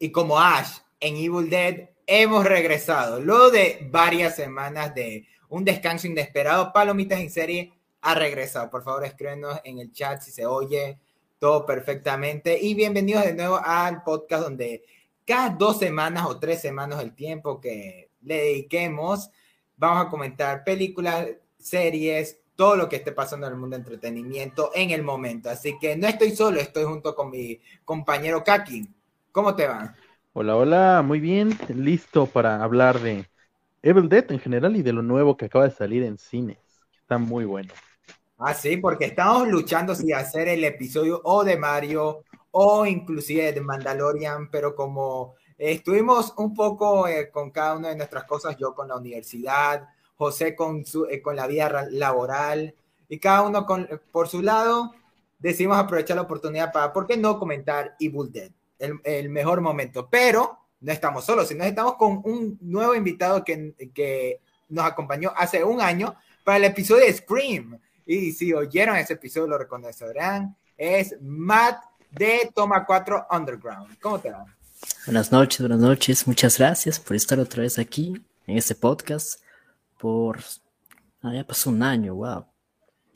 y como Ash en Evil Dead, hemos regresado. Luego de varias semanas de un descanso inesperado, Palomitas en serie ha regresado. Por favor, escríbenos en el chat si se oye todo perfectamente. Y bienvenidos de nuevo al podcast donde cada dos semanas o tres semanas el tiempo que le dediquemos, vamos a comentar películas, series, todo lo que esté pasando en el mundo de entretenimiento en el momento. Así que no estoy solo, estoy junto con mi compañero Kaki. ¿Cómo te va? Hola, hola, muy bien, listo para hablar de Evil Dead en general y de lo nuevo que acaba de salir en cines. Está muy bueno. Ah, sí, porque estamos luchando si hacer el episodio o de Mario o inclusive de Mandalorian, pero como estuvimos un poco eh, con cada una de nuestras cosas, yo con la universidad, José con, su, eh, con la vida laboral y cada uno con, por su lado, decidimos aprovechar la oportunidad para, ¿por qué no comentar Evil Dead? El, el mejor momento, pero no estamos solos, sino estamos con un nuevo invitado que, que nos acompañó hace un año para el episodio de Scream. Y si oyeron ese episodio, lo reconocerán. Es Matt de Toma 4 Underground. ¿Cómo te va? Buenas noches, buenas noches. Muchas gracias por estar otra vez aquí en este podcast por... Ah, ya pasó un año, wow.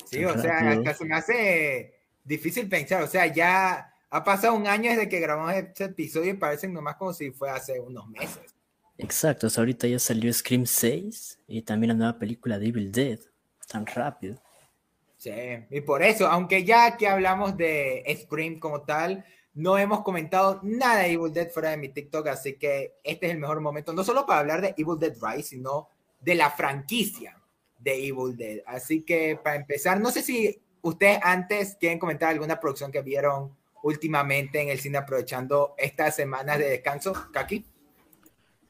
Sí, o sea, hasta se me hace difícil pensar, o sea, ya ha pasado un año desde que grabamos este episodio y parece nomás como si fue hace unos meses. Exacto, hasta ahorita ya salió Scream 6 y también la nueva película de Evil Dead, tan rápido. Sí, y por eso, aunque ya que hablamos de Scream como tal, no hemos comentado nada de Evil Dead fuera de mi TikTok, así que este es el mejor momento, no solo para hablar de Evil Dead Rise, sino de la franquicia de Evil Dead. Así que para empezar, no sé si ustedes antes quieren comentar alguna producción que vieron últimamente en el cine aprovechando estas semanas de descanso, Kaki.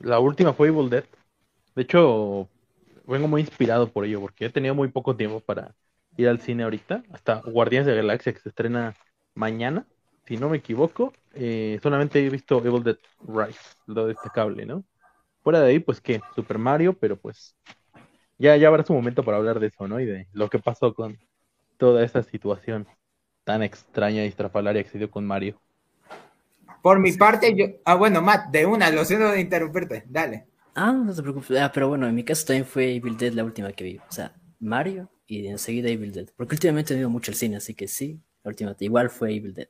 La última fue Evil Dead. De hecho, vengo muy inspirado por ello, porque he tenido muy poco tiempo para ir al cine ahorita. Hasta Guardianes de la Galaxia, que se estrena mañana, si no me equivoco. Eh, solamente he visto Evil Dead Rise, lo destacable, ¿no? Fuera de ahí, pues qué, Super Mario, pero pues ya, ya habrá su momento para hablar de eso, ¿no? Y de lo que pasó con toda esa situación tan extraña y estrafalaria que se dio con Mario. Por mi parte, yo. Ah, bueno, Matt, de una, lo siento de interrumpirte, dale. Ah, no te preocupes. Ah, pero bueno, en mi caso también fue Evil Dead la última que vi. O sea, Mario y enseguida Evil Dead. Porque últimamente he ido mucho al cine, así que sí, la última. Igual fue Evil Dead.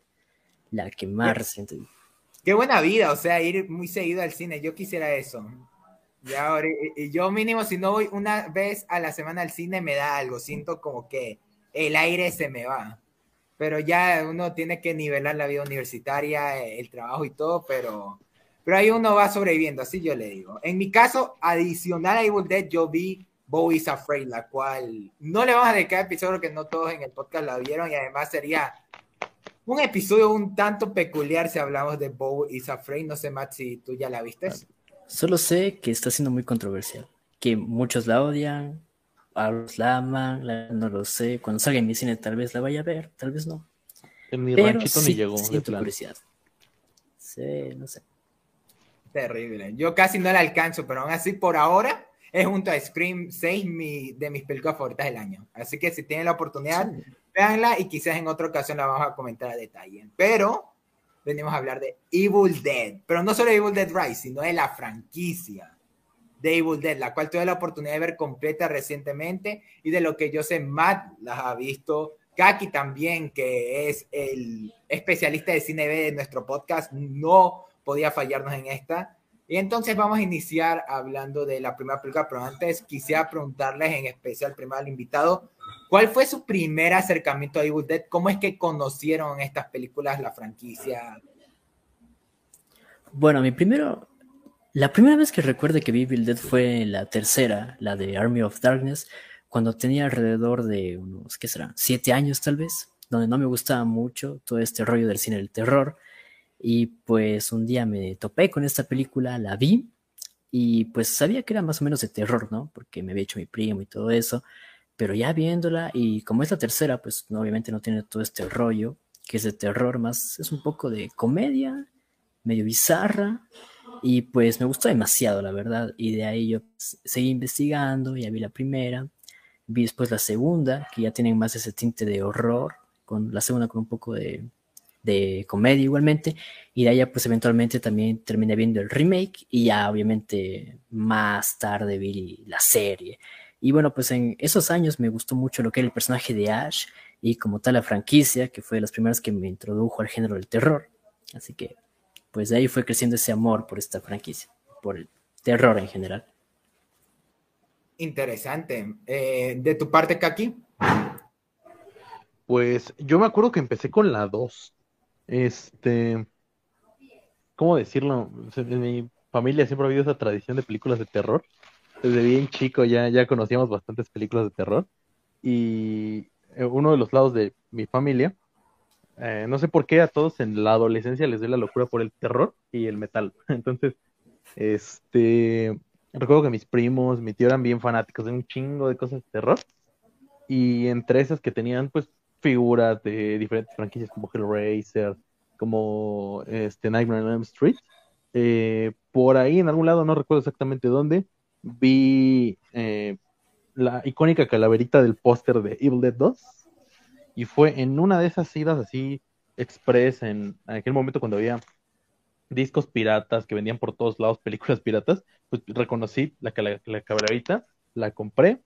La que más reciente Qué buena vida, o sea, ir muy seguido al cine. Yo quisiera eso. Y ahora, y yo mínimo, si no voy una vez a la semana al cine, me da algo. Siento como que el aire se me va. Pero ya uno tiene que nivelar la vida universitaria, el trabajo y todo, pero, pero ahí uno va sobreviviendo, así yo le digo. En mi caso, adicional a Evil Dead, yo vi Bowie's Afraid, la cual no le vamos a dedicar episodio que no todos en el podcast la vieron y además sería un episodio un tanto peculiar si hablamos de Bo is Afraid. No sé, Matt, si tú ya la viste. Solo sé que está siendo muy controversial. Que muchos la odian, otros la aman, no lo sé. Cuando salga en mi cine tal vez la vaya a ver, tal vez no. En mi ranchito ni llegó. curiosidad. Sí, no sé. Terrible. Yo casi no la alcanzo, pero aún así por ahora es junto a Scream 6 mi, de mis películas favoritas del año. Así que si tienen la oportunidad, véanla y quizás en otra ocasión la vamos a comentar a detalle. Pero venimos a hablar de Evil Dead, pero no solo de Evil Dead Rise, sino de la franquicia de Evil Dead, la cual tuve la oportunidad de ver completa recientemente y de lo que yo sé, Matt las ha visto, Kaki también, que es el especialista de cine de nuestro podcast, no podía fallarnos en esta. Y entonces vamos a iniciar hablando de la primera película, pero antes quisiera preguntarles en especial primero al invitado, ¿cuál fue su primer acercamiento a Evil Dead? ¿Cómo es que conocieron estas películas, la franquicia? Bueno, mi primero, la primera vez que recuerdo que vi Evil Dead fue la tercera, la de Army of Darkness, cuando tenía alrededor de unos, ¿qué será? Siete años tal vez, donde no me gustaba mucho todo este rollo del cine del terror y pues un día me topé con esta película, la vi y pues sabía que era más o menos de terror, ¿no? Porque me había hecho mi primo y todo eso. Pero ya viéndola y como es la tercera, pues obviamente no tiene todo este rollo, que es de terror, más es un poco de comedia, medio bizarra. Y pues me gustó demasiado, la verdad. Y de ahí yo pues, seguí investigando, ya vi la primera, vi después la segunda, que ya tienen más ese tinte de horror, con la segunda con un poco de de comedia igualmente, y de ahí pues eventualmente también terminé viendo el remake y ya obviamente más tarde vi la serie. Y bueno, pues en esos años me gustó mucho lo que era el personaje de Ash y como tal la franquicia, que fue de las primeras que me introdujo al género del terror. Así que pues de ahí fue creciendo ese amor por esta franquicia, por el terror en general. Interesante. Eh, ¿De tu parte, Kaki? Pues yo me acuerdo que empecé con la 2. Este, ¿cómo decirlo? En mi familia siempre ha habido esa tradición de películas de terror. Desde bien chico ya, ya conocíamos bastantes películas de terror. Y eh, uno de los lados de mi familia, eh, no sé por qué a todos en la adolescencia les dio la locura por el terror y el metal. Entonces, este, recuerdo que mis primos, mi tío eran bien fanáticos de un chingo de cosas de terror. Y entre esas que tenían, pues, figuras de diferentes franquicias como Hellraiser, como este, Nightmare on Elm Street. Eh, por ahí, en algún lado, no recuerdo exactamente dónde, vi eh, la icónica calaverita del póster de Evil Dead 2. Y fue en una de esas idas así express, en, aquel momento cuando había discos piratas que vendían por todos lados, películas piratas, pues reconocí la, la, la calaverita, la compré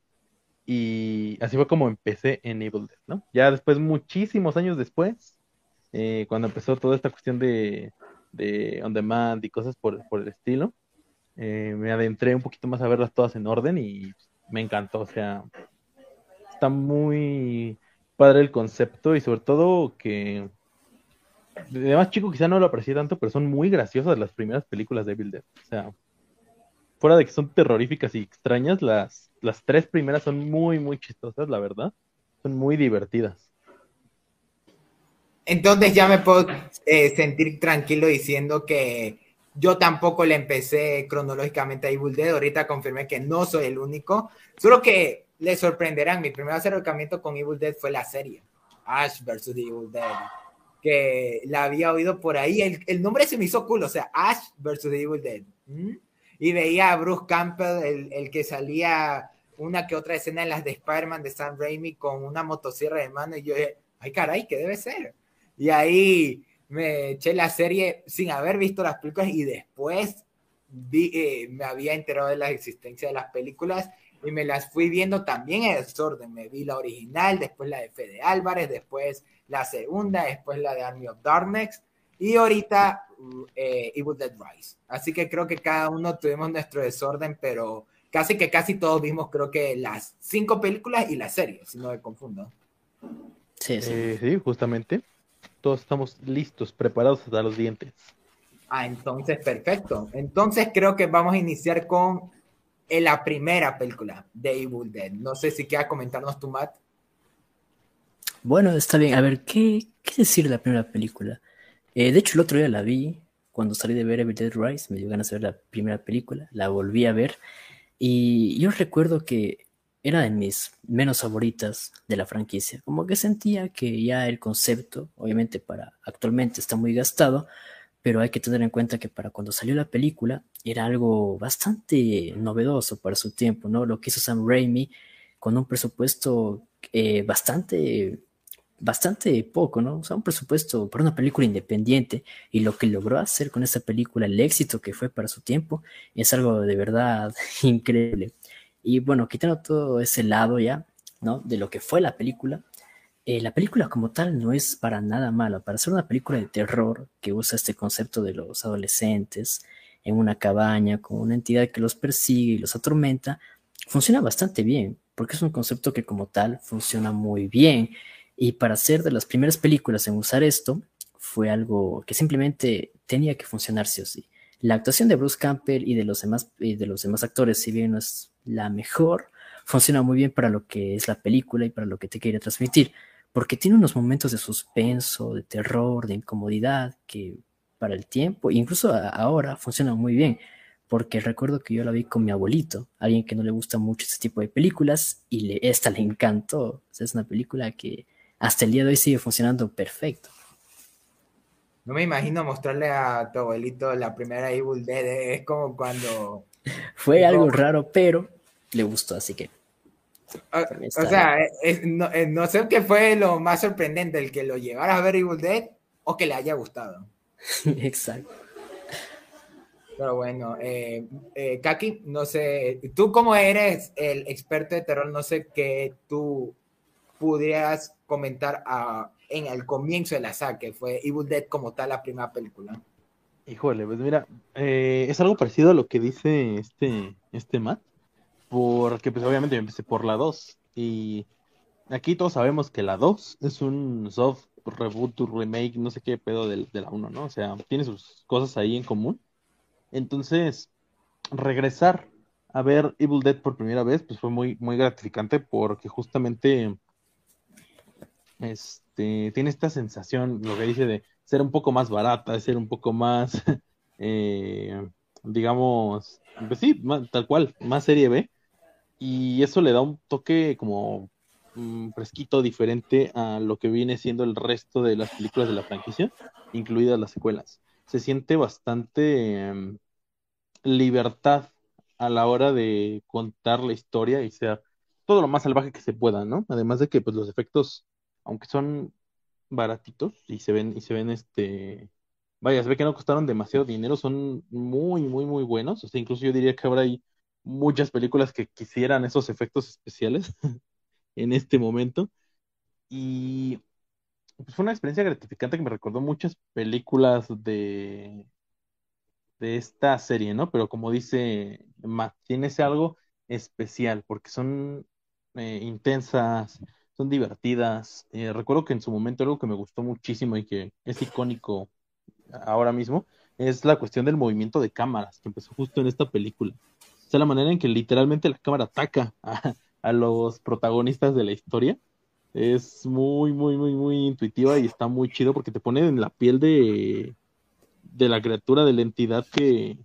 y así fue como empecé en Evil Dead, ¿no? Ya después, muchísimos años después, eh, cuando empezó toda esta cuestión de, de on demand y cosas por, el estilo, eh, me adentré un poquito más a verlas todas en orden y me encantó, o sea, está muy padre el concepto y sobre todo que de más chico quizá no lo aprecié tanto, pero son muy graciosas las primeras películas de Evil Dead, o sea, fuera de que son terroríficas y extrañas, las, las tres primeras son muy, muy chistosas, la verdad. Son muy divertidas. Entonces ya me puedo eh, sentir tranquilo diciendo que yo tampoco le empecé cronológicamente a Evil Dead. Ahorita confirmé que no soy el único. Solo que le sorprenderán. Mi primer acercamiento con Evil Dead fue la serie Ash vs. Evil Dead. Que la había oído por ahí. El, nombre se me hizo cool. O sea, Ash vs. Evil Dead. Y veía a Bruce Campbell, el, el, que salía una que otra escena en las de Spider-Man de Sam Raimi con una motosierra de mano y yo dije, ay caray, ¿qué debe ser? Y ahí me eché la serie sin haber visto las películas y después eh, me había enterado de la existencia de las películas y me las fui viendo también en desorden. Me vi la original, después la de Fede Álvarez, después la segunda, después la de Army of Darkness y ahorita eh, Evil Dead Rise. Así que creo que cada uno tuvimos nuestro desorden, pero casi que casi todos vimos creo que las cinco películas y la serie, si no me confundo. Sí, sí. Eh, sí, justamente. Todos estamos listos, preparados hasta los dientes. Ah, entonces, perfecto. Entonces creo que vamos a iniciar con eh, la primera película de Evil Dead. No sé si quieras comentarnos tu, Matt. Bueno, está bien. A ver, ¿qué, decir de la primera película? Eh, de hecho, el otro día la vi, cuando salí de ver Evil Dead Rise, me dio ganas de la primera película, la volví a ver, y yo recuerdo que era de mis menos favoritas de la franquicia, como que sentía que ya el concepto, obviamente para actualmente está muy gastado, pero hay que tener en cuenta que para cuando salió la película era algo bastante novedoso para su tiempo, ¿no? Lo que hizo Sam Raimi con un presupuesto eh, bastante bastante poco, ¿no? O sea, un presupuesto para una película independiente y lo que logró hacer con esa película, el éxito que fue para su tiempo, es algo de verdad increíble. Y bueno, quitando todo ese lado ya, ¿no? De lo que fue la película, eh, la película como tal no es para nada mala. Para ser una película de terror que usa este concepto de los adolescentes en una cabaña con una entidad que los persigue y los atormenta, funciona bastante bien, porque es un concepto que como tal funciona muy bien y para ser de las primeras películas en usar esto, fue algo que simplemente tenía que funcionar sí o sí. La actuación de Bruce Campbell y de los demás, y de los demás actores, si bien no es la mejor, funciona muy bien para lo que es la película y para lo que te quiere transmitir, porque tiene unos momentos de suspenso, de terror, de incomodidad, que para el tiempo, incluso ahora, funciona muy bien, porque recuerdo que yo la vi con mi abuelito, alguien que no le gusta mucho este tipo de películas, y le, esta le encantó. es una película que hasta el día de hoy sigue funcionando perfecto. No me imagino mostrarle a tu abuelito la primera Evil Dead, ¿eh? es como cuando... Fue algo raro, pero le gustó, así que... O, sea, no, sé qué fue lo más sorprendente, el que lo llevara a ver Evil Dead o que le haya gustado. Exacto. Pero bueno, eh, eh, Kaki, no sé, tú como eres el experto de terror, no sé qué tú pudieras comentar a, en el comienzo de la saga, que fue Evil Dead como tal la primera película. Híjole, pues mira, eh, es algo parecido a lo que dice este, este Matt, porque pues obviamente yo empecé por la 2 y aquí todos sabemos que la 2 es un soft reboot, remake, no sé qué pedo de, de la 1, ¿no? O sea, tiene sus cosas ahí en común. Entonces, regresar a ver Evil Dead por primera vez, pues fue muy, muy gratificante porque justamente este, tiene esta sensación, lo que dice de ser un poco más barata, de ser un poco más, eh, digamos, pues sí, tal cual, más serie B. Y eso le da un toque como mm, fresquito, diferente a lo que viene siendo el resto de las películas de la franquicia, incluidas las secuelas. Se siente bastante em, libertad a la hora de contar la historia y sea todo lo más salvaje que se pueda, ¿no? Además de que pues los efectos aunque son baratitos y se ven, y se ven este, vaya, se ve que no costaron demasiado dinero, son muy, muy, muy buenos. O sea, incluso yo diría que ahora hay muchas películas que quisieran esos efectos especiales en este momento. Y pues, fue una experiencia gratificante que me recordó muchas películas de, de esta serie, ¿no? Pero como dice Matt, tiene ese algo especial porque son eh, intensas, son divertidas. Eh, recuerdo que en su momento algo que me gustó muchísimo y que es icónico ahora mismo es la cuestión del movimiento de cámaras que empezó justo en esta película. Sea, la manera en que literalmente la cámara ataca a, a los protagonistas de la historia es muy, muy, muy, muy intuitiva y está muy chido porque te pone en la piel de, de la criatura, de la entidad que,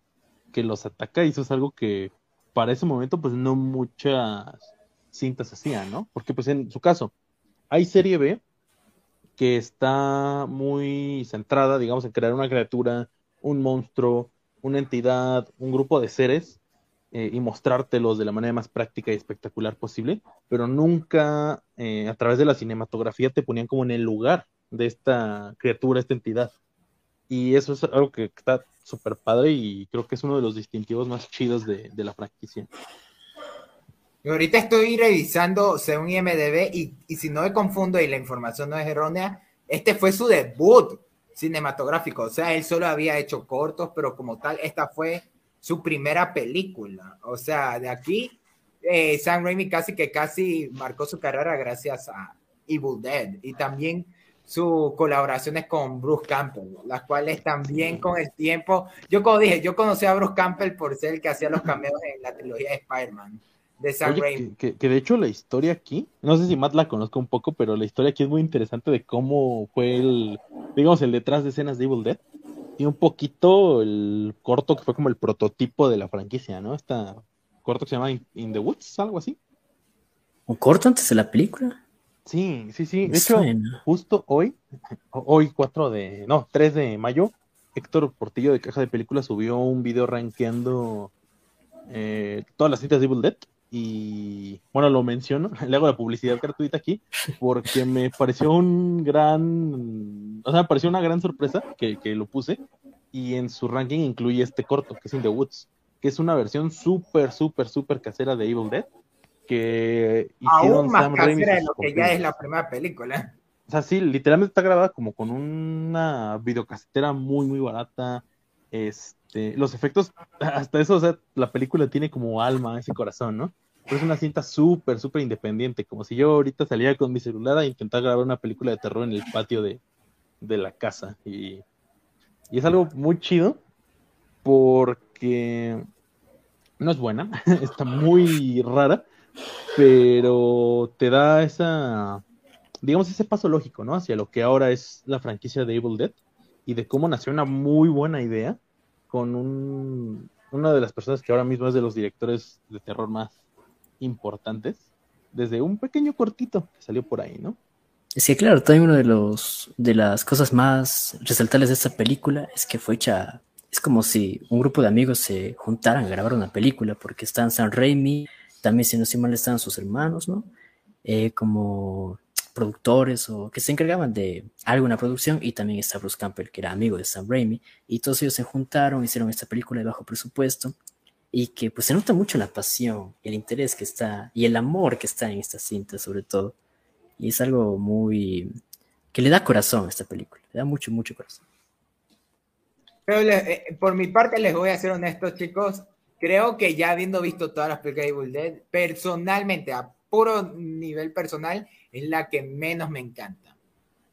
que los ataca y eso es algo que para ese momento pues no muchas cintas hacían, ¿no? Porque pues en su caso, hay serie B que está muy centrada, digamos, en crear una criatura, un monstruo, una entidad, un grupo de seres eh, y mostrártelos de la manera más práctica y espectacular posible, pero nunca eh, a través de la cinematografía te ponían como en el lugar de esta criatura, esta entidad. Y eso es algo que está súper padre y creo que es uno de los distintivos más chidos de, de la franquicia ahorita estoy revisando según IMDB y, y si no me confundo y la información no es errónea, este fue su debut cinematográfico. O sea, él solo había hecho cortos, pero como tal, esta fue su primera película. O sea, de aquí, eh, Sam Raimi casi que casi marcó su carrera gracias a Evil Dead y también sus colaboraciones con Bruce Campbell, las cuales también con el tiempo, yo como dije, yo conocí a Bruce Campbell por ser el que hacía los cameos en la trilogía de Spider-Man de Que, de hecho la historia aquí, no sé si Matt la conozco un poco, pero la historia aquí es muy interesante de cómo fue el, digamos, el detrás de escenas de Evil Dead. Y un poquito el corto que fue como el prototipo de la franquicia, ¿no? Esta corto que se llama In, the Woods, algo así. ¿Un corto antes de la película? Sí, sí, sí. De hecho, justo hoy, hoy 4 de, no, 3 de mayo, Héctor Portillo de Caja de Películas subió un video rankeando eh, todas las citas de Evil Dead y bueno, lo menciono, le hago la publicidad gratuita aquí porque me pareció un gran, o sea, me pareció una gran sorpresa que, lo puse y en su ranking incluye este corto que es In the Woods, que es una versión súper, súper, súper casera de Evil Dead que hicieron Aún más casera de lo que ya es la primera película. O sea, sí, literalmente está grabada como con una videocasetera muy, muy barata. Este, los efectos, hasta eso, o sea, la película tiene como alma, ese corazón, ¿no? es una cinta súper, súper independiente, como si yo ahorita saliera con mi celular a intentar grabar una película de terror en el patio de, la casa. Y, y, es algo muy chido porque no es buena, está muy rara, pero te da esa, digamos, ese paso lógico, ¿no? Hacia lo que ahora es la franquicia de Evil Dead y de cómo nació una muy buena idea con un, una de las personas que ahora mismo es de los directores de terror más importantes desde un pequeño cortito que salió por ahí, ¿no? Sí, claro, también una de de las cosas más resaltables de esta película es que fue hecha, es como si un grupo de amigos se juntaran a grabar una película, porque están San Raimi, también si no estoy mal están sus hermanos, ¿no? Eh, como productores o que se encargaban de alguna producción y también está Bruce Campbell, que era amigo de Sam Raimi, y todos ellos se juntaron, hicieron esta película de bajo presupuesto y que pues se nota mucho la pasión, el interés que está y el amor que está en esta cinta sobre todo. Y es algo muy que le da corazón a esta película, le da mucho, mucho corazón. Pero eh, por mi parte les voy a ser honestos chicos, creo que ya habiendo visto todas las películas de Evil Dead, personalmente, a puro nivel personal, es la que menos me encanta.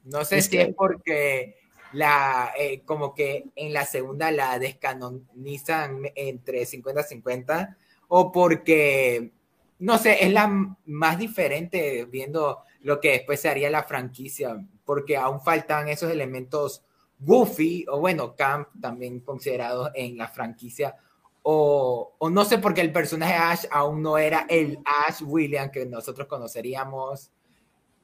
No sé si es porque la, eh, como que en la segunda la descanonizan entre 50-50 o porque, no sé, es la más diferente viendo lo que después se haría la franquicia, porque aún faltan esos elementos goofy o bueno, camp también considerados en la franquicia. O, o no sé por qué el personaje Ash aún no era el Ash William que nosotros conoceríamos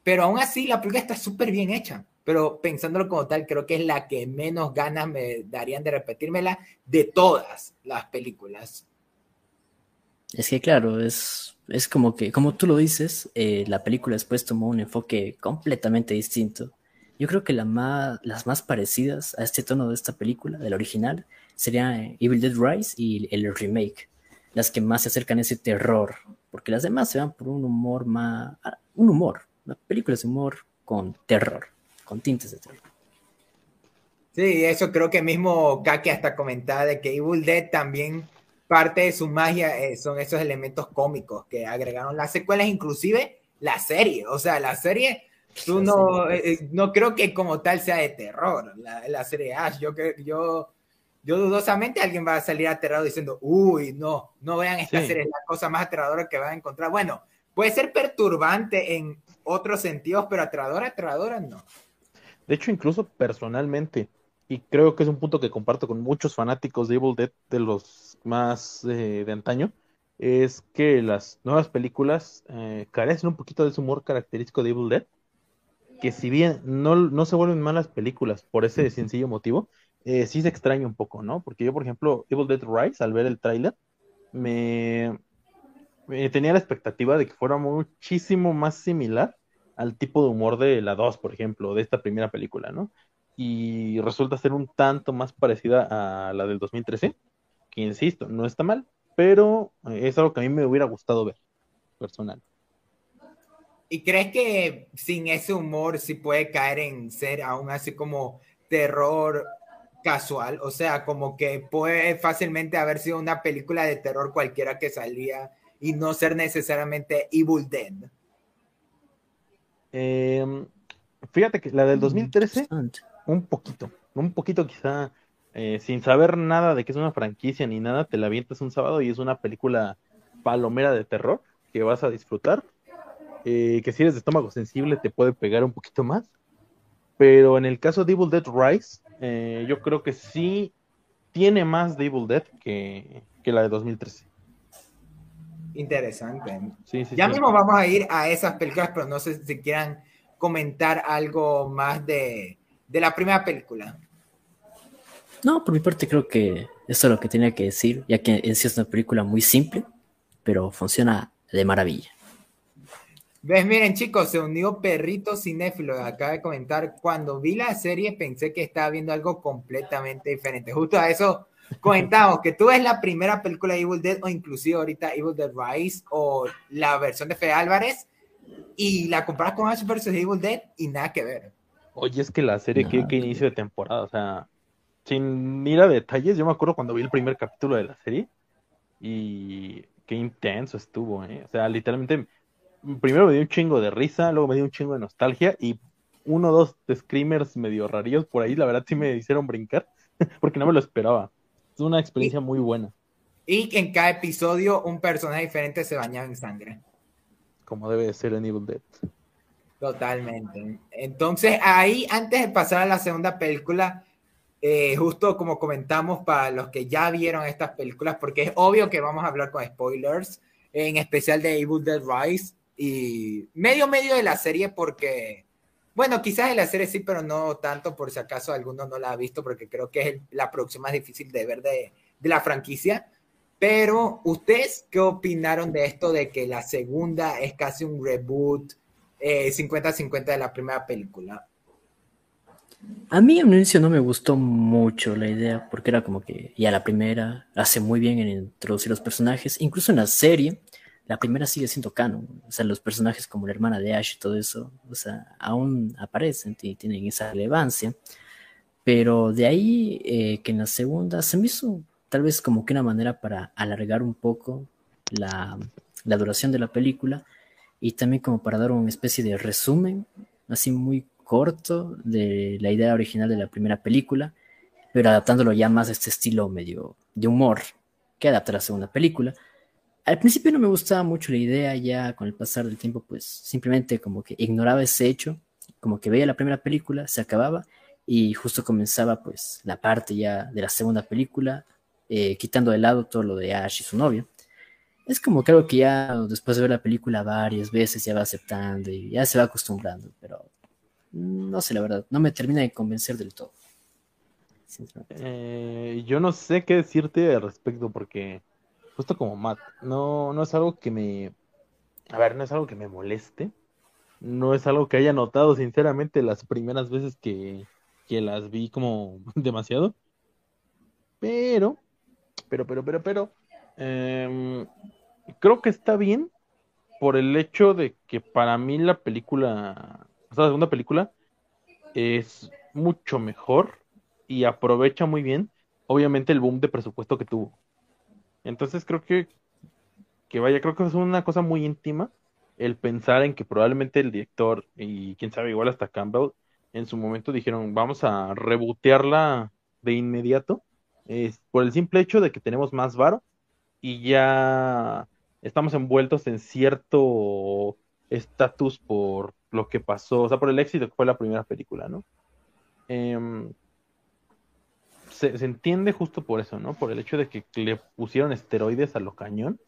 pero aún así la película está súper bien hecha. Pero pensándolo como tal, creo que es la que menos ganas me darían de repetírmela de todas las películas. Es que claro, es, es como que, como tú lo dices, eh, la película después tomó un enfoque completamente distinto. Yo creo que la más, las más parecidas a este tono de esta película, del original, serían Evil Dead Rise y el remake. Las que más se acercan a ese terror, porque las demás se van por un humor más, un humor, una película de humor con terror, con tintes de terror. Sí, eso creo que mismo Kaki hasta comentaba de que Evil Dead también parte de su magia eh, son esos elementos cómicos que agregaron las secuelas, inclusive la serie. O sea, la serie, tú no, eh, eh, no creo que como tal sea de terror, la, la serie Ash. Yo, yo, yo dudosamente alguien va a salir aterrado diciendo, uy, no, no vean esta serie, es la cosa más aterradora que van a encontrar. Bueno, puede ser perturbante en otros sentidos, pero aterradora, aterradora no. De hecho, incluso personalmente, y creo que es un punto que comparto con muchos fanáticos de Evil Dead de los más eh, de antaño, es que las nuevas películas eh, carecen un poquito de ese humor característico de Evil Dead, que si bien no, no se vuelven malas películas por ese sencillo motivo, eh, sí se extraña un poco, ¿no? Porque yo, por ejemplo, Evil Dead Rise, al ver el tráiler, me, eh, tenía la expectativa de que fuera muchísimo más similar al tipo de humor de la 2, por ejemplo, de esta primera película, ¿no? Y resulta ser un tanto más parecida a la del 2013, que insisto, no está mal, pero eh, es algo que a mí me hubiera gustado ver, personal. ¿Y crees que sin ese humor sí puede caer en ser aún así como terror casual? O sea, como que puede fácilmente haber sido una película de terror cualquiera que salía y no ser necesariamente Evil Dead? Em, fíjate que la del 2013, un poquito, un poquito quizá, eh, sin saber nada de que es una franquicia ni nada, te la avientas un sábado y es una película palomera de terror que vas a disfrutar. Eh, que si eres de estómago sensible te puede pegar un poquito más. Pero en el caso de Evil Dead Rise, eh, yo creo que sí tiene más de Evil Dead que, que la de 2013 interesante. ya mismo vamos a ir a esas películas, pero no sé si quieran comentar algo más de, la primera película. No, por mi parte creo que eso es lo que tenía que decir, ya que en sí es una película muy simple, pero funciona de maravilla. Ves, miren chicos, se unió Perrito Cinéfilo, acaba de comentar, cuando vi la serie pensé que estaba viendo algo completamente diferente. Justo a eso comentamos que tú ves la primera película de Evil Dead o inclusive ahorita Evil Dead Rise o la versión de Fe Álvarez y la comparas con Ash vs. Evil Dead y nada que ver. Oye, es que la serie que, inicio de temporada, o sea, sin ir a detalles, yo me acuerdo cuando vi el primer capítulo de la serie y qué intenso estuvo, ¿eh? O sea, literalmente, primero me dio un chingo de risa, luego me dio un chingo de nostalgia y uno o dos screamers medio rarillos por ahí, la verdad sí me hicieron brincar, porque no me lo esperaba. Es una experiencia muy buena. Y en cada episodio un personaje diferente se bañaba en sangre. Como debe ser en Evil Dead. Totalmente. Entonces, ahí, antes de pasar a la segunda película, eh, justo como comentamos para los que ya vieron estas películas, porque es obvio que vamos a hablar con spoilers, en especial de Evil Dead Rise y medio medio de la serie, porque bueno, quizás en la serie sí, pero no tanto por si acaso alguno no la ha visto, porque creo que es la producción más difícil de ver de, la franquicia. Pero, ¿ustedes qué opinaron de esto de que la segunda es casi un reboot 50-50 de la primera película. A mí un inicio no me gustó mucho la idea, porque era como que ya la primera hace muy bien en introducir los personajes, incluso en la serie, la primera sigue siendo canon, o sea, los personajes como la hermana de Ash y todo eso, o sea, aún aparecen y tienen esa relevancia, pero de ahí eh, que en la segunda se me hizo tal vez como que una manera para alargar un poco la, la duración de la película y también como para dar una especie de resumen, así muy corto de la idea original de la primera película, pero adaptándolo ya más a este estilo medio de humor que adapta la segunda película. Al principio no me gustaba mucho la idea, ya con el pasar del tiempo pues simplemente como que ignoraba ese hecho, como que veía la primera película, se acababa y justo comenzaba pues la parte ya de la segunda película, eh, quitando de lado todo lo de Ash y su novio. Es como algo que ya después de ver la película varias veces ya va aceptando y ya se va acostumbrando, pero no sé la verdad, no me termina de convencer del todo. Eh, yo no sé qué decirte al respecto porque justo como Matt, no, no es algo que me, a ver, no es algo que me moleste, no es algo que haya notado sinceramente las primeras veces que, que las vi como demasiado, pero, pero, pero, pero, pero, em, creo que está bien por el hecho de que para mí la película, o sea, la segunda película es mucho mejor y aprovecha muy bien, obviamente, el boom de presupuesto que tuvo. Entonces creo que, que vaya, creo que es una cosa muy íntima el pensar en que probablemente el director y quién sabe, igual hasta Campbell, en su momento dijeron, vamos a rebotearla de inmediato, es por el simple hecho de que tenemos más varo y ya estamos envueltos en cierto estatus por lo que pasó, o sea, por el éxito que fue la primera película, ¿no? Em, se, entiende justo por eso, ¿no? Por el hecho de que le pusieron esteroides a lo cañón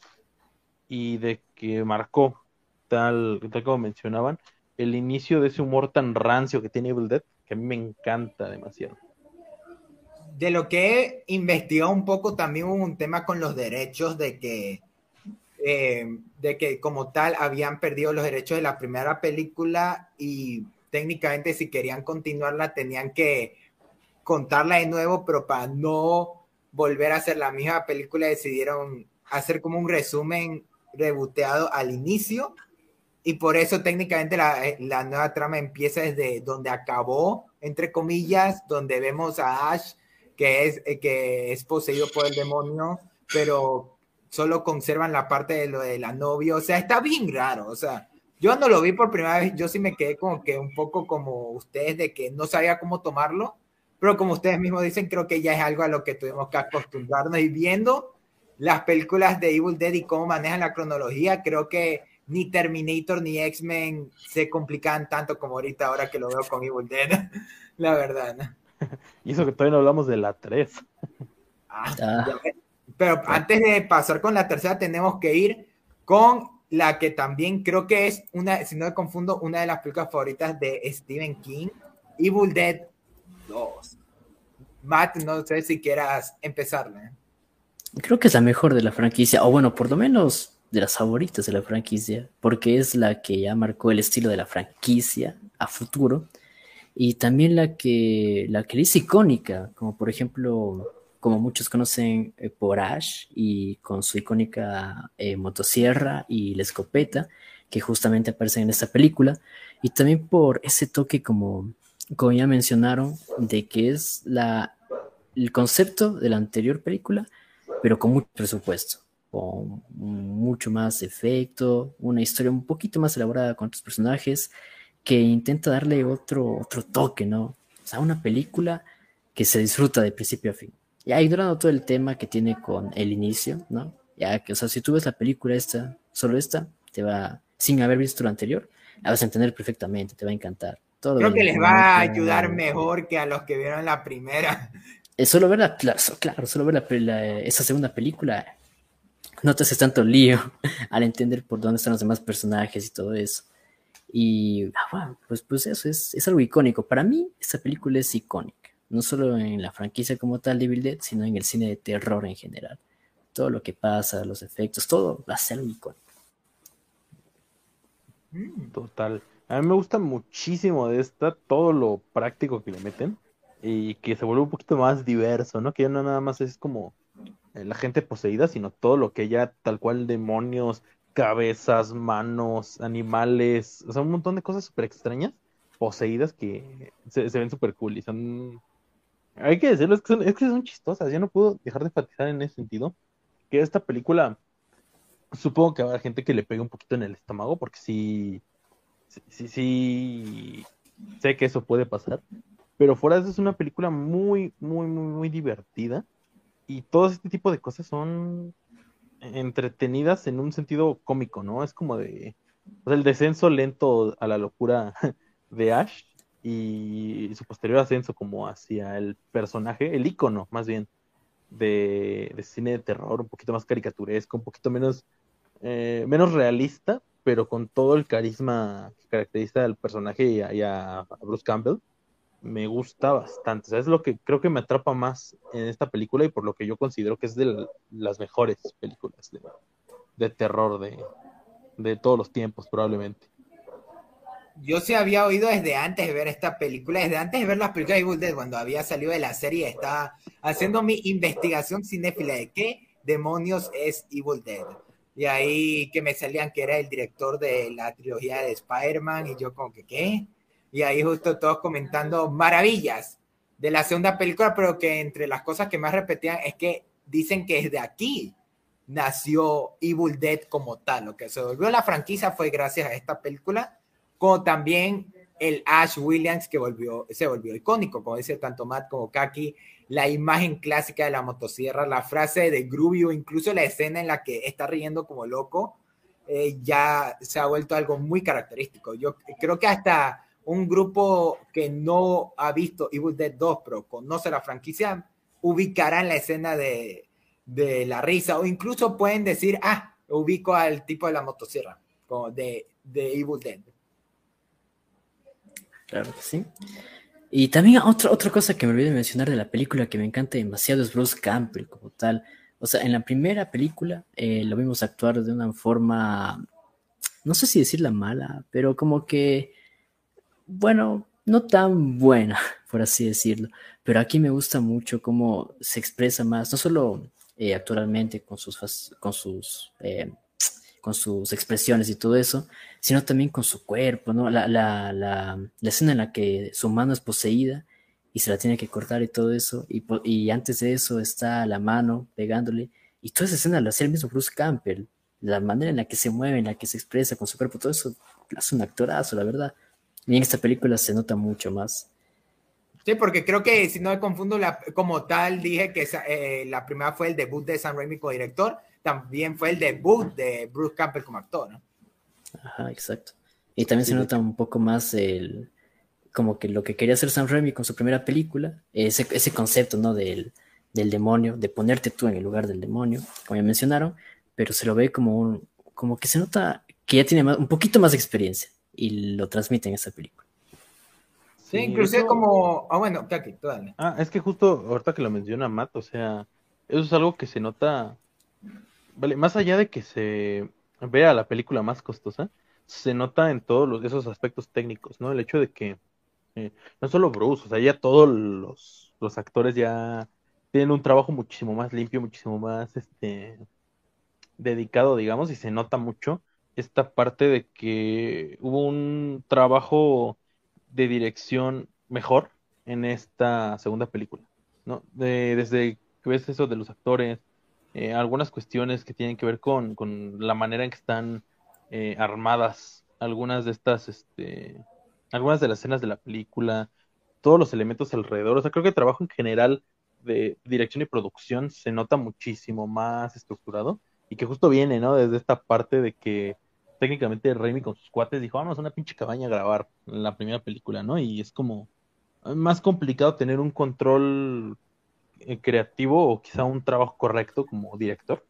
y de que marcó, tal, tal como mencionaban, el inicio de ese humor tan rancio que tiene Evil Dead, que a mí me encanta demasiado. De lo que he un poco, también un tema con los derechos de que, eh, de que como tal habían perdido los derechos de la primera película y técnicamente si querían continuarla tenían que contarla de nuevo, pero para no volver a hacer la misma película decidieron hacer como un resumen reboteado al inicio. Y por eso técnicamente la, eh, nueva trama empieza desde donde acabó, entre comillas, donde vemos a Ash que es, eh, que es poseído por el demonio, pero solo conservan la parte de lo de la novia, o sea, está bien raro, o sea, yo no lo vi por primera vez, yo sí me quedé como que un poco como ustedes de que no sabía cómo tomarlo, pero como ustedes mismos dicen, creo que ya es algo a lo que tuvimos que acostumbrarnos y viendo las películas de Evil Dead y cómo manejan la cronología, creo que ni Terminator ni X-Men se complican tanto como ahorita ahora que lo veo con Evil Dead, la verdad. Y eso que todavía no hablamos de la 3. Ah, ah. Pero antes de pasar con la tercera, tenemos que ir con la que también creo que es una, si no me confundo, una de las películas favoritas de Stephen King, Evil Dead dos. Matt, no sé si quieras empezarle. Creo que es la mejor de la franquicia, o bueno, por lo menos de las favoritas de la franquicia, porque es la que ya marcó el estilo de la franquicia a futuro y también la que la que es icónica, como por ejemplo, como muchos conocen eh, por Ash y con su icónica eh, motosierra y la escopeta que justamente aparecen en esta película y también por ese toque como como ya mencionaron, de que es la, el concepto de la anterior película, pero con mucho presupuesto, con mucho más efecto, una historia un poquito más elaborada con otros personajes, que intenta darle otro, otro toque, ¿no? O sea, una película que se disfruta de principio a fin. Ya ignorando todo el tema que tiene con el inicio, ¿no? Ya que, o sea, si tú ves la película esta, solo esta, te va, sin haber visto la anterior, la vas a entender perfectamente, te va a encantar. Creo que les va a ayudar mejor que a los que vieron la primera. Es solo ver la, claro, solo ver esa segunda película no te haces tanto lío al entender por dónde están los demás personajes y todo eso. Y ah, pues, pues eso es, es algo icónico. Para mí, esta película es icónica. No solo en la franquicia como tal de Evil Dead, sino en el cine de terror en general. Todo lo que pasa, los efectos, todo va a ser icónico. Total. A mí me gusta muchísimo de esta todo lo práctico que le meten y que se vuelve un poquito más diverso, ¿no? Que ya no nada más es como eh, la gente poseída, sino todo lo que ya tal cual demonios, cabezas, manos, animales, o sea, un montón de cosas súper extrañas, poseídas que se, ven súper cool y son... Hay que decirlo, es que, son, es que son chistosas, yo no puedo dejar de enfatizar en ese sentido que esta película, supongo que habrá gente que le pegue un poquito en el estómago, porque sí, sí, sí, sé que eso puede pasar, pero fuera de eso es una película muy, muy, muy, muy divertida y todo este tipo de cosas son entretenidas en un sentido cómico, ¿no? Es como de el descenso lento a la locura de Ash y su posterior ascenso como hacia el personaje, el icono más bien de, cine de terror, un poquito más caricaturesco, un poquito menos, eh, menos realista, pero con todo el carisma que caracteriza al personaje y a, Bruce Campbell, me gusta bastante. es lo que creo que me atrapa más en esta película y por lo que yo considero que es de las mejores películas de, terror de, de todos los tiempos, probablemente yo sí había oído desde antes de ver esta película, desde antes de ver las películas de Evil Dead, cuando había salido de la serie, estaba haciendo mi investigación cinéfila de qué demonios es Evil Dead. Y ahí que me salían que era el director de la trilogía de Spider-Man y yo como que, ¿qué? Y ahí justo todos comentando maravillas de la segunda película, pero que entre las cosas que más repetían es que dicen que desde aquí nació Evil Dead como tal. Lo que se volvió la franquicia fue gracias a esta película como también el Ash Williams que volvió, se volvió icónico, como dice tanto Matt como Kaki, la imagen clásica de la motosierra, la frase de Grubio, incluso la escena en la que está riendo como loco, eh, ya se ha vuelto algo muy característico. Yo creo que hasta un grupo que no ha visto Evil Dead 2, pero conoce la franquicia, ubicará en la escena de, de la risa, o incluso pueden decir, ah, ubico al tipo de la motosierra, como de, de Evil Dead. Claro que sí. Y también otra, otra cosa que me olvidé mencionar de la película que me encanta demasiado es Bruce Campbell como tal. O sea, en la primera película eh, lo vimos actuar de una forma, no sé si decirla mala, pero como que, bueno, no tan buena, por así decirlo. Pero aquí me gusta mucho cómo se expresa más, no solo eh, actualmente con sus, con sus eh, con sus expresiones y todo eso, sino también con su cuerpo, ¿no? La, la, la, la, escena en la que su mano es poseída y se la tiene que cortar y todo eso, y, y antes de eso está la mano pegándole, y toda esa escena lo hacía el mismo Bruce Campbell, la manera en la que se mueve, en la que se expresa con su cuerpo, todo eso es un actorazo, la verdad. Y en esta película se nota mucho más. Sí, porque creo que si no me confundo, la, como tal, dije que eh, la primera fue el debut de San Raimi como director, también fue el debut de Bruce Campbell como actor, ¿no? Ajá, exacto. Y también se nota un poco más el, como que lo que quería hacer Sam Raimi con su primera película, ese, ese concepto, ¿no? Del, del demonio, de ponerte tú en el lugar del demonio, como ya mencionaron, pero se lo ve como un, como que se nota que ya tiene un poquito más de experiencia y lo transmite en esa película. Sí, inclusive como, ah, bueno, Kaki, tú dale. Ah, es que justo ahorita que lo menciona Matt, o sea, eso es algo que se nota vale, más allá de que se vea la película más costosa, se nota en todos esos aspectos técnicos, ¿no? El hecho de que eh, no solo Bruce, o sea, ya todos los, los, actores ya tienen un trabajo muchísimo más limpio, muchísimo más este dedicado, digamos, y se nota mucho esta parte de que hubo un trabajo de dirección mejor en esta segunda película, ¿no? De, desde que ves eso de los actores, eh, algunas cuestiones que tienen que ver con, la manera en que están eh, armadas algunas de estas, este, algunas de las escenas de la película, todos los elementos alrededor. O sea, creo que el trabajo en general de dirección y producción se nota muchísimo más estructurado y que justo viene, ¿no? Desde esta parte de que técnicamente Raimi con sus cuates dijo, vamos a una pinche cabaña a grabar la primera película, ¿no? Y es como más complicado tener un control creativo o quizá un trabajo correcto como director.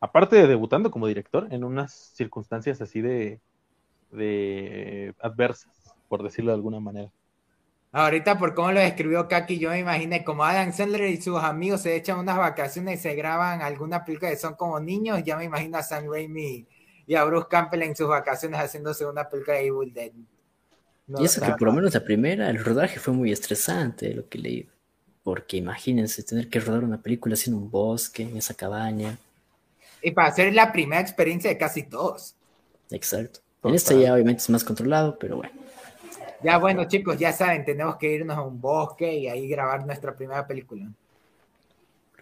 Aparte de debutando como director en unas circunstancias así de, de adversas, por decirlo de alguna manera. Ahorita por cómo lo describió Kaki, yo me imaginé como Adam Sandler y sus amigos se echan unas vacaciones y se graban alguna película que son como niños, ya me imagino a Sam Raimi y a Bruce Campbell en sus vacaciones haciéndose una película de Evil Dead. y eso que por lo menos la primera, el rodaje fue muy estresante, lo que leí. Porque imagínense tener que rodar una película así en un bosque, en esa cabaña. Y para hacer la primera experiencia de casi todos. Exacto. En esta ya obviamente es más controlado, pero bueno. Ya bueno, chicos, ya saben, tenemos que irnos a un bosque y ahí grabar nuestra primera película.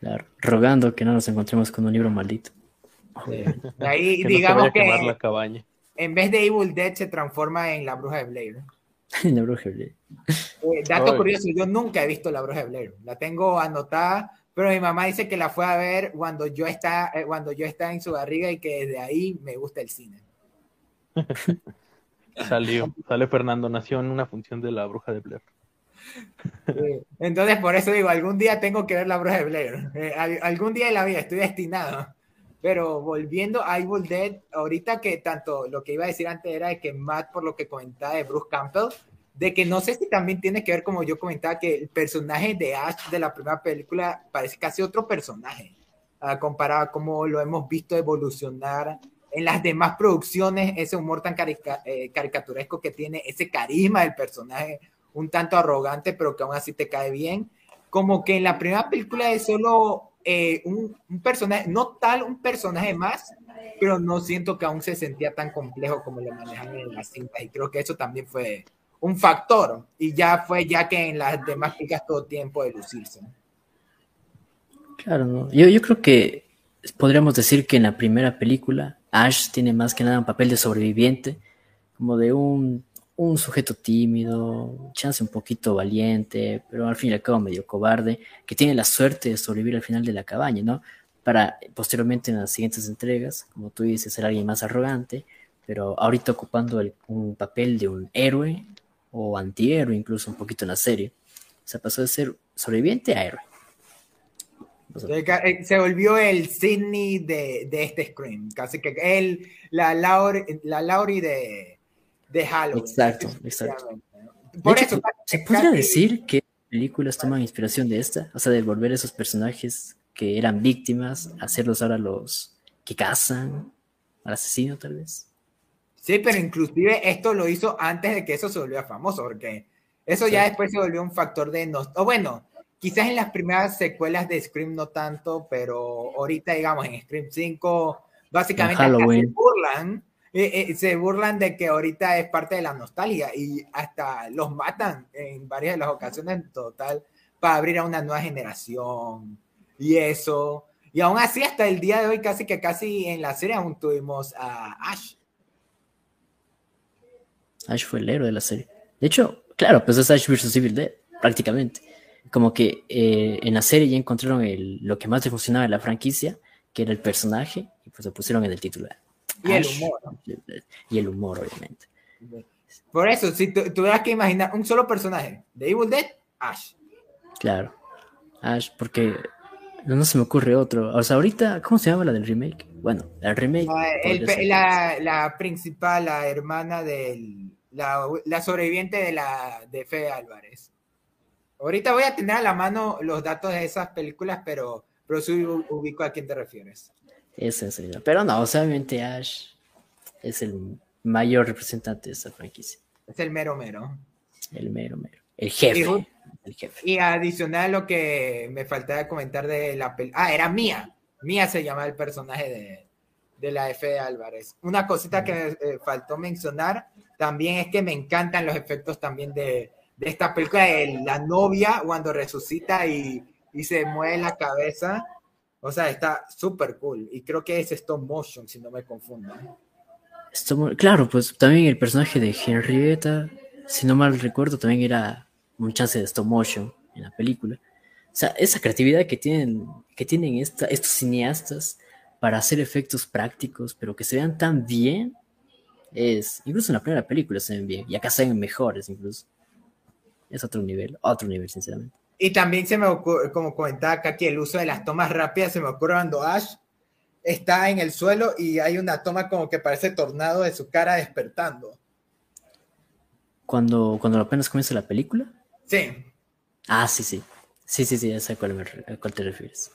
Claro, rogando que no nos encontremos con un libro maldito. Ahí digamos que la cabaña. en vez de Evil Dead se transforma en la bruja de Blair. la bruja de Blair. Eh, dato curioso, yo nunca he visto la bruja de Blair. La tengo anotada, pero mi mamá dice que la fue a ver cuando yo está, eh, cuando yo estaba en su barriga y que desde ahí me gusta el cine. Salió, sale Fernando, nació en una función de la bruja de Blair. Entonces, por eso digo, algún día tengo que ver la bruja de Blair. Eh, algún día de la vida estoy destinado. Pero volviendo a Evil Dead, ahorita que tanto lo que iba a decir antes era de que Matt, por lo que comentaba de Bruce Campbell, de que no sé si también tiene que ver, como yo comentaba, que el personaje de Ash de la primera película parece casi otro personaje, uh, comparado a cómo lo hemos visto evolucionar en las demás producciones, ese humor tan eh, caricaturesco que tiene, ese carisma del personaje, un tanto arrogante, pero que aún así te cae bien. Como que en la primera película es solo eh, un, personaje, no tal un personaje más, pero no siento que aún se sentía tan complejo como lo manejan en las cintas y creo que eso también fue un factor y ya fue ya que en las demás películas todo tiempo de lucirse. Claro, ¿no? yo, yo creo que podríamos decir que en la primera película Ash tiene más que nada un papel de sobreviviente, como de un un sujeto tímido, chance un poquito valiente, pero al fin y al cabo medio cobarde, que tiene la suerte de sobrevivir al final de la cabaña, ¿no? Para posteriormente en las siguientes entregas, como tú dices, ser alguien más arrogante, pero ahorita ocupando un papel de un héroe o antihéroe, incluso un poquito en la serie. O sea, pasó de ser sobreviviente a héroe. Eh, se volvió el Sidney de, de este Scream, casi que él, la Laurie, la Laurie de, de Halloween. Exacto, exacto. Por eso, ¿se podría decir que películas toman inspiración de esta? O sea, de volver esos personajes que eran víctimas, hacerlos ahora los que cazan al asesino, tal vez. Sí, pero inclusive esto lo hizo antes de que eso se volviera famoso, porque eso ya después se volvió un factor de... No, o bueno, quizás en las primeras secuelas de Scream no tanto, pero ahorita, digamos, en Scream 5, básicamente se burlan eh, eh, se burlan de que ahorita es parte de la nostalgia y hasta los matan en varias de las ocasiones en total para abrir a una nueva generación y eso. Y aún así, hasta el día de hoy, casi que casi en la serie aún tuvimos a Ash. Ash fue el héroe de la serie. De hecho, claro, pues es Ash vs. Evil Dead, prácticamente. Como que eh, en la serie ya encontraron lo que más le funcionaba en la franquicia, que era el personaje, y pues lo pusieron en el título. Y el humor. Y el humor, obviamente. Por eso, si tuvieras que imaginar un solo personaje de Evil Dead, Ash. Claro. Ash, porque no, se me ocurre otro. O sea, ahorita, ¿cómo se llama la del remake? Bueno, el remake. Ah, la, principal, la hermana del. La, sobreviviente de la de Fe Álvarez. Ahorita voy a tener a la mano los datos de esas películas, pero, pero sí ubico a quién te refieres. Es Pero no, obviamente Ash es el mayor representante de esta franquicia. Es el mero mero. El mero mero. El jefe. Y, el jefe. y adicional lo que me faltaba comentar de la película. Ah, era Mía. Mía se llama el personaje de, de la F de Álvarez. Una cosita que eh, faltó mencionar también es que me encantan los efectos también de, de esta película de la novia cuando resucita y, y se mueve la cabeza o sea, está súper cool. Y creo que es stop motion, si no me confundo. claro, pues también el personaje de Henrietta, si no mal recuerdo, también era un chance de stop motion en la película. O sea, esa creatividad que tienen, que tienen estos cineastas para hacer efectos prácticos, pero que se vean tan bien, es, incluso en la primera película se ven bien, y acá se ven mejores incluso. Es otro nivel, otro nivel, sinceramente. Y también se me ocurre, como comentaba acá, que el uso de las tomas rápidas se me ocurre cuando Ash está en el suelo y hay una toma como que parece tornado de su cara despertando. Cuando, cuando apenas comienza la película. Sí. Ah, sí, sí. Sí, sí, sí, ya sé a cuál, te refieres.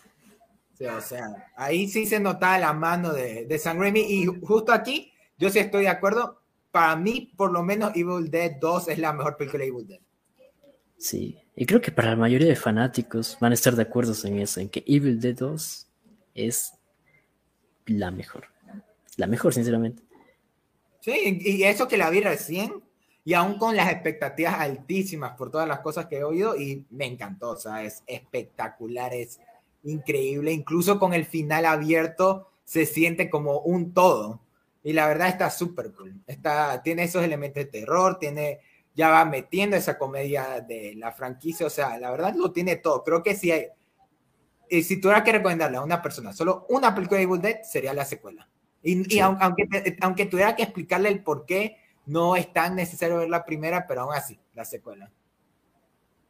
Sí, o sea, ahí sí se notaba la mano de, de San Raimi y justo aquí yo sí estoy de acuerdo, para mí, por lo menos, Evil Dead 2 es la mejor película de Evil Dead. Sí, y creo que para la mayoría de fanáticos van a estar de acuerdo en eso, en que Evil Dead 2 es la mejor. La mejor, sinceramente. Sí, y eso que la vi recién, y aún con las expectativas altísimas por todas las cosas que he oído, y me encantó, o sea, es espectacular, es increíble, incluso con el final abierto se siente como un todo, y la verdad está súper cool, está, tiene esos elementos de terror, tiene, ya va metiendo esa comedia de la franquicia, o sea, la verdad lo tiene todo, creo que si hay, y si tuviera que recomendarle a una persona solo una película de Evil Dead, sería la secuela. Y, aunque, aunque tuviera que explicarle el por qué, no es tan necesario ver la primera, pero aún así, la secuela.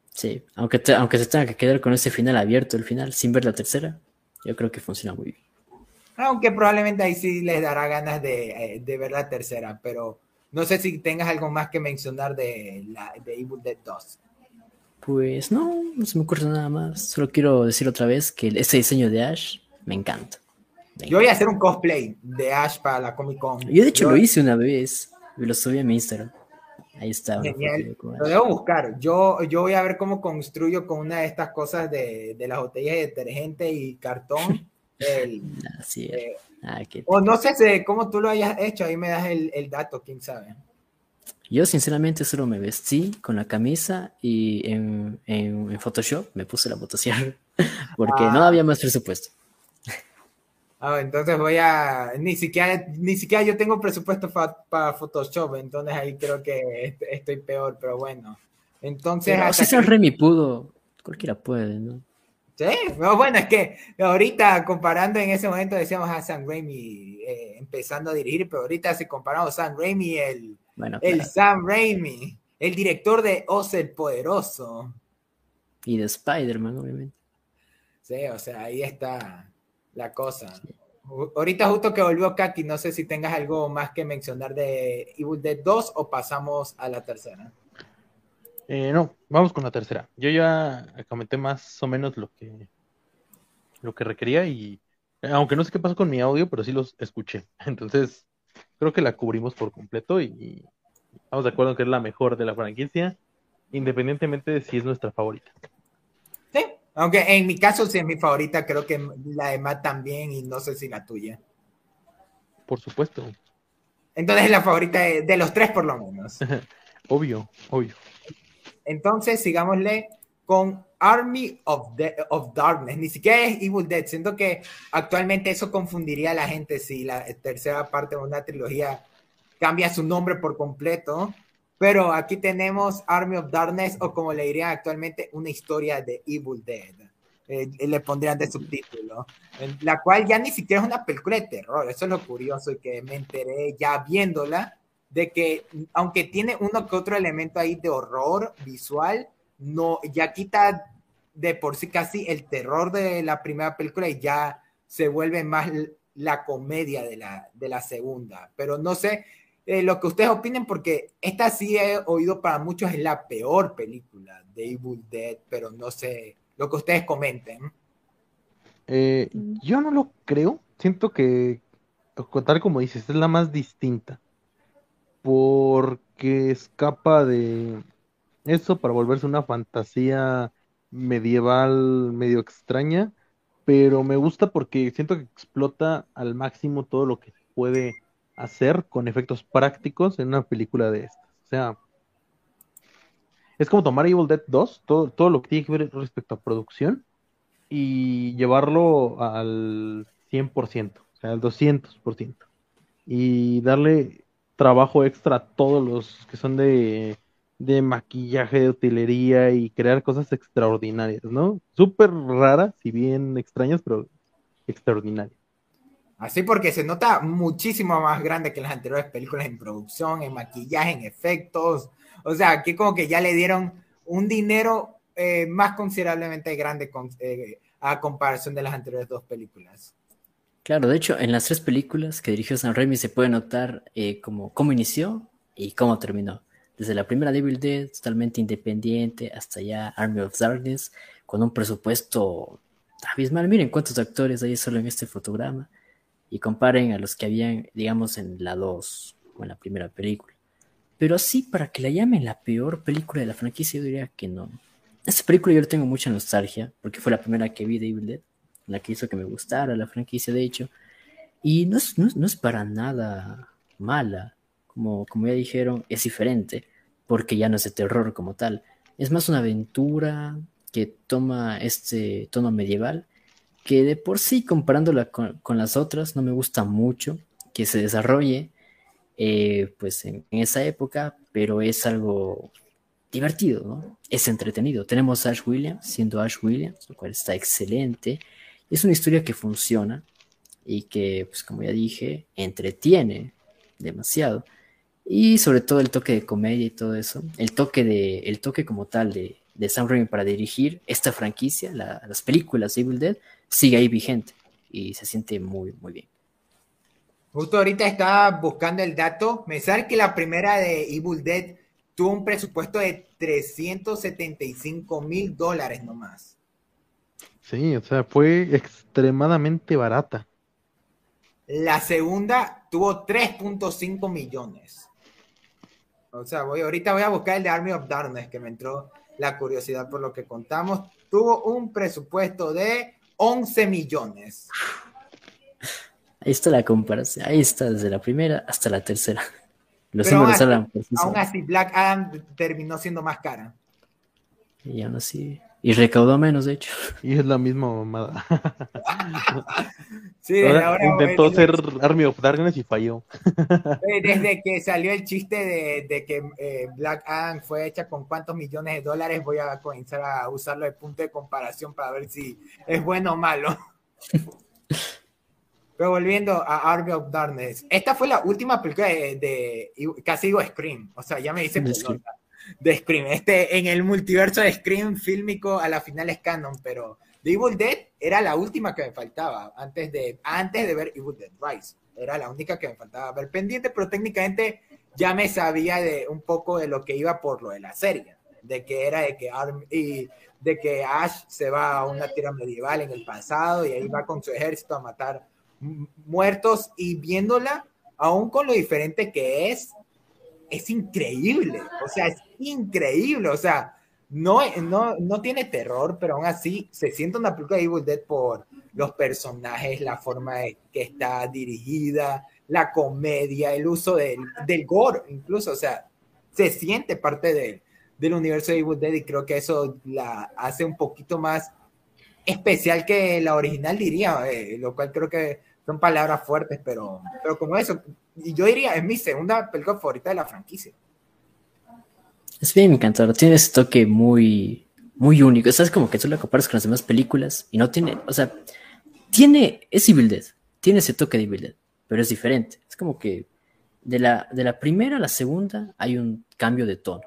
Sí, aunque, aunque se tenga que quedar con ese final abierto, el final, sin ver la tercera, yo creo que funciona muy bien. Aunque probablemente ahí sí les dará ganas de, eh, de ver la tercera, pero no sé si tengas algo más que mencionar de, la, de Evil Dead 2. Pues no, no se me ocurre nada más. Solo quiero decir otra vez que ese diseño de Ash me encanta. Yo voy a hacer un cosplay de Ash para la Comic Con. Yo de hecho lo hice una vez y lo subí a mi Instagram. Ahí está. Genial. Lo debo buscar. Yo, yo voy a ver cómo construyo con una de estas cosas de, de las botellas de detergente y cartón. El, Así es. Eh, ah, o no sé cómo tú lo hayas hecho, ahí me das el, el, dato, quién sabe. Yo sinceramente solo me vestí con la camisa y en, en, en Photoshop me puse la votación porque no ah. había más presupuesto. Ah, entonces voy a, ni siquiera, ni siquiera yo tengo presupuesto para Photoshop, entonces ahí creo que estoy peor, pero bueno. Entonces... Pero si San Remy pudo, cualquiera puede, ¿no? Sí, bueno, es que ahorita comparando en ese momento decíamos a Sam Raimi eh, empezando a dirigir, pero ahorita si comparamos a Sam Raimi, el, el Sam Raimi, el director de Oz el Poderoso. Y de Spider-Man, obviamente. Sí, o sea, ahí está la cosa. Ahorita justo que volvió Kaki, no sé si tengas algo más que mencionar de Evil Dead 2 o pasamos a la tercera. Eh, no, vamos con la tercera. Yo ya comenté más o menos lo que lo que requería y aunque no sé qué pasó con mi audio, pero sí los escuché. Entonces, creo que la cubrimos por completo y estamos de acuerdo en que es la mejor de la franquicia, independientemente de si es nuestra favorita. Aunque en mi caso, sí es mi favorita, creo que la de Matt también, y no sé si la tuya. Por supuesto. Entonces es la favorita de, los tres, por lo menos. obvio, obvio. Entonces, sigámosle con Army of, of Darkness. Ni siquiera es Evil Dead. Siento que actualmente eso confundiría a la gente si la tercera parte de una trilogía cambia su nombre por completo. Pero aquí tenemos Army of Darkness, o como le dirían actualmente, una historia de Evil Dead. Eh, le pondrían de subtítulo, la cual ya ni siquiera es una película de terror. Eso es lo curioso y que me enteré ya viéndola, de que aunque tiene uno que otro elemento ahí de horror visual, no, ya quita de por sí casi el terror de la primera película y ya se vuelve más la comedia de la, de la segunda. Pero no sé, eh, lo que ustedes opinen, porque esta sí he oído para muchos es la peor película de Evil Dead, pero no sé, lo que ustedes comenten. Eh, yo no lo creo, siento que, tal como dices, es la más distinta, porque escapa de eso para volverse una fantasía medieval medio extraña, pero me gusta porque siento que explota al máximo todo lo que puede hacer con efectos prácticos en una película de estas. O sea, es como tomar Evil Dead 2, todo, todo lo que tiene que ver respecto a producción, y llevarlo al 100%, o sea, al 200%, y darle trabajo extra todos los que son de, de maquillaje, de utilería y crear cosas extraordinarias, ¿no? Súper raras, si bien extrañas, pero extraordinarias. Así porque se nota muchísimo más grande que las anteriores películas en producción, en maquillaje, en efectos. O sea, aquí como que ya le dieron un dinero eh, más considerablemente grande eh, a comparación de las anteriores dos películas. Claro, de hecho, en las tres películas que dirigió San Raimi se puede notar eh, cómo inició y cómo terminó. Desde la primera Devil Dead, totalmente independiente, hasta ya Army of Darkness, con un presupuesto abismal. Miren cuántos actores hay solo en este fotograma y comparen a los que habían, digamos, en la 2 o en la primera película. Pero así, para que la llamen la peor película de la franquicia, yo diría que no. Esta película yo tengo mucha nostalgia, porque fue la primera que vi de Evil Dead, la que hizo que me gustara la franquicia, de hecho. Y no es, no es, para nada mala, como, como ya dijeron, es diferente, porque ya no es de terror como tal. Es más una aventura que toma este tono medieval, que de por sí, comparándola con, con las otras, no me gusta mucho que se desarrolle eh, pues en, esa época, pero es algo divertido, ¿no? Es entretenido. Tenemos a Ash Williams siendo Ash Williams, lo cual está excelente. Es una historia que funciona y que, pues como ya dije, entretiene demasiado. Y sobre todo el toque de comedia y todo eso. El toque, de, el toque como tal de, de Sam Raimi para dirigir esta franquicia, las películas Evil Dead, sigue ahí vigente y se siente muy, muy bien. Justo ahorita estaba buscando el dato. Me sale que la primera de Evil Dead tuvo un presupuesto de 375 mil dólares nomás. Sí, o sea, fue extremadamente barata. La segunda tuvo 3.5 millones. O sea, voy, ahorita voy a buscar el de Army of Darkness, que me entró la curiosidad por lo que contamos. Tuvo un presupuesto de 11 millones. Ahí está la comparación. Ahí está desde la primera hasta la tercera. Los números hablan Aún así, Black Adam terminó siendo más cara. Y aún así. Y recaudó menos, de hecho. Y es la misma mamada. sí, ahora, intentó ser Army of Darkness y falló. Desde que salió el chiste de, que eh, Black Adam fue hecha con cuántos millones de dólares, voy a comenzar a usarlo de punto de comparación para ver si es bueno o malo. Pero volviendo a Army of Darkness, esta fue la última película de, casi digo Scream, o sea, ya me dice de Scream. Este, en el multiverso de Scream fílmico a la final es canon, pero The Evil Dead era la última que me faltaba antes de, antes de ver Evil Dead Rise. Era la única que me faltaba ver pendiente, pero técnicamente ya me sabía de un poco de lo que iba por lo de la serie, de que era de que y de que Ash se va a una tierra medieval en el pasado y ahí va con su ejército a matar muertos y viéndola, aún con lo diferente que es, es increíble. O sea, es increíble. O sea, no, no, no tiene terror, pero aún así se siente una película de Evil Dead por los personajes, la forma en que está dirigida, la comedia, el uso del, del gore, incluso. O sea, se siente parte del universo de Evil Dead y creo que eso la hace un poquito más especial que la original, diría, eh, lo cual creo que son palabras fuertes, pero, pero como eso, y yo diría, es mi segunda película favorita de la franquicia. Es bien encantador, tiene ese toque muy, muy único. Es como que tú la comparas con las demás películas y no tiene, o sea, tiene, es Evil Dead, tiene ese toque de Evil Dead, pero es diferente. Es como que de la, de la primera a la segunda hay un cambio de tono,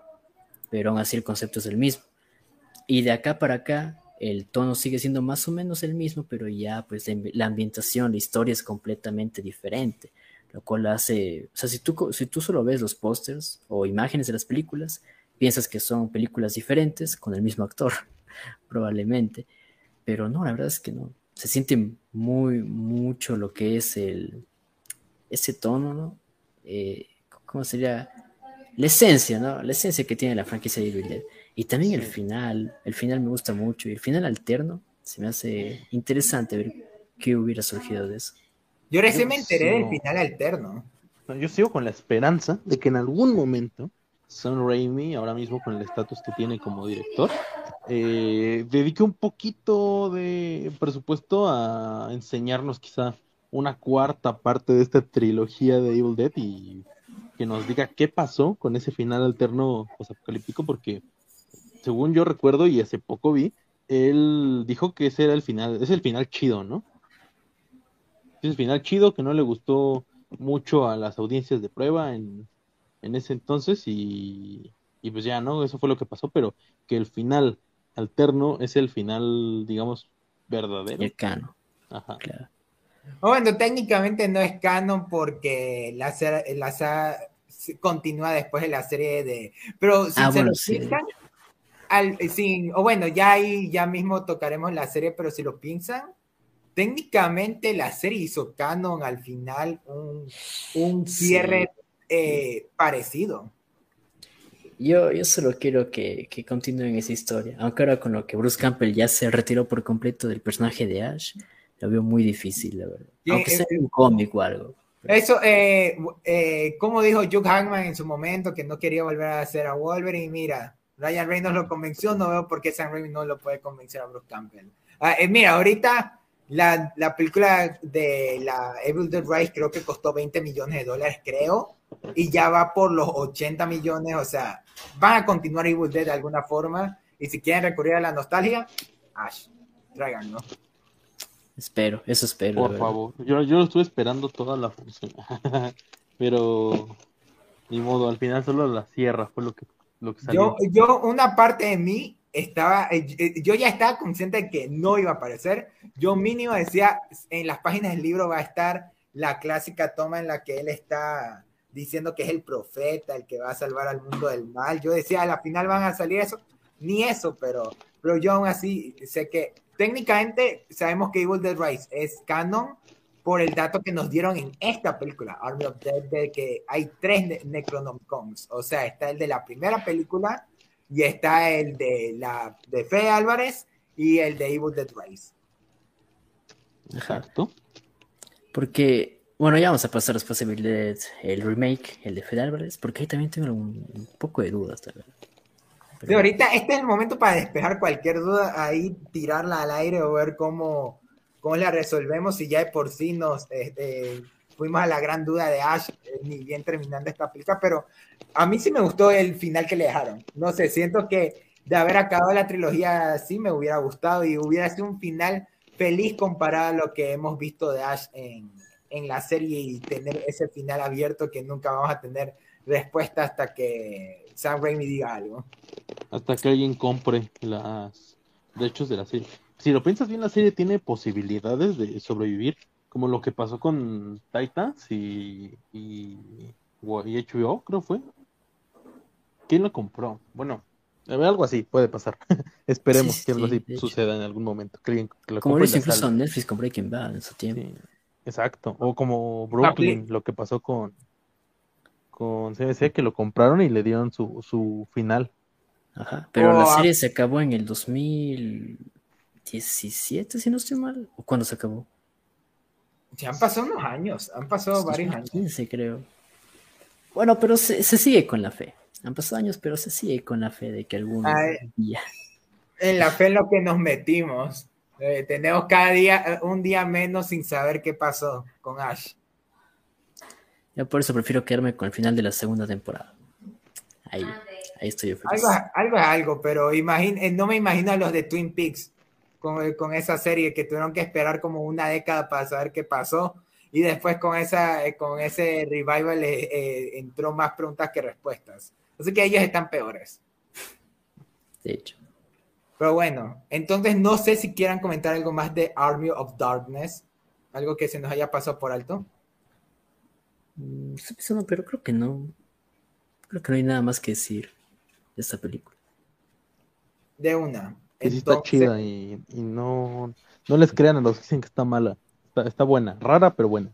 pero aún así el concepto es el mismo. Y de acá para acá el tono sigue siendo más o menos el mismo, pero ya pues la ambientación, la historia es completamente diferente, lo cual hace, o sea, si tú, si tú solo ves los pósters o imágenes de las películas, piensas que son películas diferentes con el mismo actor, probablemente, pero no, la verdad es que no, se siente muy, mucho lo que es el, ese tono, ¿no? Eh, ¿Cómo sería? La esencia, ¿no? La esencia que tiene la franquicia de Evil. Y también el final, el final me gusta mucho. Y el final alterno se me hace interesante ver qué hubiera surgido de eso. Yo recién me enteré del final alterno. Yo sigo con la esperanza de que en algún momento Sam Raimi, ahora mismo con el estatus que tiene como director, eh, dedique un poquito de presupuesto a enseñarnos quizá una cuarta parte de esta trilogía de Evil Dead y que nos diga qué pasó con ese final alterno apocalíptico porque según yo recuerdo y hace poco vi, él dijo que ese era el final, es el final chido, ¿no? Es el final chido que no le gustó mucho a las audiencias de prueba en, ese entonces y, pues ya, ¿no? Eso fue lo que pasó, pero que el final alterno es el final, digamos, verdadero. El canon. Ajá. Claro. Bueno, técnicamente no es canon porque la, la, continúa después de la serie de... Pero si ah, se lo o bueno, ya ahí ya mismo tocaremos la serie, pero si lo piensan, técnicamente la serie hizo canon al final un, cierre eh, parecido. Yo, yo solo quiero que, que continúen esa historia. Aunque ahora con lo que Bruce Campbell ya se retiró por completo del personaje de Ash, lo veo muy difícil, la verdad. Sí, Aunque sea eh, un cómic o algo. Eso, eh, eh, como dijo Hugh Hackman en su momento, que no quería volver a hacer a Wolverine, mira, Ryan Reynolds lo convenció, no veo por qué Sam Raimi no lo puede convencer a Bruce Campbell. Ah, eh, mira, ahorita la, la película de la Evil Dead Rise creo que costó 20 millones de dólares, creo, y ya va por los 80 millones, o sea, van a continuar Evil Dead de alguna forma, y si quieren recurrir a la nostalgia, Ash, tráiganlo. Espero, eso espero. Por favor. Yo, yo lo estuve esperando toda la función. Pero ni modo, al final solo la sierra fue lo que, lo que salió. Yo, yo, una parte de mí estaba, eh, eh, yo ya estaba consciente de que no iba a aparecer. Yo mínimo decía, en las páginas del libro va a estar la clásica toma en la que él está diciendo que es el profeta, el que va a salvar al mundo del mal. Yo decía, a la final van a salir eso, ni eso, pero, pero yo aún así sé que técnicamente sabemos que Evil Dead Rise es canon por el dato que nos dieron en esta película, Army of Dead, de que hay tres ne Necronomicons. O sea, está el de la primera película y está el de la de Fede Álvarez y el de Evil Dead Rise. Exacto. Porque, bueno, ya vamos a pasar después de Evil Dead, el remake, el de Fede Álvarez, porque ahí también tengo un, un poco de dudas. Pero- Sí, ahorita este es el momento para despejar cualquier duda, ahí tirarla al aire o ver cómo, cómo la resolvemos si ya de por sí nos este, fuimos a la gran duda de Ash, eh, ni bien terminando esta película, pero a mí sí me gustó el final que le dejaron. No sé, siento que de haber acabado la trilogía así me hubiera gustado y hubiera sido un final feliz comparado a lo que hemos visto de Ash en, en la serie y tener ese final abierto que nunca vamos a tener respuesta hasta que Sam Raimi diga algo. Hasta que alguien compre los derechos de la serie. Si lo piensas bien, la serie tiene posibilidades de sobrevivir, como lo que pasó con Titans y, y, y HBO, creo fue. ¿Quién lo compró? Bueno, a ver, algo así puede pasar. Esperemos Sí, sí, que algo sí, así suceda en algún momento. Que alguien que lo Como lo hizo incluso salve. Netflix con Breaking Bad en su tiempo. Sí, exacto. O como Brooklyn, lo que pasó con, con CBC, que lo compraron y le dieron su, su final. Ajá. Pero Oh, la ah. serie se acabó en el 2017, si no estoy mal. ¿O cuándo se acabó? Ya han pasado unos años, han pasado varios años. 2015, creo. Bueno, pero se, se sigue con la fe. Han pasado años, pero se sigue con la fe de que algún Ay. día. En la fe en lo que nos metimos. Eh, tenemos cada día, eh, un día menos sin saber qué pasó con Ash. Yo por eso prefiero quedarme con el final de la segunda temporada. Ahí, ahí estoy yo feliz. Algo, es- algo es algo, pero imagin- eh, no me imagino a los de Twin Peaks con, eh, con esa serie que tuvieron que esperar como una década para saber qué pasó. Y después con, esa, eh, con ese revival eh, eh, entró más preguntas que respuestas. Así que ellos están peores. De hecho. Pero bueno, entonces no sé si quieran comentar algo más de Army of Darkness. Algo que se nos haya pasado por alto. Mm, Estoy pensando, pero creo que no. Creo que no hay nada más que decir de esta película. De una. Que sí está chida y, y no, no les crean a los que dicen que está mala. Está, está buena, rara, pero buena.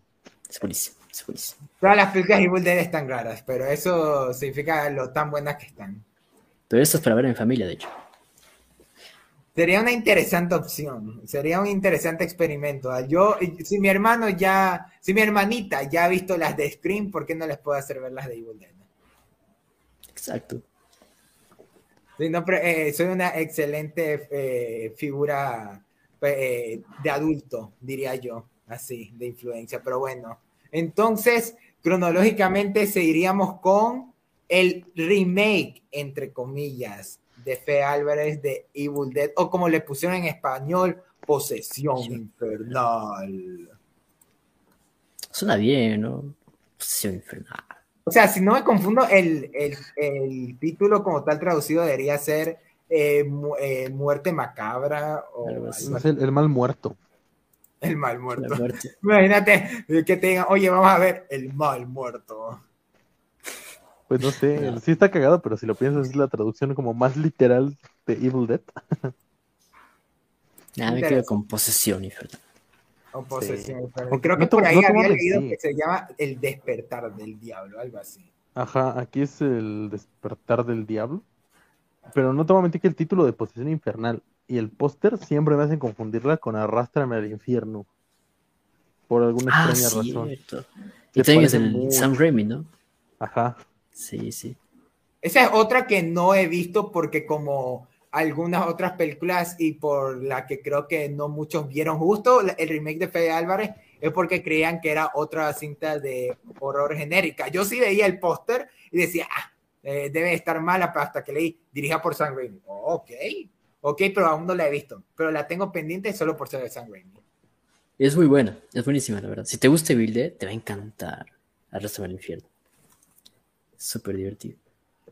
Es buenísimo, es buenísimo. Todas las películas de Evil Dead están raras, pero eso significa lo tan buenas que están. Pero esto es para ver en familia, de hecho. Sería una interesante opción, sería un interesante experimento. Yo, si mi hermano ya, si mi hermanita ya ha visto las de Scream, ¿por qué no les puedo hacer ver las de Evil Dead? Exacto. Sí, no, pero, eh, soy una excelente eh, figura eh, de adulto, diría yo, así, de influencia. Pero bueno, entonces, cronológicamente seguiríamos con el remake, entre comillas, de Fe Álvarez de Evil Dead, o como le pusieron en español, Posesión Infernal. Suena bien, ¿no? Posesión infernal. O sea, si no me confundo, el, el, el título como tal traducido debería ser eh, mu- eh, Muerte Macabra o Es el, el mal muerto. El mal muerto. Imagínate que te digan, oye, vamos a ver el mal muerto. Pues no sé, No. sí está cagado, pero si lo piensas es la traducción como más literal de Evil Dead. Nada, me quedo con posesión infernal. O posesión. Sí. Creo que no por ahí no había leído sí. que se llama El despertar del diablo, algo así. Ajá, aquí es el despertar del diablo. Pero no te voy a mentir que el título de Posesión Infernal y el póster siempre me hacen confundirla con Arrástrame al infierno. Por alguna Ah, extraña razón. cierto. Y también es el mucho. Sam Raimi, ¿no? Ajá. Sí, sí. Esa es otra que no he visto porque como algunas otras películas y por la que creo que no muchos vieron justo el remake de Fede Álvarez es porque creían que era otra cinta de horror genérica. Yo sí veía el póster y decía, ah, eh, debe estar mala, pero hasta que leí, dirija por Sam Raimi. Oh, ok, ok, pero aún no la he visto. Pero la tengo pendiente solo por ser de Sam Raimi. Es muy buena, es buenísima, la verdad. Si te gusta Evil Dead, te va a encantar Arrastra al infierno. Súper divertido.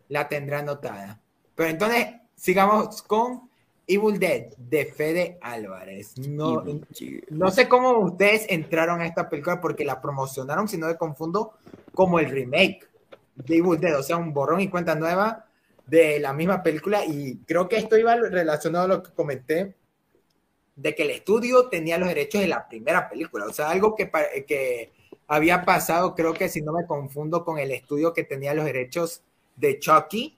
la tendrá anotada. Pero entonces, sigamos con Evil Dead de Fede Álvarez. No, no sé cómo ustedes entraron a esta película porque la promocionaron, si no me confundo, como el remake de Evil Dead, o sea, un borrón y cuenta nueva de la misma película. Y creo que esto iba relacionado a lo que comenté de que el estudio tenía los derechos de la primera película, o sea, algo que, que había pasado, creo que si no me confundo con el estudio que tenía los derechos de Chucky,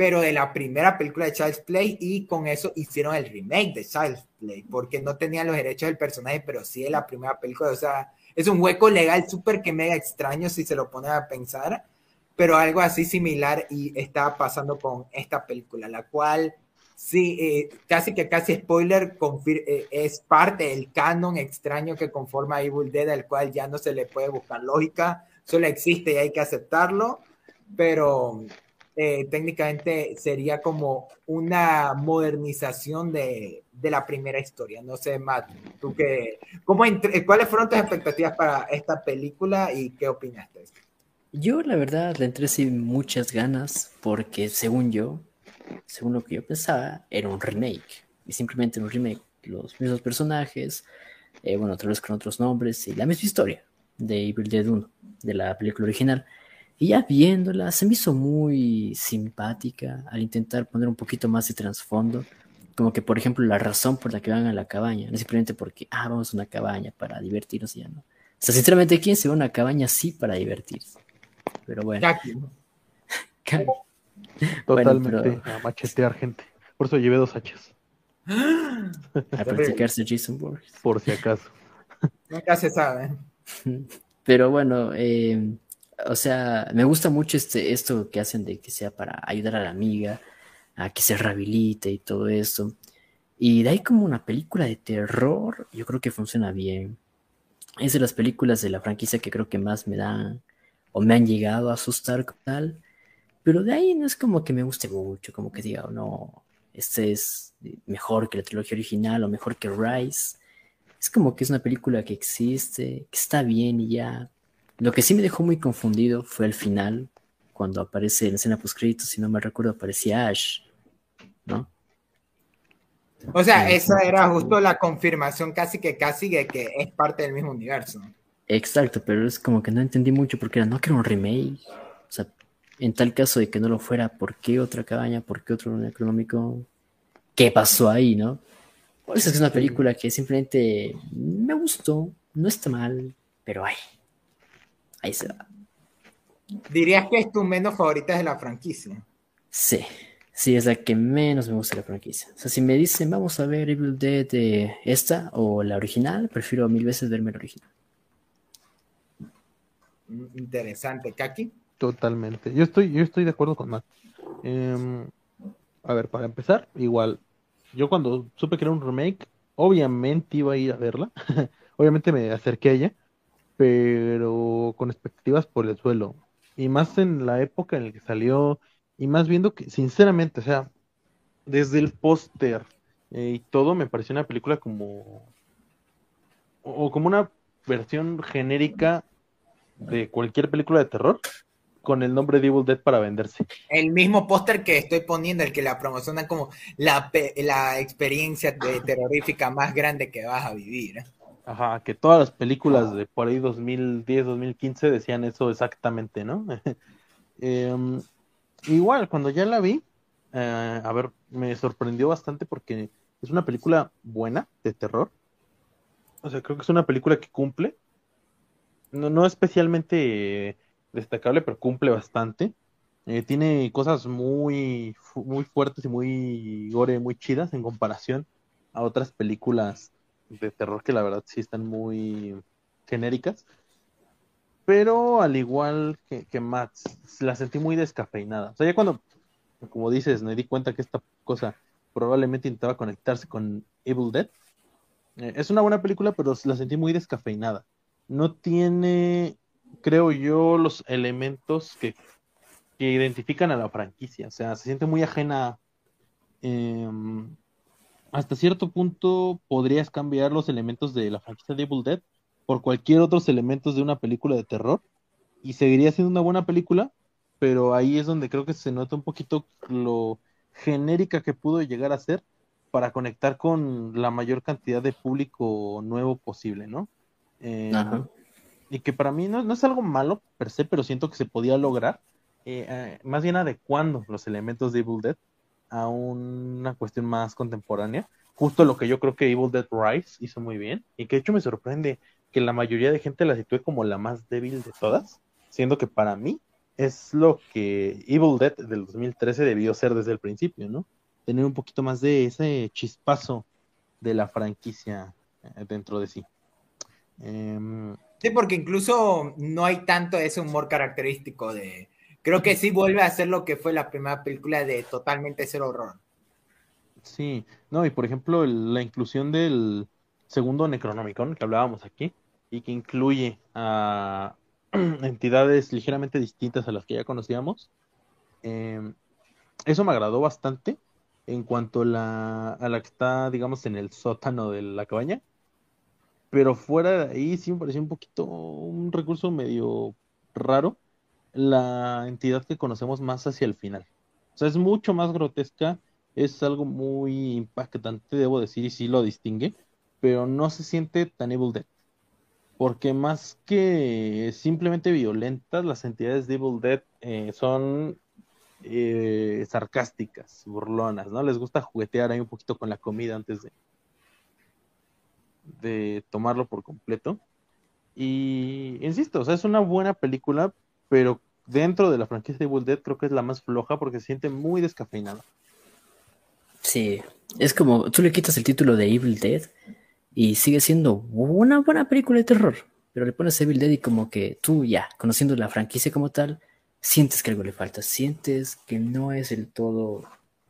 pero de la primera película de Child's Play y con eso hicieron el remake de Child's Play, porque no tenían los derechos del personaje, pero sí de la primera película, o sea, es un hueco legal súper que mega extraño si se lo ponen a pensar, pero algo así similar y estaba pasando con esta película, la cual sí, eh, casi que casi spoiler, eh, es parte del canon extraño que conforma Evil Dead, al cual ya no se le puede buscar lógica, solo existe y hay que aceptarlo, pero eh, técnicamente sería como una modernización de, de la primera historia. No sé, Matt, ¿tú qué, cómo entre- ¿cuáles fueron tus expectativas para esta película y qué opinaste? Yo, la verdad, le entré sin muchas ganas porque, según yo, según lo que yo pensaba, era un remake. Y simplemente un remake. Los mismos personajes, eh, bueno, otra vez con otros nombres y la misma historia de Evil Dead 1, de la película original. Y ya viéndola, se me hizo muy simpática al intentar poner un poquito más de trasfondo. Como que, por ejemplo, la razón por la que van a la cabaña, no simplemente porque, ah, vamos a una cabaña para divertirnos y ya no. O sea, sinceramente, ¿quién se va a una cabaña así para divertirse? Pero bueno. Jackie. Bueno, Totalmente pero- a machetear gente. Por eso llevé dos hachas, a practicarse Jason Bourne. por si acaso. Nunca se sabe. Pero bueno, eh, o sea, me gusta mucho este, esto que hacen de que sea para ayudar a la amiga, a que se rehabilite y todo eso. Y de ahí como una película de terror, yo creo que funciona bien. Es de las películas de la franquicia que creo que más me dan o me han llegado a asustar tal. Pero de ahí no es como que me guste mucho, como que diga, "Oh, no, este es mejor que la trilogía original o mejor que Rise. Es como que es una película que existe, que está bien y ya. Lo que sí me dejó muy confundido fue el final, cuando aparece en la escena post si no me recuerdo, aparecía Ash, ¿no? O sea, Sí, esa era justo la confirmación casi que casi de que es parte del mismo universo. Exacto, pero es como que no entendí mucho porque era, no que era un remake. O sea, en tal caso de que no lo fuera, ¿por qué otra cabaña? ¿Por qué otro económico? ¿Qué pasó ahí, no? Por eso es una película que simplemente me gustó, no está mal, pero ay, ahí se va. Dirías que es tu menos favorita de la franquicia. Sí, sí, es la que menos me gusta de la franquicia. O sea, si me dicen, vamos a ver Evil Dead de esta o la original, prefiero mil veces verme la original. Mm, Interesante, Kaki. Totalmente. Yo estoy, yo estoy de acuerdo con Matt. Em, a ver, para empezar, igual, yo cuando supe que era un remake, obviamente iba a ir a verla. obviamente me acerqué a ella, pero con expectativas por el suelo. Y más en la época en la que salió, y más viendo que, sinceramente, o sea, desde el póster eh, y todo, me pareció una película como, o como una versión genérica de cualquier película de terror con el nombre de Evil Dead para venderse. El mismo póster que estoy poniendo, el que la promocionan como la, la experiencia de- terrorífica más grande que vas a vivir. Ajá, que todas las películas de por ahí 2010, 2015 decían eso exactamente, ¿no? Em, igual, cuando ya la vi, eh, a ver, me sorprendió bastante porque es una película buena de terror. O sea, creo que es una película que cumple. No, no especialmente destacable, pero cumple bastante. Eh, tiene cosas muy, muy fuertes y muy gore, muy chidas en comparación a otras películas de terror que la verdad sí están muy genéricas. Pero al igual que, que Max, la sentí muy descafeinada. O sea, ya cuando, como dices, me di cuenta que esta cosa probablemente intentaba conectarse con Evil Dead. Eh, es una buena película, pero la sentí muy descafeinada. No tiene, creo yo, los elementos que, que identifican a la franquicia. O sea, se siente muy ajena. Em, hasta cierto punto podrías cambiar los elementos de la franquicia de Evil Dead por cualquier otros elementos de una película de terror y seguiría siendo una buena película, pero ahí es donde creo que se nota un poquito lo genérica que pudo llegar a ser para conectar con la mayor cantidad de público nuevo posible, ¿no? Eh, y que para mí no, es algo malo per se, pero siento que se podía lograr, eh, eh, más bien adecuando los elementos de Evil Dead a una cuestión más contemporánea, justo lo que yo creo que Evil Dead Rise hizo muy bien, y que de hecho me sorprende que la mayoría de gente la sitúe como la más débil de todas, siendo que para mí es lo que Evil Dead del 2013 debió ser desde el principio, ¿no? Tener un poquito más de ese chispazo de la franquicia eh, dentro de sí. Em, sí, porque incluso no hay tanto ese humor característico de... Creo que sí vuelve a ser lo que fue la primera película de totalmente ser horror. Sí, no, y por ejemplo la inclusión del segundo Necronomicon que hablábamos aquí y que incluye a entidades ligeramente distintas a las que ya conocíamos. Em, eso me agradó bastante en cuanto la, a la que está, digamos, en el sótano de la cabaña. Pero fuera de ahí sí me pareció un poquito un recurso medio raro la entidad que conocemos más hacia el final. O sea, es mucho más grotesca, es algo muy impactante, debo decir, y sí lo distingue, pero no se siente tan Evil Dead porque más que simplemente violentas, las entidades de Evil Dead eh, son eh, sarcásticas, burlonas, ¿no? Les gusta juguetear ahí un poquito con la comida antes de, de tomarlo por completo. Y insisto, o sea, es una buena película, pero dentro de la franquicia de Evil Dead creo que es la más floja porque se siente muy descafeinada. Sí, es como tú le quitas el título de Evil Dead y sigue siendo una buena película de terror, pero le pones Evil Dead y como que tú ya, conociendo la franquicia como tal, sientes que algo le falta, sientes que no es el todo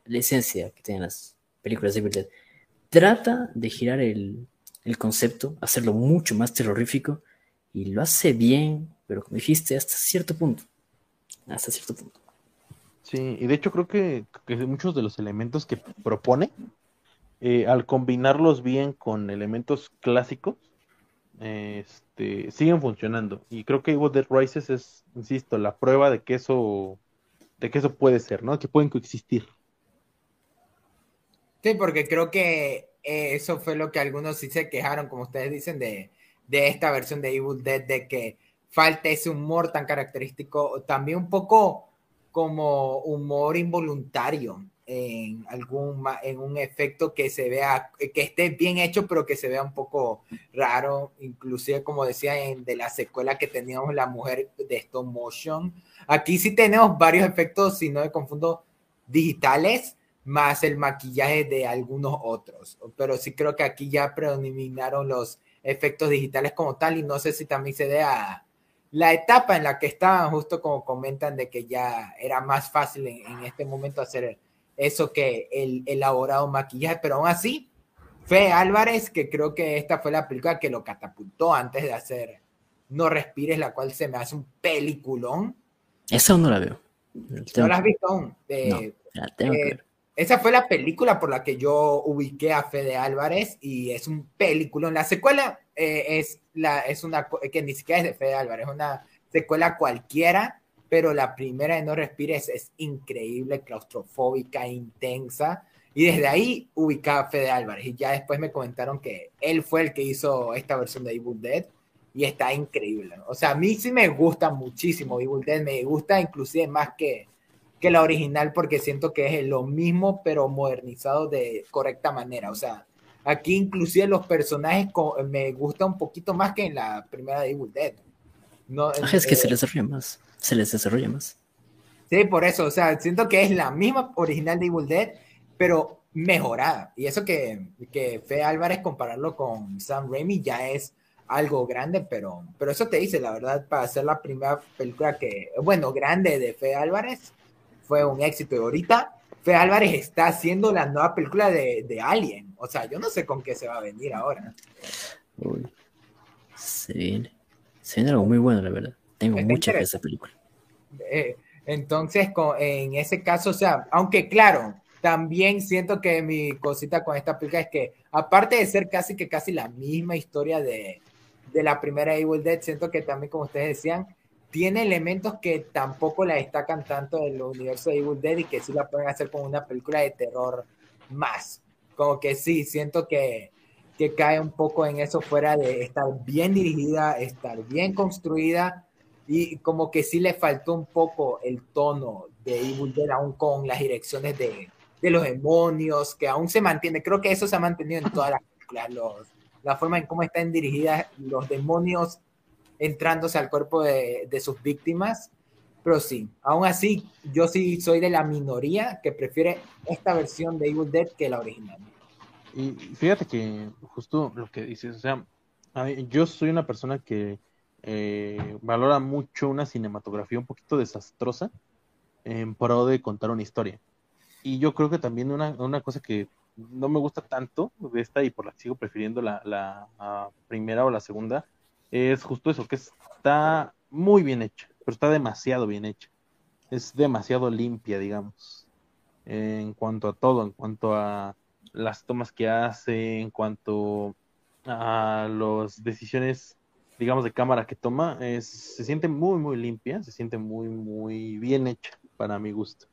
la esencia que tienen las películas de Evil Dead. Trata de girar el, el concepto, hacerlo mucho más terrorífico y lo hace bien, pero como dijiste, hasta cierto punto. Hasta cierto punto. Sí, y de hecho creo que, que muchos de los elementos que propone eh, al combinarlos bien con elementos clásicos, este, siguen funcionando. Y creo que Evil Dead Rises es, insisto, la prueba de que eso, de que eso puede ser, ¿no? Que pueden coexistir. Sí, porque creo que eh, eso fue lo que algunos sí se quejaron, como ustedes dicen, de, de esta versión de Evil Dead, de que falta ese humor tan característico, también un poco como humor involuntario en algún en un efecto que se vea que esté bien hecho pero que se vea un poco raro inclusive como decía en de la secuela que teníamos la mujer de stop motion. Aquí sí tenemos varios efectos si no me confundo digitales más el maquillaje de algunos otros. Pero sí creo que aquí ya predominaron los efectos digitales como tal y no sé si también se dé a la etapa en la que estaban justo como comentan de que ya era más fácil en, en este momento hacer eso que el elaborado maquillaje, pero aún así, Fe Álvarez, que creo que esta fue la película que lo catapultó antes de hacer No Respires, la cual se me hace un peliculón. Esa aún no la veo. ¿No la has visto aún? Eh, esa fue la película por la que yo ubiqué a Fede Álvarez y es un peliculón. La secuela eh, es, la, es una que ni siquiera es de Fede Álvarez, es una secuela cualquiera pero la primera de No Respires es increíble, claustrofóbica, intensa. Y desde ahí ubicaba a Fede Álvarez. Y ya después me comentaron que él fue el que hizo esta versión de Evil Dead. Y está increíble. O sea, a mí sí me gusta muchísimo Evil Dead. Me gusta inclusive más que, que la original porque siento que es lo mismo, pero modernizado de correcta manera. O sea, aquí inclusive los personajes me gustan un poquito más que en la primera de Evil Dead. No, es que se les desarrolla más. Se les desarrolla más. Sí, por eso, o sea, siento que es la misma original de Evil Dead, pero mejorada. Y eso que, que Fe Álvarez compararlo con Sam Raimi ya es algo grande, pero, pero eso te dice, la verdad, para hacer la primera película que, bueno, grande de Fe Álvarez, fue un éxito. Y ahorita Fe Álvarez está haciendo la nueva película de, de Alien. O sea, yo no sé con qué se va a venir ahora. Uy, se viene. Se viene algo muy bueno, la verdad. Tengo mucha fe de esa película. Eh, entonces, en ese caso, o sea, aunque claro, también siento que mi cosita con esta película es que, aparte de ser casi que casi la misma historia de, de la primera Evil Dead, siento que también, como ustedes decían, tiene elementos que tampoco la destacan tanto del universo de Evil Dead y que sí la pueden hacer como una película de terror más. Como que sí, siento que, que cae un poco en eso fuera de estar bien dirigida, estar bien construida y como que sí le faltó un poco el tono de Evil Dead aún con las direcciones de, de los demonios, que aún se mantiene, creo que eso se ha mantenido en todas las películas, la forma en cómo están dirigidas los demonios entrándose al cuerpo de, de, sus víctimas, pero sí, aún así yo sí soy de la minoría que prefiere esta versión de Evil Dead que la original. Y fíjate que justo lo que dices, o sea, yo soy una persona que eh, valora mucho una cinematografía un poquito desastrosa en pro de contar una historia. Y yo creo que también una, una cosa que no me gusta tanto de esta y por la que sigo prefiriendo la, la, primera o la segunda es justo eso, que está muy bien hecha, pero está demasiado bien hecha. Es demasiado limpia, digamos, en cuanto a todo, en cuanto a las tomas que hace, en cuanto a las decisiones digamos, de cámara que toma, es, se siente muy, muy limpia, se siente muy, muy bien hecha para mi gusto.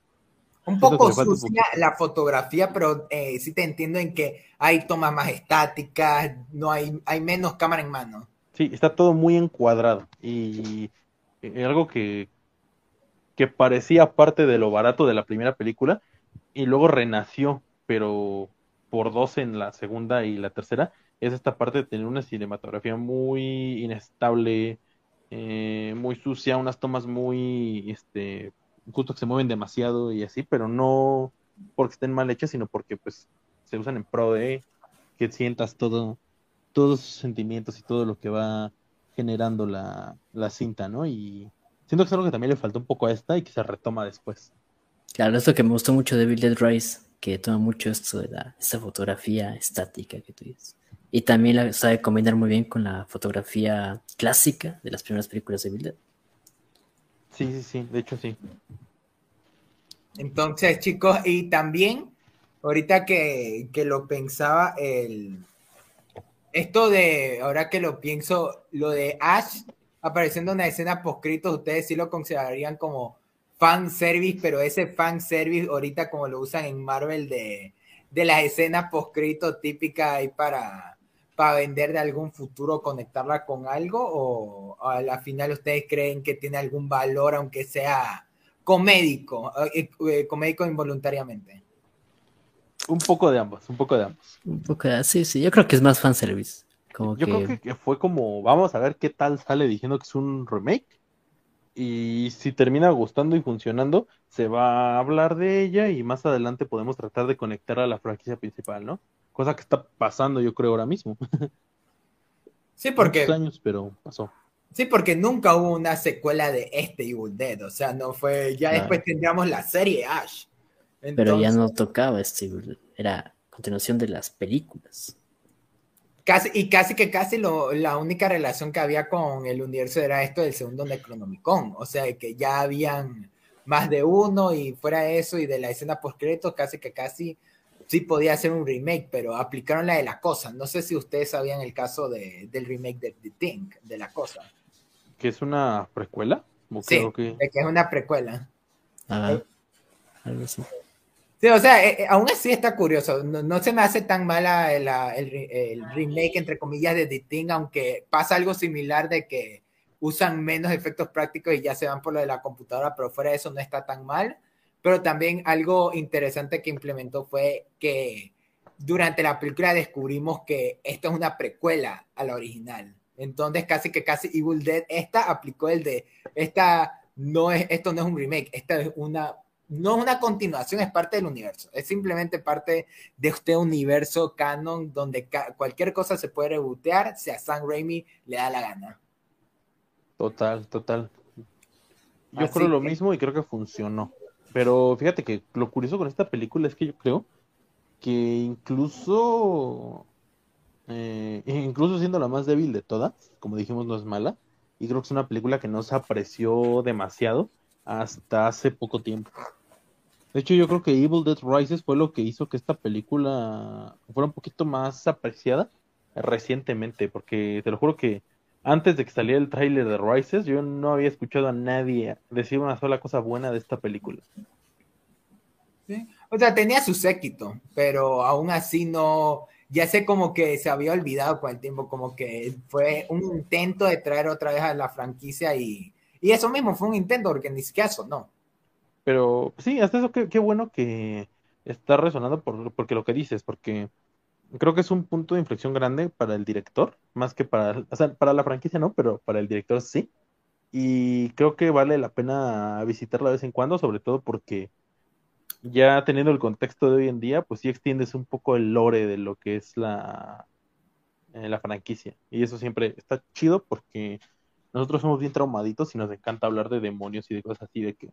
Un poco sucia la fotografía, pero eh, sí te entiendo en que hay tomas más estáticas, no hay, hay menos cámara en mano. Sí, está todo muy encuadrado. Y eh, algo que, que parecía parte de lo barato de la primera película y luego renació, pero por dos en la segunda y la tercera, es esta parte de tener una cinematografía muy inestable, eh, muy sucia, unas tomas muy, este, justo que se mueven demasiado y así, pero no porque estén mal hechas, sino porque pues se usan en pro de que sientas todo, todos sus sentimientos y todo lo que va generando la, la cinta, ¿no? Y siento que es algo que también le faltó un poco a esta y que se retoma después. Claro, esto que me gustó mucho de Bill Dead Rise, que toma mucho esto de la, esta fotografía estática que tú dices. Y también la sabe combinar muy bien con la fotografía clásica de las primeras películas de Bill Sí, sí, sí, de hecho sí. Entonces, chicos, y también, ahorita que, que lo pensaba, el, esto de, ahora que lo pienso, lo de Ash apareciendo en una escena poscrito, ustedes sí lo considerarían como fan service, pero ese fan service ahorita como lo usan en Marvel de, de las escenas poscrito típicas ahí para para vender de algún futuro, conectarla con algo? ¿O a la final ustedes creen que tiene algún valor, aunque sea comédico, eh, eh, comédico involuntariamente? Un poco de ambos, un poco de ambos. Un poco de, sí, sí, yo creo que es más fanservice. Como yo creo que fue como, vamos a ver qué tal sale diciendo que es un remake. Y si termina gustando y funcionando, se va a hablar de ella y más adelante podemos tratar de conectar a la franquicia principal, ¿no? cosa que está pasando yo creo ahora mismo. Sí, porque... años, pero pasó. Sí, porque nunca hubo una secuela de este Evil Dead, o sea, no fue, ya después tendríamos la serie Ash. Pero ya no tocaba este era continuación de las películas. Casi, y casi que casi lo, la única relación que había con el universo era esto del segundo Necronomicon, o sea, que ya habían más de uno y fuera eso y de la escena post casi que casi sí podía hacer un remake, pero aplicaron la de la cosa. No sé si ustedes sabían el caso de, del remake de The Thing, de la cosa. ¿Que es una precuela? Sí, que... De que es una precuela. Ah, algo así. Sí, o sea, eh, eh, aún así está curioso. No, se me hace tan mala el, el, remake, entre comillas, de The Thing, aunque pasa algo similar de que usan menos efectos prácticos y ya se van por lo de la computadora, pero fuera de eso no está tan mal. Pero también algo interesante que implementó fue que durante la película descubrimos que esto es una precuela a la original. Entonces, casi que casi Evil Dead, esta aplicó el de, esta no es, esto no es un remake, esta es una, no es una continuación, es parte del universo, es simplemente parte de este universo canon donde cualquier cosa se puede rebotear si a Sam Raimi le da la gana. Total, total. Yo creo lo mismo y creo que funcionó. Pero fíjate que lo curioso con esta película es que yo creo que incluso eh, incluso siendo la más débil de todas, como dijimos, no es mala. Y creo que es una película que no se apreció demasiado hasta hace poco tiempo. De hecho, yo creo que Evil Dead Rises fue lo que hizo que esta película fuera un poquito más apreciada recientemente, porque te lo juro que antes de que saliera el tráiler de Rises, yo no había escuchado a nadie decir una sola cosa buena de esta película. Sí. O sea, tenía su séquito, pero aún así no, ya sé como que se había olvidado con el tiempo, como que fue un intento de traer otra vez a la franquicia y, y eso mismo fue un intento, porque ni siquiera no Pero sí, hasta eso qué, bueno que está resonando por, porque lo que dices, porque creo que es un punto de inflexión grande para el director, más que para, o sea, para la franquicia no, pero para el director sí. Y creo que vale la pena visitarla de vez en cuando, sobre todo porque ya teniendo el contexto de hoy en día, pues sí extiendes un poco el lore de lo que es la, eh, la franquicia. Y eso siempre está chido porque nosotros somos bien traumaditos y nos encanta hablar de demonios y de cosas así, de que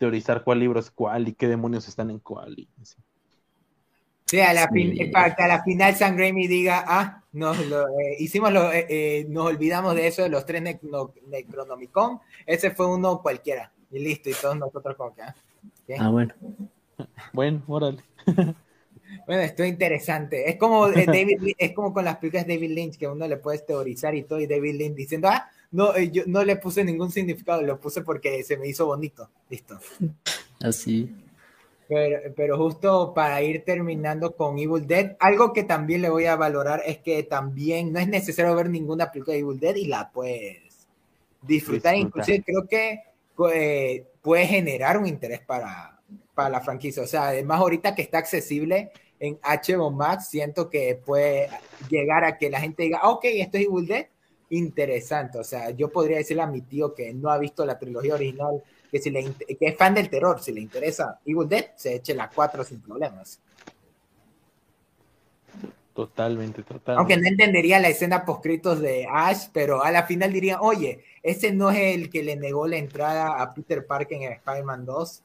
teorizar cuál libro es cuál y qué demonios están en cuál. Y Sí, a la, a la final San Raimi diga, ah, nos eh, hicimos lo, eh, nos olvidamos de eso de los tres Necronomicon, ese fue uno cualquiera, y listo, y todos nosotros como que, ah, ah bueno. Bueno, órale. Bueno, esto es interesante. Es como eh, David, es como con las películas de David Lynch que uno le puede teorizar y todo, y David Lynch diciendo, ah, no, eh, yo no le puse ningún significado, lo puse porque se me hizo bonito. Listo. Así. Pero, pero justo para ir terminando con Evil Dead, algo que también le voy a valorar es que también no es necesario ver ninguna película de Evil Dead y la puedes disfrutar. Inclusive creo que eh, puede generar un interés para, para la franquicia. O sea, además ahorita que está accesible en HBO Max, siento que puede llegar a que la gente diga, ok, esto es Evil Dead, interesante. O sea, yo podría decirle a mi tío que no ha visto la trilogía original, que, si le, que es fan del terror, si le interesa Evil Dead, se eche la 4 sin problemas. Totalmente, totalmente. Aunque no entendería la escena poscritos de Ash, pero a la final diría, oye, ese no es el que le negó la entrada a Peter Parker en Spider-Man 2.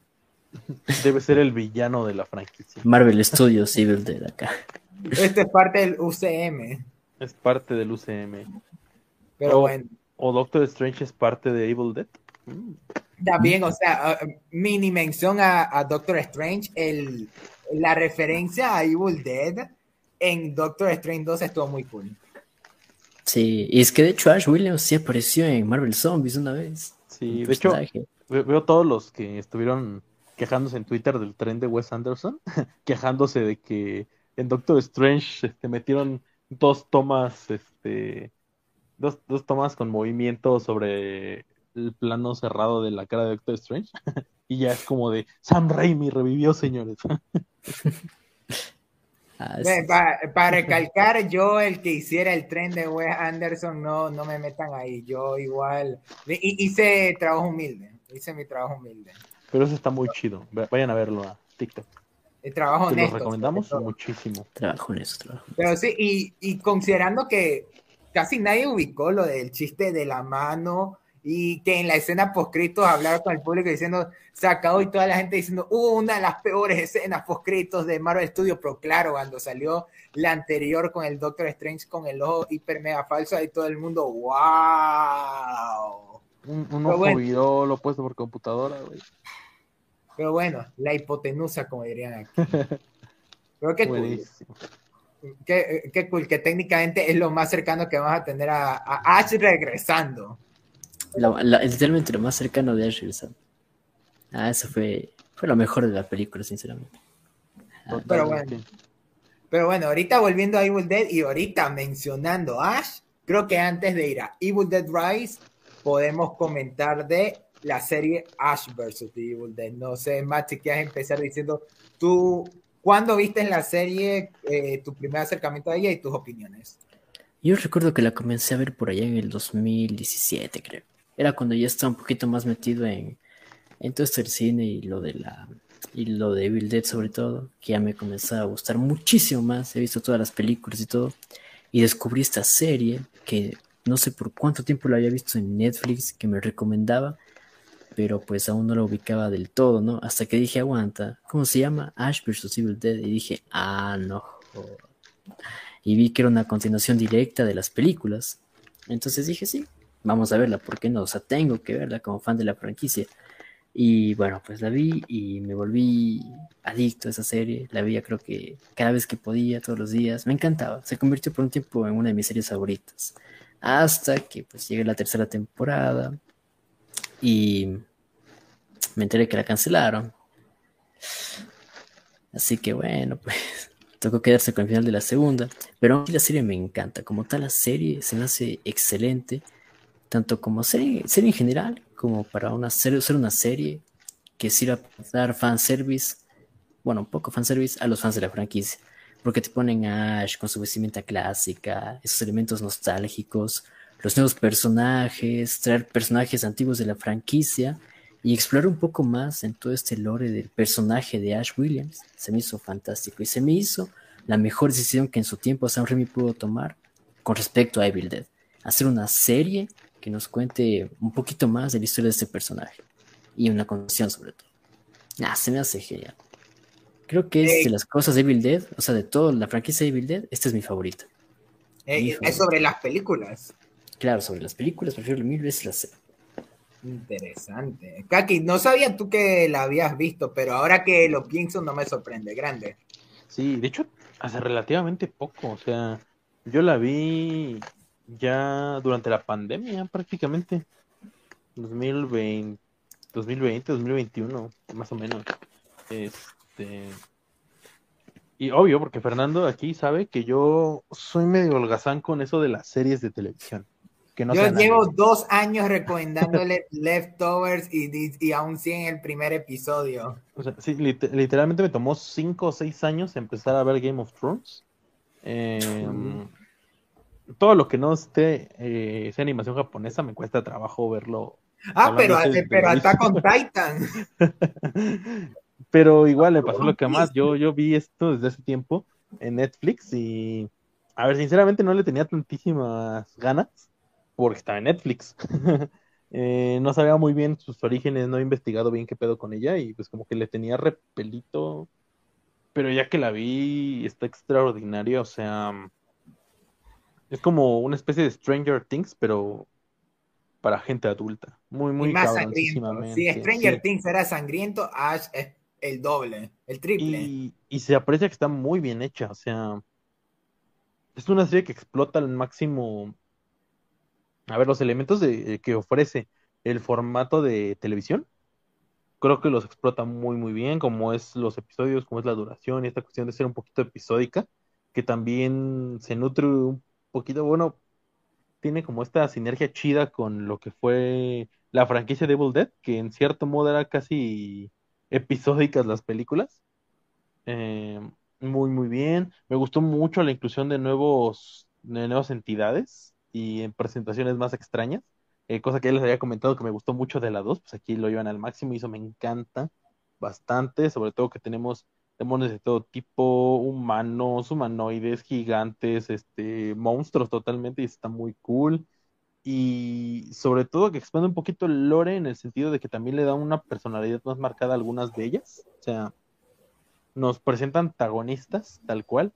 Debe ser el villano de la franquicia. Marvel Studios Evil Dead acá. Este es parte del UCM. Es parte del UCM. Pero bueno. O Doctor Strange es parte de Evil Dead. También, o sea, uh, mini mención a, Doctor Strange, el, la referencia a Evil Dead en Doctor Strange 2 estuvo muy cool. Sí, y es que de hecho Ash Williams sí apareció en Marvel Zombies una vez. Sí, de hecho, veo todos los que estuvieron quejándose en Twitter del tren de Wes Anderson, quejándose de que en Doctor Strange este, metieron dos tomas, este, dos, dos tomas con movimiento sobre el plano cerrado de la cara de Doctor Strange. y ya es como de Sam Raimi revivió, señores. Ah, para, recalcar, yo el que hiciera el tren de Wes Anderson, no, no me metan ahí. Yo igual hice trabajo humilde, hice mi trabajo humilde. Pero eso está muy chido. Vayan a verlo a TikTok. El trabajo Te lo recomendamos muchísimo. Trabajo honesto. Pero sí, y, y, considerando que casi nadie ubicó lo del chiste de la mano y que en la escena poscritos hablar con el público diciendo sacado y toda la gente diciendo uh, una de las peores escenas poscritos de Marvel Studios, pero claro, cuando salió la anterior con el Doctor Strange con el ojo hiper mega falso, ahí todo el mundo, wow. Un, un ojo lo puesto por computadora, güey. Pero bueno, la hipotenusa, como dirían aquí. Pero qué cool. Qué, cool, que técnicamente es lo más cercano que vamos a tener a, Ash regresando. literalmente lo más cercano de Ash regresando. Ah, eso fue, fue lo mejor de la película, sinceramente. Ah, pero bueno. Pero bueno, ahorita volviendo a Evil Dead y ahorita mencionando Ash, creo que antes de ir a Evil Dead Rise, podemos comentar de la serie Ash vs. The Evil Dead. No sé, Matt, si quieres empezar diciendo tú, ¿cuándo viste en la serie eh, tu primer acercamiento a ella y tus opiniones? Yo recuerdo que la comencé a ver por allá en el 2017, creo. Era cuando ya estaba un poquito más metido en, en todo esto del cine y lo de la y lo de Evil Dead sobre todo, que ya me comenzó a gustar muchísimo más. He visto todas las películas y todo. Y descubrí esta serie que no sé por cuánto tiempo la había visto en Netflix, que me recomendaba, pero pues aún no la ubicaba del todo, ¿no? Hasta que dije, aguanta, ¿cómo se llama? Ash vs. Evil Dead. Y dije, ah, no. Y vi que era una continuación directa de las películas. Entonces dije, sí, vamos a verla, ¿por qué no? O sea, tengo que verla como fan de la franquicia. Y bueno, pues la vi y me volví adicto a esa serie. La veía creo que cada vez que podía, todos los días. Me encantaba. Se convirtió por un tiempo en una de mis series favoritas. Hasta que pues llegué la tercera temporada y me enteré que la cancelaron. Así que bueno, pues tocó quedarse con el final de la segunda. Pero aún la serie me encanta. Como tal, la serie se me hace excelente. Tanto como serie, serie en general como para una serie, ser una serie que sirva para dar fanservice, bueno, un poco fanservice a los fans de la franquicia. Porque te ponen Ash con su vestimenta clásica, esos elementos nostálgicos, los nuevos personajes, traer personajes antiguos de la franquicia y explorar un poco más en todo este lore del personaje de Ash Williams. Se me hizo fantástico y se me hizo la mejor decisión que en su tiempo Sam Raimi pudo tomar con respecto a Evil Dead. Hacer una serie que nos cuente un poquito más de la historia de este personaje y una condición sobre todo. Ah, se me hace genial. Creo que es de las cosas de Evil Dead, o sea, de toda la franquicia de Evil Dead, esta es mi favorita. es sobre las películas. Claro, sobre las películas, prefiero mil veces la serie. Interesante. Kaki, no sabía tú que la habías visto, pero ahora que lo pienso no me sorprende. Grande. Sí, de hecho, hace relativamente poco. O sea, yo la vi ya durante la pandemia prácticamente. 2020, 2020, 2021, más o menos. Este y obvio, porque Fernando aquí sabe que yo soy medio holgazán con eso de las series de televisión. Que no yo llevo dos años recomendándole Leftovers y, y aún sí en el primer episodio. O sea, sí, literalmente me tomó cinco o seis años empezar a ver Game of Thrones. Eh, todo lo que no esté eh, sea animación japonesa me cuesta trabajo verlo. Ah, pero, pero hasta con Titan. pero igual le pasó lo que más. Yo, yo vi esto desde hace tiempo en Netflix y, a ver, sinceramente no le tenía tantísimas ganas porque estaba en Netflix. Eh, no sabía muy bien sus orígenes, no he investigado bien qué pedo con ella y pues como que le tenía repelito. Pero ya que la vi, está extraordinaria, o sea, es como una especie de Stranger Things, pero para gente adulta. Muy, muy más sangriento. Si Stranger Things era sangriento, Ash es el doble, el triple. Y, y, se aprecia que está muy bien hecha. O sea, es una serie que explota al máximo. A ver, los elementos de, que ofrece el formato de televisión. Creo que los explota muy, muy bien, como es los episodios, como es la duración y esta cuestión de ser un poquito episódica, que también se nutre un poquito, bueno, tiene como esta sinergia chida con lo que fue la franquicia de Evil Dead, que en cierto modo era casi episódicas las películas. Eh, muy, muy bien. Me gustó mucho la inclusión de nuevos, de nuevas entidades y en presentaciones más extrañas. Eh, cosa que ya les había comentado que me gustó mucho de la 2, pues aquí lo llevan al máximo y eso me encanta bastante, sobre todo que tenemos demonios de todo tipo, humanos, humanoides, gigantes, este, monstruos totalmente, y está muy cool. Y sobre todo que expande un poquito el lore en el sentido de que también le da una personalidad más marcada a algunas de ellas. O sea, nos presenta antagonistas, tal cual.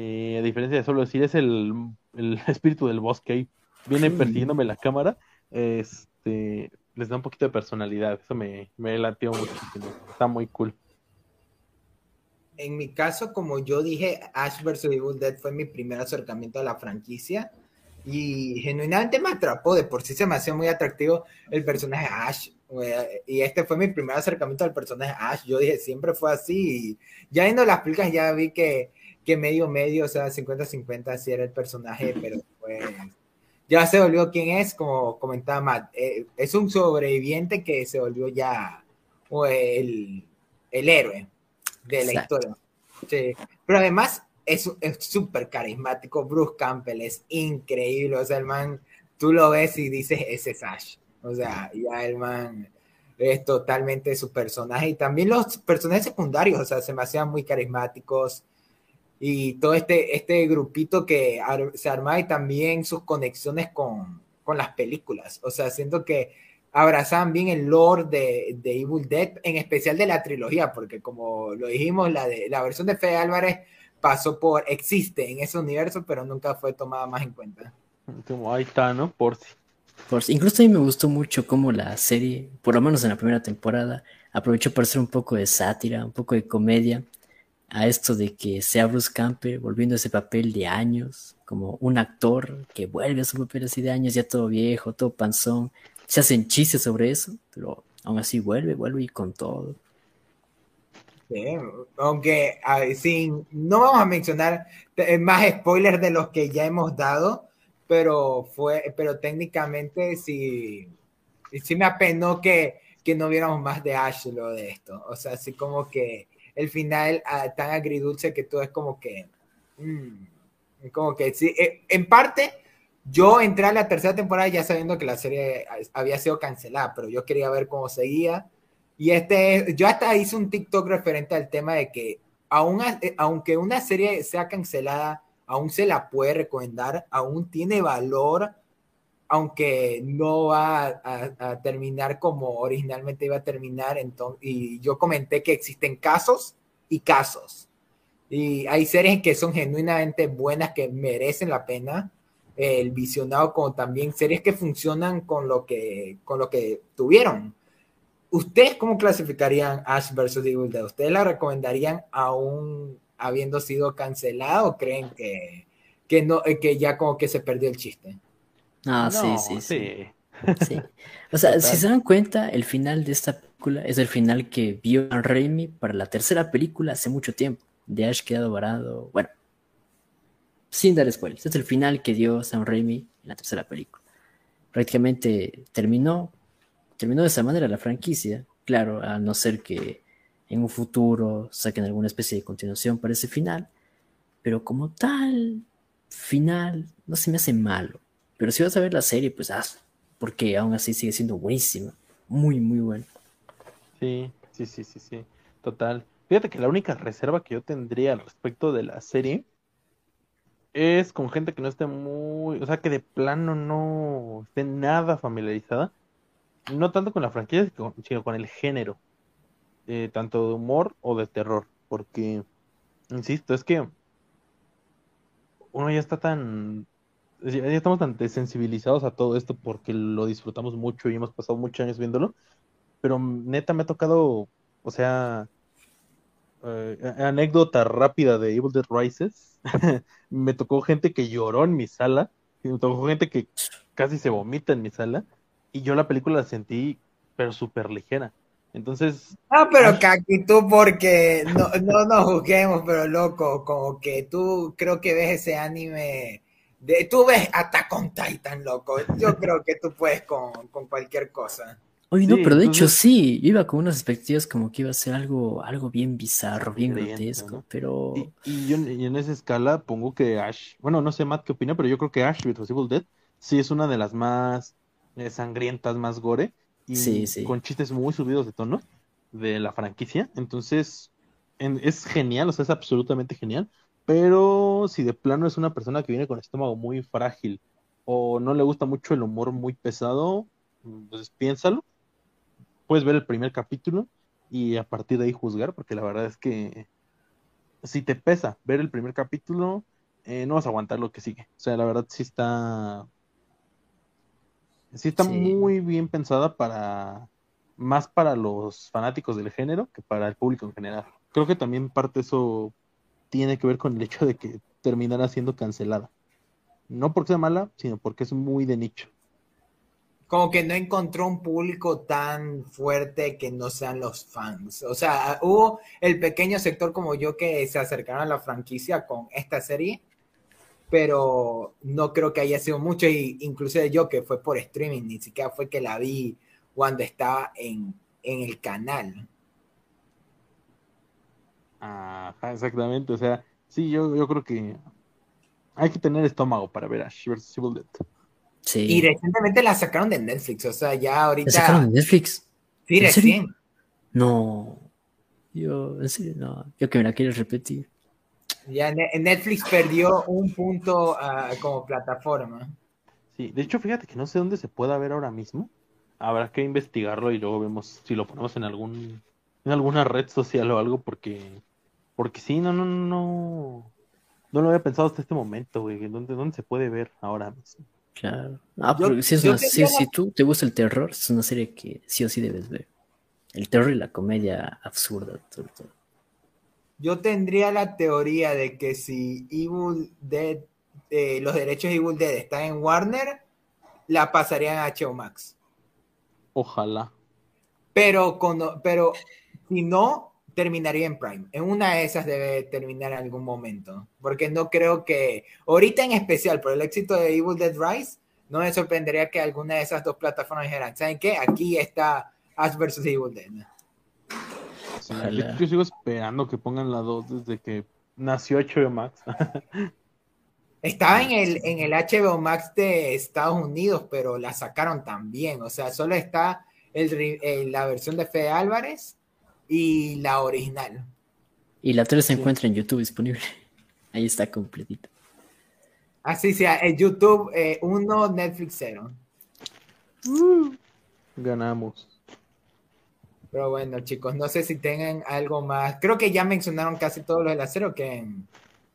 Eh, a diferencia de solo decir, es el, espíritu del bosque viene persiguiéndome la cámara. Este, les da un poquito de personalidad. Eso me, me latió muchísimo. Está muy cool en mi caso, como yo dije, Ash vs. Evil Dead fue mi primer acercamiento a la franquicia y genuinamente me atrapó. De por sí se me hacía muy atractivo el personaje Ash. Y este fue mi primer acercamiento al personaje Ash. Yo dije, siempre fue así. Y ya viendo las películas ya vi que, que medio medio, o sea, 50-50 así era el personaje, pero pues ya se volvió quien es, como comentaba Matt. Eh, es un sobreviviente que se volvió ya el, el héroe de la historia. Sí. Pero además, es súper carismático. Bruce Campbell es increíble. O sea, el man, tú lo ves y dices, ese es Ash. O sea, ya el man es totalmente su personaje. Y también los personajes secundarios, o sea, se me hacían muy carismáticos. Y todo este, este grupito que se arma y también sus conexiones con, con las películas. O sea, siento que abrazaban bien el lore de, de, Evil Dead, en especial de la trilogía, porque como lo dijimos, la, de, la versión de Fede Álvarez pasó por, existe en ese universo, pero nunca fue tomada más en cuenta. Como ahí está, ¿no? Por si. Por si. Incluso a mí me gustó mucho cómo la serie, por lo menos en la primera temporada, aprovechó para hacer un poco de sátira, un poco de comedia, a esto de que sea Bruce Camper volviendo a ese papel de años, como un actor que vuelve a su papel así de años, ya todo viejo, todo panzón. Se hacen chistes sobre eso, pero aún así vuelve, vuelve y con todo aunque sin, no vamos a mencionar eh, más spoilers de los que ya hemos dado, pero fue, pero técnicamente sí, sí me apenó que, que no viéramos más de Ash lo de esto. O sea, así como que el final ah, tan agridulce que todo es como que, mm, como que sí, eh, en parte yo entré a la tercera temporada ya sabiendo que la serie había sido cancelada, pero yo quería ver cómo seguía. Y este, yo hasta hice un TikTok referente al tema de que aún, eh, aunque una serie sea cancelada, aún se la puede recomendar, aún tiene valor, aunque no va a, terminar como originalmente iba a terminar. Entonces, y yo comenté que existen casos y casos. Y hay series que son genuinamente buenas, que merecen la pena el visionado, como también series que funcionan con lo que, con lo que tuvieron. ¿Ustedes cómo clasificarían Ash vs. Evil Dead? ¿Ustedes la recomendarían aún habiendo sido cancelado o creen que, que, no, que ya como que se perdió el chiste? Ah, sí, sí, sí, O sea, si se dan cuenta, el final de esta película es el final que vio San Raimi para la tercera película hace mucho tiempo. De Ash quedado varado. Bueno, sin dar spoilers, es el final que dio Sam Raimi en la tercera película. Prácticamente terminó terminó de esa manera la franquicia, claro, a no ser que en un futuro saquen alguna especie de continuación para ese final, pero como tal, final, no se me hace malo. Pero si vas a ver la serie, pues haz, porque aún así sigue siendo buenísima, muy, muy buena. Sí, sí, sí, sí, sí, total. Fíjate que la única reserva que yo tendría al respecto de la serie es con gente que no esté muy, o sea, que de plano no esté nada familiarizada no tanto con la franquicia, sino con el género, eh, tanto de humor o de terror, porque, insisto, es que uno ya está tan, ya estamos tan desensibilizados a todo esto porque lo disfrutamos mucho y hemos pasado muchos años viéndolo, pero neta me ha tocado, o sea, eh, anécdota rápida de Evil Dead Rises, me tocó gente que lloró en mi sala, me tocó gente que casi se vomita en mi sala, y yo la película la sentí, pero súper ligera. Entonces. Ah, pero Kaki, tú porque no, no nos juzguemos, pero loco, como que tú creo que ves ese anime. De, tú ves hasta con Titan, loco. Yo creo que tú puedes con, cualquier cosa. Oye, no, pero de hecho sí, iba con unas expectativas como que iba a ser algo, algo bien bizarro, bien grotesco, pero... Y, yo en esa escala pongo que Ash, bueno, no sé Matt qué opina, pero yo creo que Ash vs. Evil Dead sí es una de las más eh, sangrientas, más gore, y con chistes muy subidos de tono de la franquicia. Entonces, es genial, o sea, es absolutamente genial. Pero si de plano es una persona que viene con estómago muy frágil o no le gusta mucho el humor muy pesado, pues piénsalo. Puedes ver el primer capítulo y a partir de ahí juzgar, porque la verdad es que si te pesa ver el primer capítulo, eh, no vas a aguantar lo que sigue. O sea, la verdad sí está Sí está muy bien pensada para más para los fanáticos del género que para el público en general. Creo que también parte eso tiene que ver con el hecho de que terminará siendo cancelada. No porque sea mala, sino porque es muy de nicho. Como que no encontró un público tan fuerte que no sean los fans. O sea, hubo el pequeño sector como yo que se acercaron a la franquicia con esta serie pero no creo que haya sido mucho, y inclusive yo que fue por streaming, ni siquiera fue que la vi cuando estaba en, en el canal. Ajá, exactamente, o sea, Sí, yo, yo creo que hay que tener estómago para ver Ash vs Evil Dead. Sí. Y recientemente la sacaron de Netflix, o sea, ya ahorita. ¿La sacaron de Netflix? Sí, ¿En recién. No. Yo, en serio, no. Yo que me la quiero repetir. Ya Ne- Netflix perdió un punto ah, como plataforma. Sí, de hecho, fíjate que no sé dónde se pueda ver ahora mismo. Habrá que investigarlo y luego vemos si lo ponemos en algún en alguna red social o algo porque porque sí, no no no no no lo había pensado hasta este momento, güey, ¿dónde dónde se puede ver ahora mismo? Claro. Ah, Yo- pero si, es una- si, si tú te gusta el terror, es una serie que sí o sí debes ver. El terror y la comedia absurda, sobre todo. Yo tendría la teoría de que si Evil Dead, eh, los derechos de Evil Dead están en Warner, la pasarían a HBO Max. Ojalá. Pero, con, pero si no, terminaría en Prime. En una de esas debe terminar en algún momento. Porque no creo que, ahorita en especial, por el éxito de Evil Dead Rise, no me sorprendería que alguna de esas dos plataformas dijeran, ¿saben qué? Aquí está Ash vs. Evil Dead. Sí, yo, yo sigo esperando que pongan la 2 desde que nació HBO Max. Estaba en el, en el HBO Max de Estados Unidos, pero la sacaron también. O sea, solo está el, eh, la versión de Fede Álvarez y la original. Y la 3 se Sí. encuentra en YouTube disponible. Ahí está completita. Así sea, en YouTube 1, Netflix 0. Ganamos. Pero bueno, chicos, no sé si tengan algo más. Creo que ya mencionaron casi todo lo del acero, que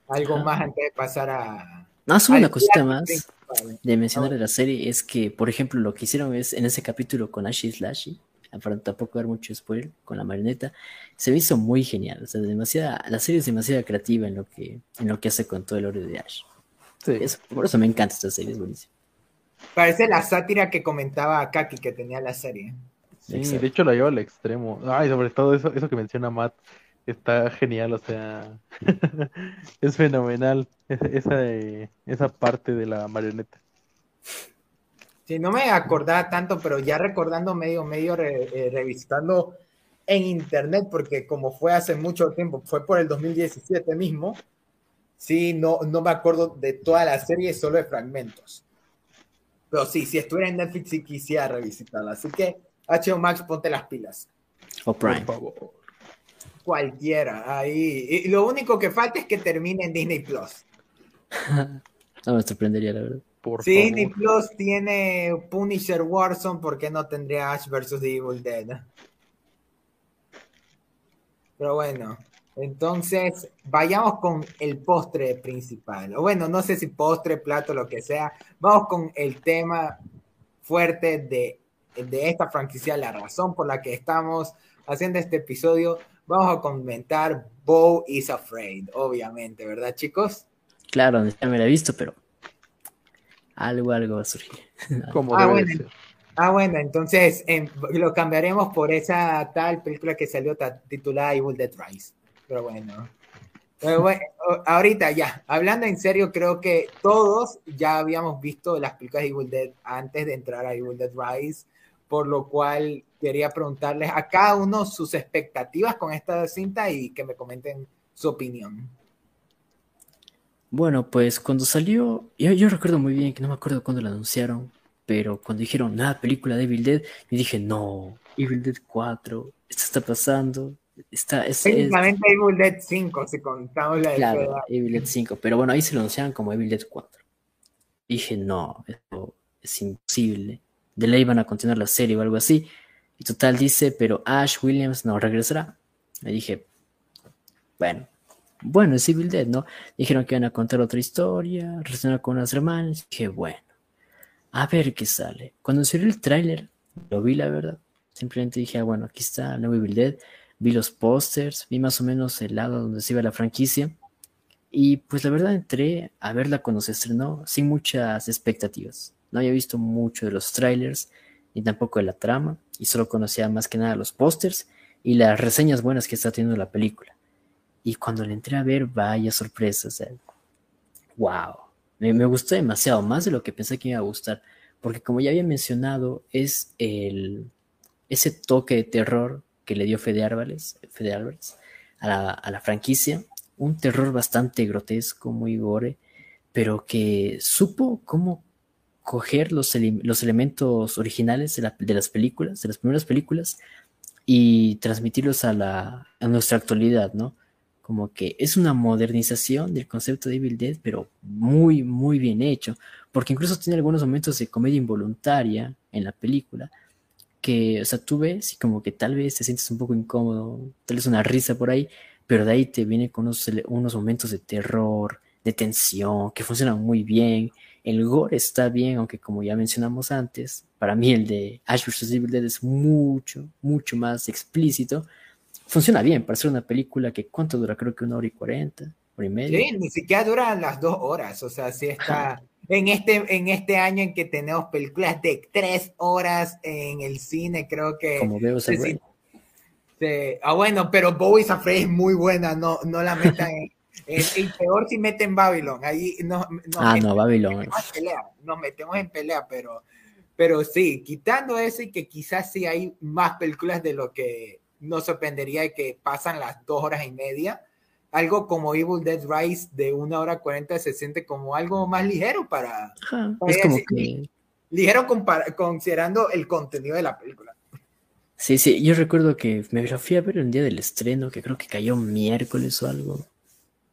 algo Ajá. más antes de pasar a. No, solo una cosita más principal. de mencionar Ah, de la serie es que, por ejemplo, lo que hicieron es en ese capítulo con Ashi Slashy, para tampoco dar mucho spoiler, con la marioneta, se me hizo muy genial. O sea, demasiada, la serie es demasiado creativa en lo que, en lo que hace con todo el oro de Ash. Sí. Eso- por eso me encanta esta serie, es buenísima. Parece la sátira que comentaba Kaki que tenía la serie. Sí, Exacto. de hecho la lleva al extremo. Ay, sobre todo eso, eso que menciona Matt, está genial, o sea, es fenomenal esa, esa, esa parte de la marioneta. Sí, no me acordaba tanto, pero ya recordando medio, medio re- eh, revisando en internet, porque como fue hace mucho tiempo, fue por el 2017 mismo, sí, no, no me acuerdo de toda la serie, solo de fragmentos. Pero sí, si estuviera en Netflix, sí quisiera revisitarla. Así que, HBO Max, ponte las pilas. O Prime. Por favor. Cualquiera, ahí. Y lo único que falta es que termine en Disney Plus. No me sorprendería, la verdad. Por Si Disney. Plus tiene Punisher Warzone, ¿por qué no tendría Ash vs. The Evil Dead? Pero bueno, entonces vayamos con el postre principal. O bueno, no sé si postre, plato, lo que sea. Vamos con el tema fuerte de, de esta franquicia, la razón por la que estamos haciendo este episodio. Vamos a comentar Bo is Afraid, obviamente, ¿verdad, chicos? Claro, ya me la he visto, pero algo, algo va a surgir. Como Ah, bueno. de ser. Ah, bueno, entonces em, lo cambiaremos por esa tal película que salió ta- titulada Evil Dead Rise. Pero bueno. Pero bueno, ahorita ya, hablando en serio, creo que todos ya habíamos visto las películas de Evil Dead antes de entrar a Evil Dead Rise, por lo cual quería preguntarles a cada uno sus expectativas con esta cinta y que me comenten su opinión. Bueno, pues cuando salió, yo, yo recuerdo muy bien que no me acuerdo cuándo la anunciaron, pero cuando dijeron, nada, película de Evil Dead, yo dije, no, Evil Dead 4, esto está pasando, está, es, es- Técnicamente Evil Dead 5, si contamos la de claro, Feda. Evil Dead 5, pero bueno, ahí se lo anunciaron como Evil Dead 4. Dije, no, esto es imposible, de ley van a continuar la serie o algo así, y total dice, pero Ash Williams no regresará. Me dije, bueno, bueno, es Evil Dead, ¿no? Dijeron que iban a contar otra historia, relacionada con unas hermanas. Dije, bueno, a ver qué sale. Cuando salió el tráiler, lo vi, la verdad. Simplemente dije, ah, bueno, aquí está el nuevo Evil Dead. Vi los pósters, vi más o menos el lado donde se iba la franquicia. Y pues la verdad entré a verla cuando se estrenó sin muchas expectativas. No había visto mucho de los trailers, ni tampoco de la trama, y solo conocía más que nada los pósters y las reseñas buenas que está teniendo la película. Y cuando le entré a ver, vaya sorpresa, o sea, wow, me, me gustó demasiado, más de lo que pensé que iba a gustar, porque como ya había mencionado, es el, ese toque de terror que le dio Fede Álvarez, Fede Álvarez a, la, a la franquicia, un terror bastante grotesco, muy gore, pero que supo cómo coger los, los elementos originales de, de, las películas, de las primeras películas, y transmitirlos a, la, a nuestra actualidad, ¿no? Como que es una modernización del concepto de Evil Dead, pero muy, muy bien hecho, porque incluso tiene algunos momentos de comedia involuntaria en la película, que, o sea, tú ves y como que tal vez te sientes un poco incómodo, tal vez una risa por ahí, pero de ahí te viene con unos, unos momentos de terror, de tensión, que funcionan muy bien, el gore está bien, aunque como ya mencionamos antes, para mí el de Ash vs. Evil Dead es mucho, mucho más explícito. Funciona bien para ser una película que, ¿cuánto dura? Creo que una hora y cuarenta, hora y media. Sí, ni siquiera dura las dos horas, o sea, sí está... En este, en este año en que tenemos películas de tres horas en el cine, creo que... Como veo, sí, sí, Ah, bueno, pero Bowie's Afraid es muy buena, no, no la metan en... El, peor si mete en Babylon. Ahí no, ah, no, Babylon. Nos metemos en pelea, pero, pero sí, quitando eso y que quizás sí hay más películas de lo que nos sorprendería de que pasan las dos horas y media. Algo como Evil Dead Rise de una hora cuarenta se siente como algo más ligero para. es como que. Ligero considerando el contenido de la película. Sí, sí, yo recuerdo que me fui a ver el día del estreno, que creo que cayó miércoles o algo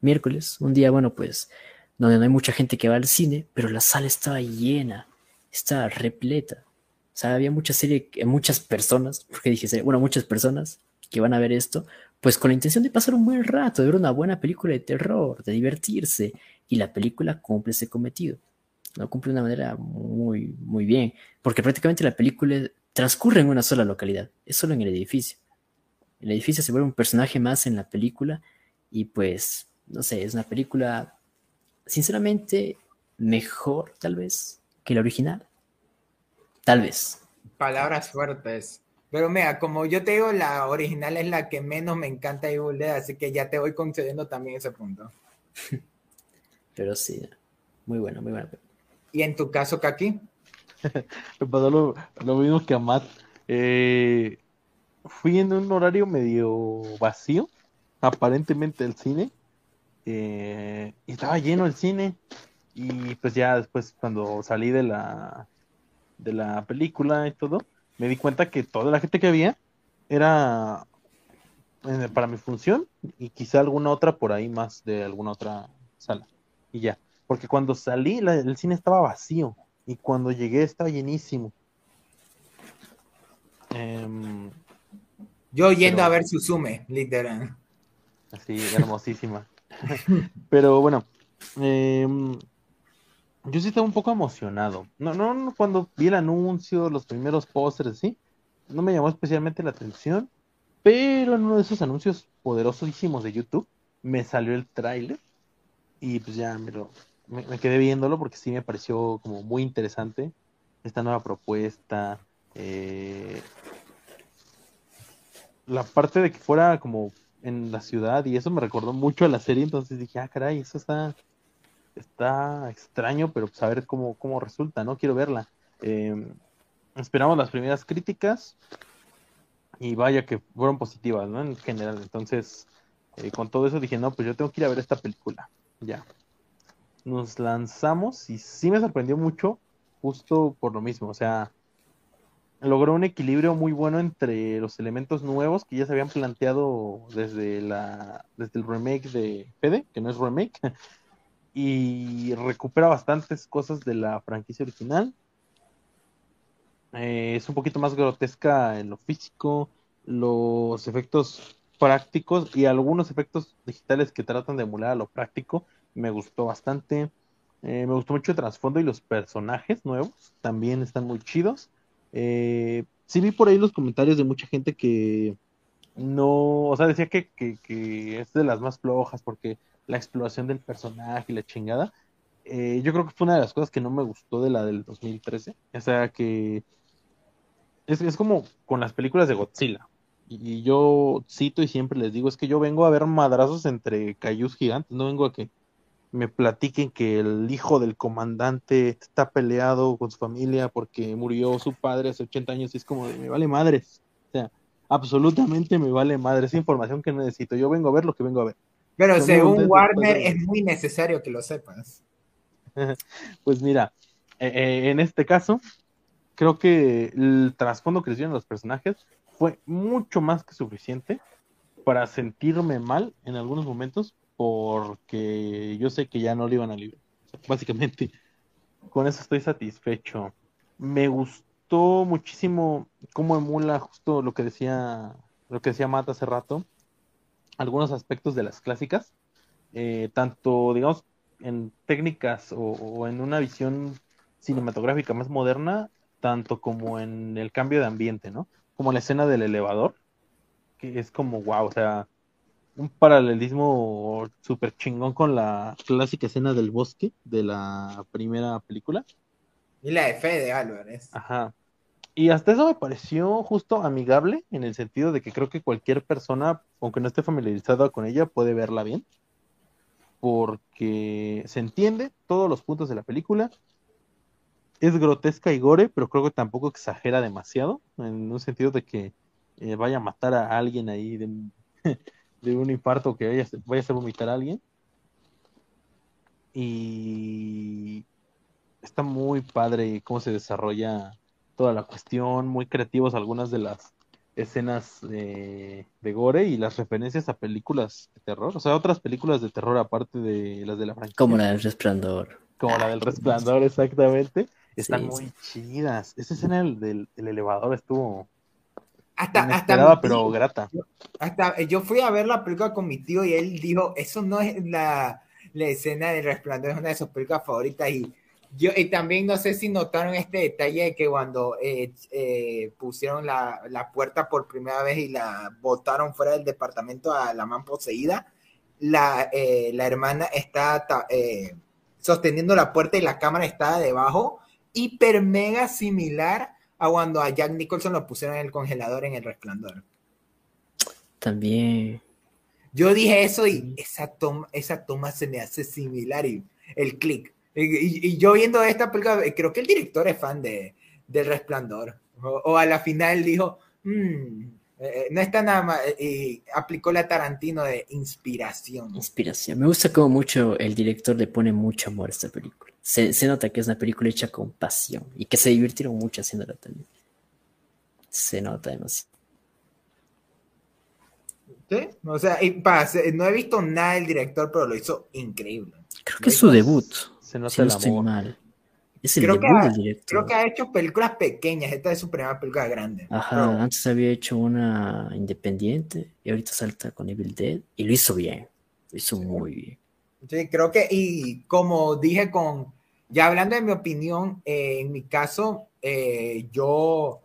miércoles, un día, bueno, pues, donde no hay mucha gente que va al cine, pero la sala estaba llena, estaba repleta. Sea, había mucha serie, muchas personas, porque dije, bueno, muchas personas que van a ver esto, pues con la intención de pasar un buen rato, de ver una buena película de terror, de divertirse, y la película cumple ese cometido. Lo cumple de una manera muy, muy bien, porque prácticamente la película transcurre en una sola localidad, es solo en el edificio. El edificio se vuelve un personaje más en la película y pues no sé, es una película, sinceramente, mejor tal vez que la original. Tal vez. Palabras fuertes. Pero mira, como yo te digo, la original es la que menos me encanta de Evil Dead, así que ya te voy concediendo también ese punto. Pero sí, muy buena, muy buena. ¿Y en tu caso, Kaki? me pasó lo, lo, mismo que a Matt. Eh, fui en un horario medio vacío, aparentemente el cine, eh, y estaba lleno el cine. Y pues ya después, cuando salí de la, de la película y todo, me di cuenta que toda la gente que había era eh, para mi función y quizá alguna otra por ahí más de alguna otra sala. Y ya. Porque cuando salí, el cine estaba vacío. Y cuando llegué estaba llenísimo. Em, Yo yendo a ver Susume, literal. Así, hermosísima. Pero bueno, em, yo sí estaba un poco emocionado. No, no, cuando vi el anuncio, los primeros pósters, sí, no me llamó especialmente la atención, pero en uno de esos anuncios poderosísimos de YouTube me salió el tráiler y pues ya me, lo, me, quedé viéndolo porque sí me pareció como muy interesante esta nueva propuesta. Eh, la parte de que fuera como en la ciudad y eso me recordó mucho a la serie, entonces dije, ah, caray, eso está, está extraño, pero pues a ver cómo, cómo resulta, ¿no? Quiero verla. Em, esperamos las primeras críticas y vaya que fueron positivas, ¿no? En general, entonces, eh, con todo eso dije, no, pues yo tengo que ir a ver esta película, ya. Nos lanzamos y sí me sorprendió mucho, justo por lo mismo, o sea, logró un equilibrio muy bueno entre los elementos nuevos que ya se habían planteado desde la desde el remake de Fede, que no es remake, y recupera bastantes cosas de la franquicia original. Eh, es un poquito más grotesca en lo físico, los efectos prácticos y algunos efectos digitales que tratan de emular a lo práctico. Me gustó bastante. Eh, me gustó mucho el trasfondo y los personajes nuevos también están muy chidos. Eh, sí vi por ahí los comentarios de mucha gente que no, o sea, decía que, que, es de las más flojas porque la exploración del personaje y la chingada. Eh, yo creo que fue una de las cosas que no me gustó de la del 2013. O sea, que es, es como con las películas de Godzilla. Y, yo cito y siempre les digo, es que yo vengo a ver madrazos entre cayús gigantes, no vengo a que me platiquen que el hijo del comandante está peleado con su familia porque murió su padre hace 80 años y es como me vale madres. O sea, absolutamente me vale madre. Esa información que necesito. Yo vengo a ver lo que vengo a ver. Pero según Warner es muy necesario que lo sepas. Pues mira, eh, eh, en este caso, creo que el trasfondo que les dieron los personajes fue mucho más que suficiente para sentirme mal en algunos momentos, porque yo sé que ya no lo iban a sea, básicamente, con eso estoy satisfecho. Me gustó muchísimo cómo emula justo lo que decía, lo que decía Matt hace rato, algunos aspectos de las clásicas, eh, tanto, digamos, en técnicas o, o en una visión cinematográfica más moderna, tanto como en el cambio de ambiente, ¿no? Como la escena del elevador, que es como wow, o sea, un paralelismo súper chingón con la clásica escena del bosque de la primera película. Y la de Fede Álvarez. Ajá. Y hasta eso me pareció justo amigable, en el sentido de que creo que cualquier persona, aunque no esté familiarizada con ella, puede verla bien. Porque se entiende todos los puntos de la película. Es grotesca y gore, pero creo que tampoco exagera demasiado, en un sentido de que eh, vaya a matar a alguien ahí de, un- infarto, que vaya, vaya a hacer vomitar a alguien. Y está muy padre cómo se desarrolla toda la cuestión, muy creativos algunas de las escenas de, de gore y las referencias a películas de terror, o sea, otras películas de terror aparte de las de la franquicia, Como la del resplandor. como la del Resplandor, exactamente, están Sí, muy sí. chidas. Esa escena del, del- del elevador estuvo Hasta, hasta, pero tío- grata. hasta eh, yo fui a ver la película con mi tío y él dijo, eso no es la, la escena del resplandor, es una de sus películas favoritas. Y yo y también no sé si notaron este detalle de que cuando eh, eh, pusieron la, la puerta por primera vez y la botaron fuera del departamento a la man poseída, la, eh, la hermana está sosteniendo la puerta y la cámara está debajo, hiper mega similar a cuando a Jack Nicholson lo pusieron en el congelador en el resplandor. También. Yo dije eso y esa toma, esa toma se me hace similar y el click. Y, yo viendo esta película, eh, creo que el director es fan de, del Resplandor. O, o a la final dijo, "Mm, eh, no está nada más, eh, y aplicó la Tarantino de inspiración. Inspiración. Me gusta como mucho el director le pone mucho amor a esta película. Se, se nota que es una película hecha con pasión y que se divirtieron mucho haciéndola también. Se nota demasiado. ¿Sí? O sea, y no he visto nada del director, pero lo hizo increíble. Creo que es su debut. Se nota Si no el estoy amor. mal. Es el Creo que, debut ha, del director. creo que ha hecho películas pequeñas. Esta es su primera película grande. Ajá, Pero- antes había hecho una independiente y ahorita salta con Evil Dead y lo hizo bien. Lo hizo muy bien. Sí, creo que, y como dije con, ya hablando de mi opinión, eh, en mi caso, eh, yo,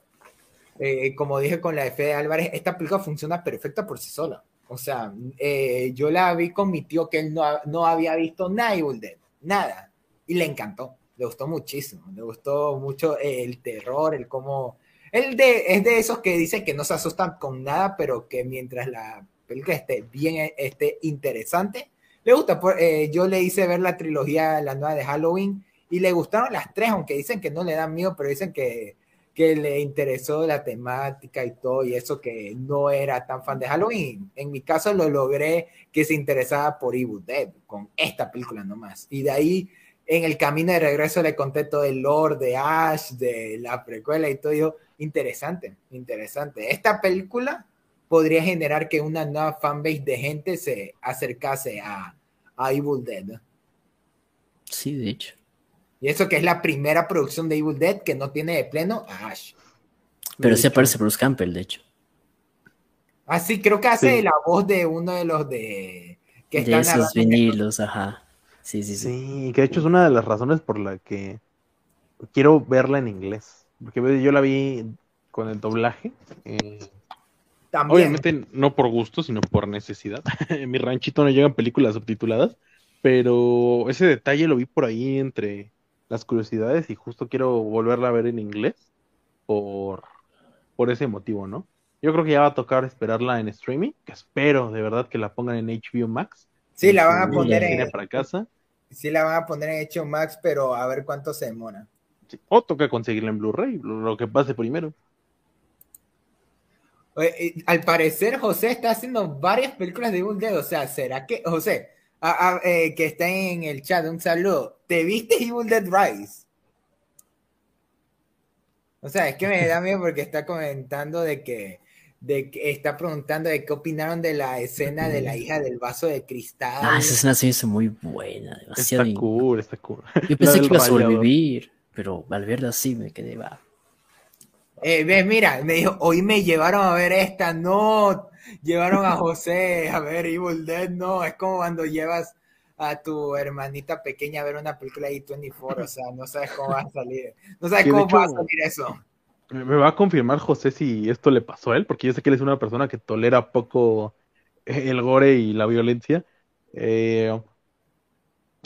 eh, como dije con la de Fede Álvarez, esta película funciona perfecta por sí sola. O sea, eh, yo la vi con mi tío que él no, no había visto nada Evil Dead, nada, y le encantó, le gustó muchísimo, le gustó mucho el terror, el cómo, él de, es de esos que dicen que no se asustan con nada, pero que mientras la película esté bien, esté interesante, le gusta. Por- eh, yo le hice ver la trilogía, la nueva de Halloween, y le gustaron las tres, aunque dicen que no le dan miedo, pero dicen que, que le interesó la temática y todo, y eso que no era tan fan de Halloween. En mi caso lo logré que se interesaba por Evil Dead, con esta película nomás. Y de ahí, en el camino de regreso, le conté todo el lore de Ash, de la precuela y todo. y yo, interesante, interesante. Esta película podría generar que una nueva fanbase de gente se acercase a, a Evil Dead. Sí, de hecho. Y eso que es la primera producción de Evil Dead que no tiene de pleno a Ash. Pero sí aparece Bruce Campbell, de hecho. Así creo que hace Sí. la voz de uno de los de que De están esos vinilos, ajá. Sí, sí, sí. Sí, que de hecho es una de las razones por la que quiero verla en inglés. Porque yo la vi con el doblaje. eh, También. obviamente no por gusto, sino por necesidad. En mi ranchito no llegan películas subtituladas, pero ese detalle lo vi por ahí entre las curiosidades y justo quiero volverla a ver en inglés por, por ese motivo, ¿no? Yo creo que ya va a tocar esperarla en streaming, que espero de verdad que la pongan en HBO Max. Sí, la van a poner en, para casa. sí la van a poner en hecho Max, pero a ver cuánto se demora. Sí, O toca conseguirla en Blu-ray, lo, que pase primero. Al parecer, José está haciendo varias películas de Evil Dead. O sea, ¿será que, José, eh, que está en el chat, un saludo, ¿te viste Evil Dead Rise? O sea, es que me da miedo porque está comentando de que, de que está preguntando de qué opinaron de la escena de la hija del vaso de cristal. Ah, esa escena se hizo muy buena, demasiado. Está cool, está cool. Yo pensé que iba a sobrevivir, pero al verla así me quedé va. Eh, ves, mira, me dijo, hoy me llevaron a ver esta, no, llevaron a José a ver Evil Dead, no, es como cuando llevas a tu hermanita pequeña a ver una película de 24, o sea, no sabes cómo va a salir, no sabes cómo va a salir eso. Me va a confirmar José si esto le pasó a él, porque yo sé que él es una persona que tolera poco el gore y la violencia. Eh,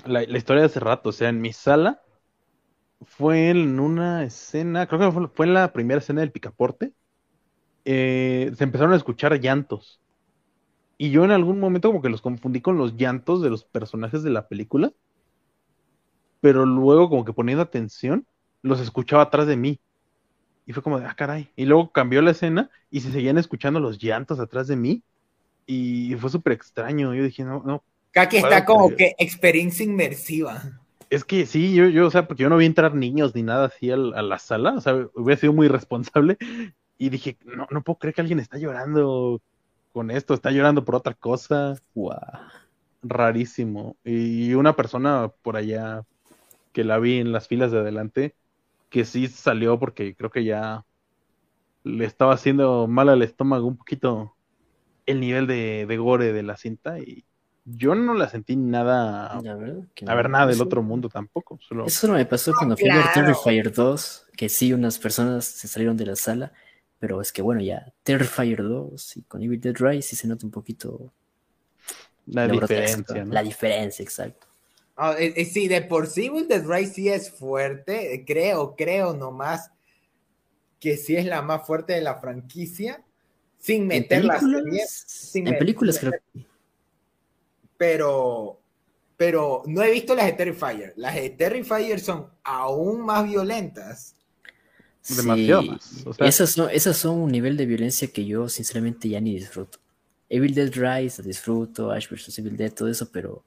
la, historia de hace rato, o sea, en mi sala fue en una escena, creo que fue, en la primera escena del picaporte, eh, se empezaron a escuchar llantos. Y yo en algún momento como que los confundí con los llantos de los personajes de la película. Pero luego como que poniendo atención, los escuchaba atrás de mí. Y fue como de, ah, caray. Y luego cambió la escena y se seguían escuchando los llantos atrás de mí. Y fue súper extraño. Yo dije, no, no. Kaki está como que experiencia inmersiva. Es que sí, yo, yo, o sea, porque yo no vi entrar niños ni nada así a la sala, o sea, hubiera sido muy responsable. Y dije, no, no puedo creer que alguien está llorando con esto, está llorando por otra cosa. Wow. Rarísimo. Y una persona por allá que la vi en las filas de adelante, que sí salió porque creo que ya le estaba haciendo mal al estómago un poquito el nivel de, de gore de la cinta y yo no la sentí nada. a ver, nada del otro mundo tampoco. Eso no me pasó cuando fui a ver Terrifier 2, que sí, unas personas se salieron de la sala, pero es que bueno, ya Terrifier 2 y con Evil Dead Rise sí se nota un poquito la diferencia. La diferencia, exacto. Ah, eh, eh, sí, de por sí Dead Rise sí es fuerte, creo, creo nomás que sí es la más fuerte de la franquicia, sin meter las en películas creo pero, pero no he visto las de Terrifier. Las de Terrifier son aún más violentas. Demasiado más. esas, son, esas son un nivel de violencia que yo sinceramente ya ni disfruto. Evil Dead Rise disfruto, Ash vs. Evil Dead, todo eso, pero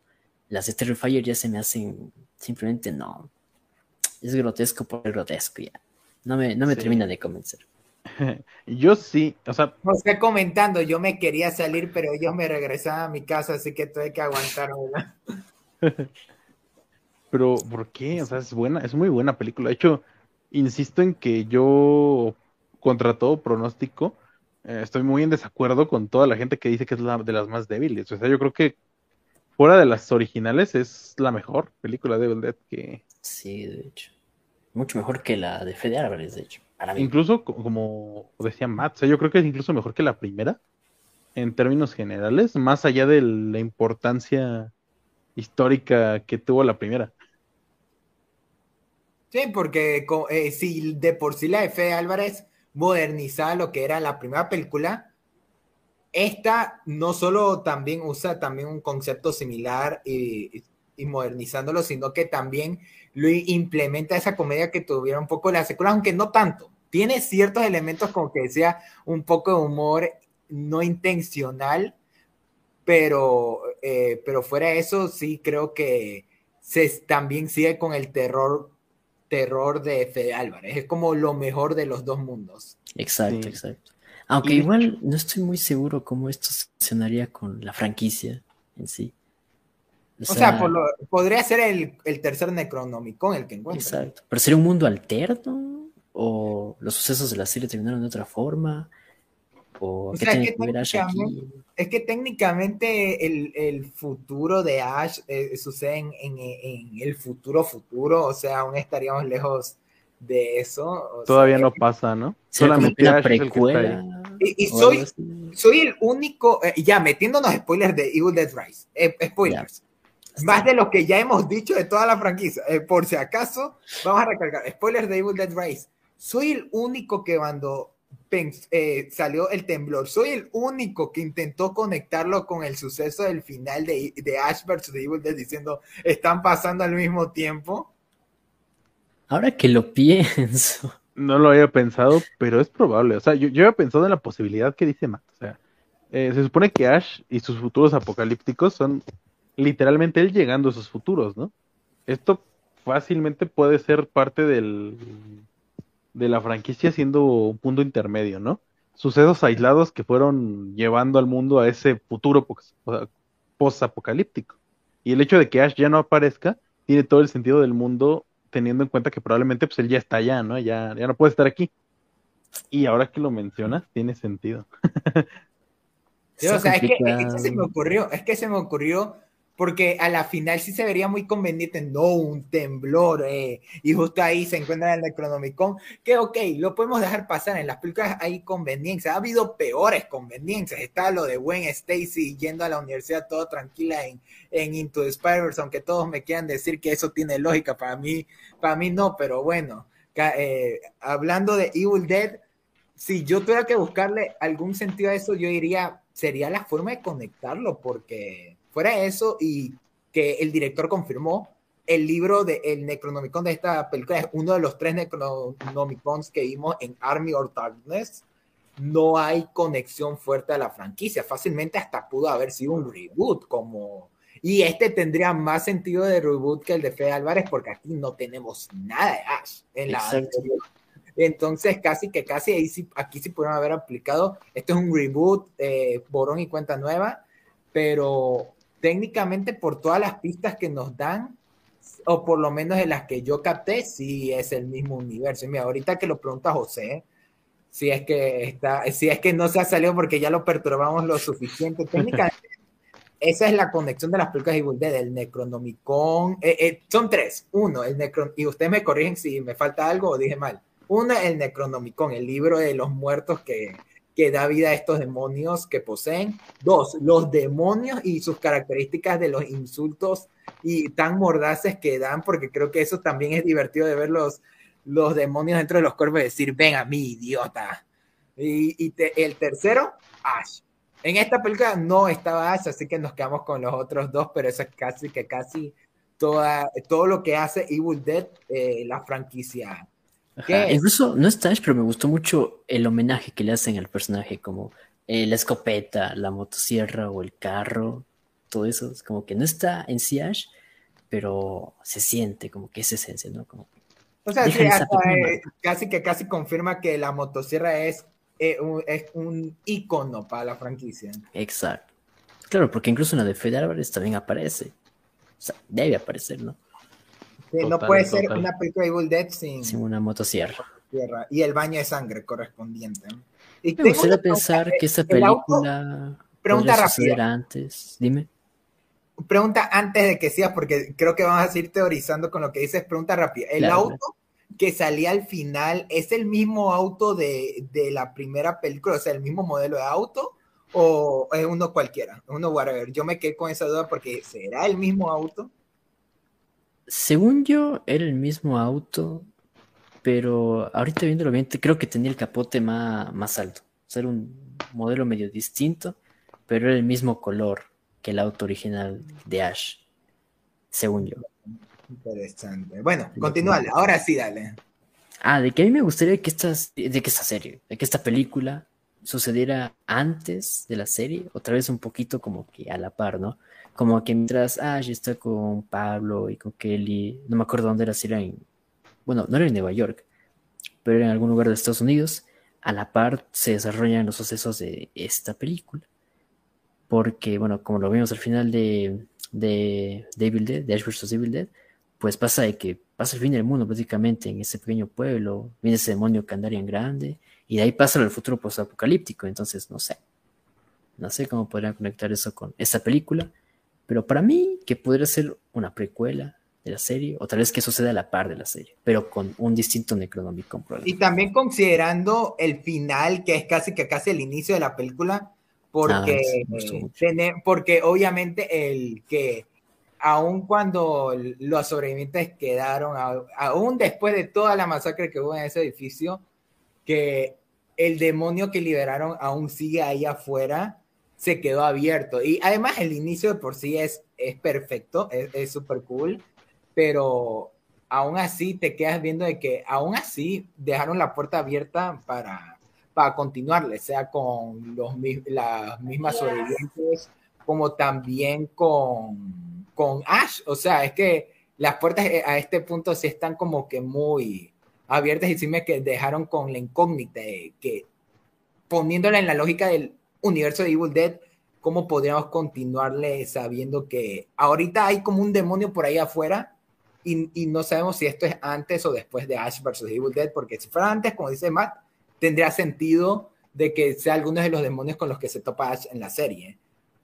las de Terrifier ya se me hacen simplemente no. Es grotesco por el grotesco ya. No me, no me termina de convencer. Yo sí, o sea. No sé comentando, yo me quería salir, pero ellos me regresaban a mi casa, así que tuve que aguantar. pero, ¿por qué? O sea, es buena, es muy buena película. De hecho, insisto en que yo, contra todo pronóstico, eh, estoy muy en desacuerdo con toda la gente que dice que es la de las más débiles. O sea, yo creo que fuera de las originales es la mejor película de Evil Dead que. Sí, de hecho. Mucho mejor que la de Fede Álvarez, de hecho. Incluso, como decía Matt, yo creo que es incluso mejor que la primera, en términos generales, más allá de la importancia histórica que tuvo la primera. Sí, porque eh, si de por sí la de Fede Álvarez modernizaba lo que era la primera película, esta no solo también usa también un concepto similar y, y modernizándolo, sino que también lo implementa esa comedia que tuvieron un poco la secuela, aunque no tanto. Tiene ciertos elementos como que decía un poco de humor no intencional, pero, eh, pero fuera de eso sí creo que se, también sigue con el terror terror de Fede Álvarez. Es como lo mejor de los dos mundos. Exacto, exacto. Aunque igual no estoy muy seguro cómo esto funcionaría con la franquicia en sí. O, sea, podría ser el, el, tercer Necronomicon el que encuentra. Exacto. Pero sería un mundo alterno. O los sucesos de la serie terminaron de otra forma. O, sea, que Es que técnicamente el, el futuro de Ash eh, sucede en, en, el futuro futuro. O sea, aún estaríamos lejos de eso. Todavía no pasa, ¿no? Solamente una precuela. Y, soy, soy el único, eh, ya metiéndonos spoilers de Evil Dead Rise, eh, spoilers. Más de lo que ya hemos dicho de toda la franquicia. Eh, por si acaso, vamos a recargar. Spoilers de Evil Dead Rise. Soy el único que cuando eh, salió el temblor, soy el único que intentó conectarlo con el suceso del final de, de Ash vs. Evil Dead diciendo, están pasando al mismo tiempo. Ahora que lo pienso. No lo había pensado, pero es probable. O sea, yo, yo había pensado en la posibilidad que dice Matt. O sea, eh, se supone que Ash y sus futuros apocalípticos son literalmente él llegando a sus futuros, ¿no? Esto fácilmente puede ser parte del, de la franquicia siendo un punto intermedio, ¿no? Sucesos aislados que fueron llevando al mundo a ese futuro post-apocalíptico. Y el hecho de que Ash ya no aparezca tiene todo el sentido del mundo teniendo en cuenta que probablemente pues él ya está allá, ¿no? Ya, ya no puede estar aquí. Y ahora que lo mencionas, tiene sentido. sí, o sea, es que, es que, se me ocurrió, es que se me ocurrió porque a la final sí se vería muy conveniente, no un temblor, eh, y justo ahí se encuentra el Necronomicon, que ok, lo podemos dejar pasar, en las películas hay conveniencias, ha habido peores conveniencias, está lo de Gwen Stacy yendo a la universidad todo tranquila en, en Into the Spider-Verse, aunque todos me quieran decir que eso tiene lógica, para mí, para mí no, pero bueno, eh, hablando de Evil Dead, si yo tuviera que buscarle algún sentido a eso, yo diría, sería la forma de conectarlo, porque Fuera eso, y que el director confirmó, el libro de el Necronomicon de esta película es uno de los tres Necronomicons que vimos en Army of Darkness. No hay conexión fuerte a la franquicia. Fácilmente hasta pudo haber sido un reboot, como. Y este tendría más sentido de reboot que el de Fede Álvarez, porque aquí no tenemos nada de Ash en la Entonces, casi que casi ahí sí, aquí sí pudieron haber aplicado. Esto es un reboot, eh, borón y cuenta nueva, pero técnicamente por todas las pistas que nos dan, o por lo menos en las que yo capté, sí es el mismo universo. Y mira, ahorita que lo pregunta José, si es que está, si es que no se ha salido porque ya lo perturbamos lo suficiente. Técnicamente, esa es la conexión de las películas de Evil Dead, el Necronomicon. Eh, eh, son tres. Uno, el Necron, y ustedes me corrigen si me falta algo o dije mal. Uno, el Necronomicon, el libro de los muertos que, que da vida a estos demonios que poseen. Dos, los demonios y sus características de los insultos y tan mordaces que dan, porque creo que eso también es divertido de ver los, los demonios dentro de los cuerpos y decir, ven a mí, idiota. Y, el tercero, Ash. En esta película no estaba Ash, así que nos quedamos con los otros dos, pero eso es casi que casi toda, todo lo que hace Evil Dead, eh, la franquicia Incluso no está pero me gustó mucho el homenaje que le hacen al personaje, como eh, la escopeta, la motosierra o el carro, todo eso. Es como que no está en Siage, pero se siente como que es esencia, ¿no? Como o sea, sí, eh, casi que casi confirma que la motosierra es, eh, un, es un icono para la franquicia. Exacto. Claro, porque incluso en la de Fede Álvarez también aparece. O sea, debe aparecer, ¿no? No puede ser una película de Evil Dead sin, sin una motosierra. Y el baño de sangre correspondiente. Y Me gustaría pensar que esa película pregunta rápida. antes. Dime. Pregunta antes de que sigas, porque creo que vamos a seguir teorizando con lo que dices. Pregunta rápida. ¿El auto que salía al final es el mismo auto de, de, la primera película? O sea, el mismo modelo de auto. ¿O es uno cualquiera? Uno whatever. Yo me quedé con esa duda porque ¿será el mismo auto? Según yo, era el mismo auto, pero ahorita viéndolo bien, creo que tenía el capote más, más alto. O sea, era un modelo medio distinto, pero era el mismo color que el auto original de Ash, según yo. Interesante. Bueno, continúa, ahora sí, dale. Ah, de que a mí me gustaría que esta, de que esta serie, de que esta película sucediera antes de la serie, otra vez un poquito como que a la par, ¿no? Como que mientras Ash está con Pablo y con Kelly, no me acuerdo dónde era, si era en, bueno, no era en Nueva York, pero era en algún lugar de Estados Unidos, a la par se desarrollan los sucesos de esta película. Porque, bueno, como lo vimos al final de, de, Evil Dead, de Ash vs. Evil Dead, pues pasa de que pasa el fin del mundo prácticamente en ese pequeño pueblo, viene ese demonio Kandarian grande, y de ahí pasa al futuro post-apocalíptico, entonces no sé. No sé cómo podrían conectar eso con esta película, pero para mí, que podría ser una precuela de la serie, o tal vez que suceda a la par de la serie, pero con un distinto Necronomicon. Y también considerando el final, que es casi que casi el inicio de la película, porque, ah, porque obviamente el que aun cuando los sobrevivientes quedaron, aún después de toda la masacre que hubo en ese edificio, que el demonio que liberaron aún sigue ahí afuera se quedó abierto. Y además el inicio de por sí es, es perfecto, es súper cool, pero aún así te quedas viendo de que aún así dejaron la puerta abierta para, para continuarle, sea con los, las mismas sobrevivientes, como también con, con Ash. O sea, es que las puertas a este punto sí están como que muy abiertas y sí me que dejaron con la incógnita de que poniéndola en la lógica del universo de Evil Dead, ¿cómo podríamos continuarle sabiendo que ahorita hay como un demonio por ahí afuera y, no sabemos si esto es antes o después de Ash vs. Evil Dead, porque si fuera antes, como dice Matt, tendría sentido de que sea alguno de los demonios con los que se topa Ash en la serie,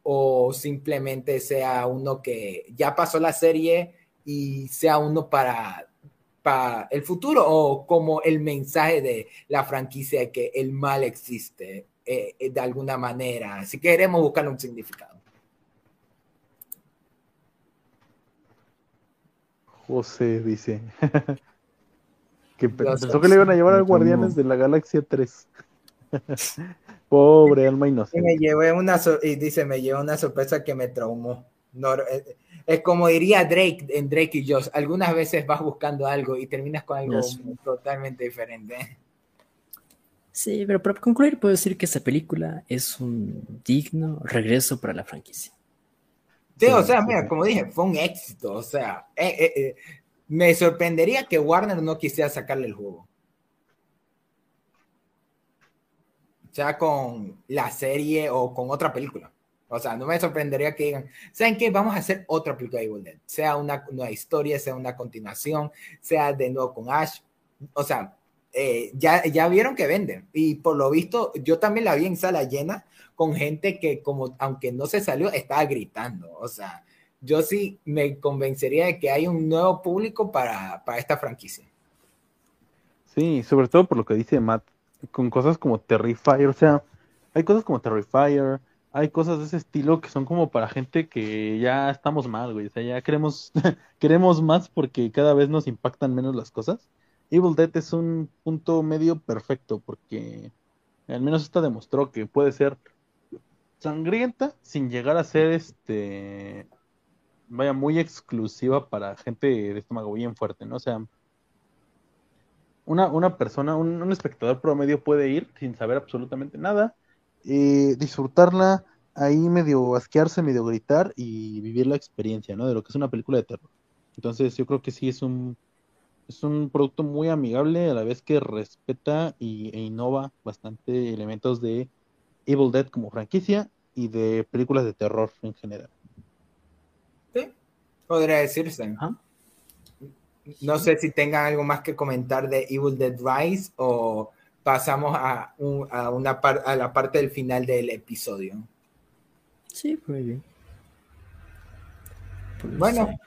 o simplemente sea uno que ya pasó la serie y sea uno para, para el futuro, o como el mensaje de la franquicia de que el mal existe eh, eh, de alguna manera. Si queremos buscar un significado. José dice que pensó que le iban a llevar a Guardianes de la Galaxia 3. Pobre alma inocente. me llevé una y dice, me llevó una sorpresa que me traumó. Eh, es como diría Drake en Drake y Josh, algunas veces vas buscando algo y terminas con algo totalmente diferente. Sí, pero para concluir puedo decir que esta película es un digno regreso para la franquicia. Sí, o sea, mira, como dije, fue un éxito. O sea, eh, eh, eh, me sorprendería que Warner no quisiera sacarle el juego. sea con la serie o con otra película. O sea, no me sorprendería que digan, ¿saben qué? Vamos a hacer otra película de Evil Dead. Sea una nueva historia, sea una continuación, sea de nuevo con Ash. O sea, ya, ya vieron que venden. Y por lo visto, yo también la vi en sala llena con gente que como, aunque no se salió, estaba gritando. O sea, yo sí me convencería de que hay un nuevo público para, para esta franquicia. Sí, sobre todo por lo que dice Matt, con cosas como Terrifier, o sea, hay cosas como Terrifier, hay cosas de ese estilo que son como para gente que ya estamos mal, güey, o sea, ya queremos, queremos más porque cada vez nos impactan menos las cosas. Evil Dead es un punto medio perfecto porque al menos esta demostró que puede ser sangrienta sin llegar a ser este vaya muy exclusiva para gente de estómago bien fuerte, ¿no? O sea, una, una persona, un, espectador promedio puede ir sin saber absolutamente nada, y disfrutarla, ahí medio asquearse, medio gritar y vivir la experiencia, ¿no? De lo que es una película de terror. Entonces yo creo que sí es un, es un producto muy amigable a la vez que respeta y, e innova bastante elementos de Evil Dead como franquicia y de películas de terror en general. Sí, podría decirse. No sé si tengan algo más que comentar de Evil Dead Rise o pasamos a, a, una a la parte del final del episodio. Sí, muy bien. Pues, bueno,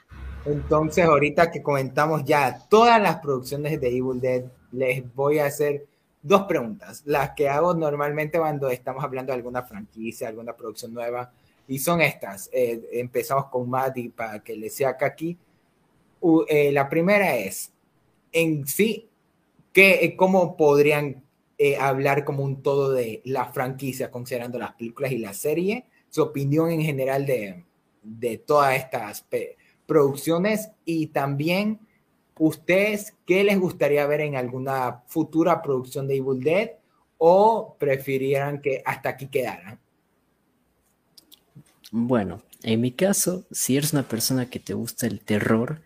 entonces ahorita que comentamos ya todas las producciones de Evil Dead, les voy a hacer dos preguntas, las que hago normalmente cuando estamos hablando de alguna franquicia, alguna producción nueva, y son estas. Eh, empezamos con Maddie para que le sea aquí. Eh, la primera es, en sí, ¿qué, eh, ¿cómo podrían hablar como un todo de la franquicia, considerando las películas y la serie? Su opinión en general de, de todas estas producciones y también ¿Ustedes qué les gustaría ver en alguna futura producción de Evil Dead o prefirieran que hasta aquí quedaran? Bueno, en mi caso, si eres una persona que te gusta el terror,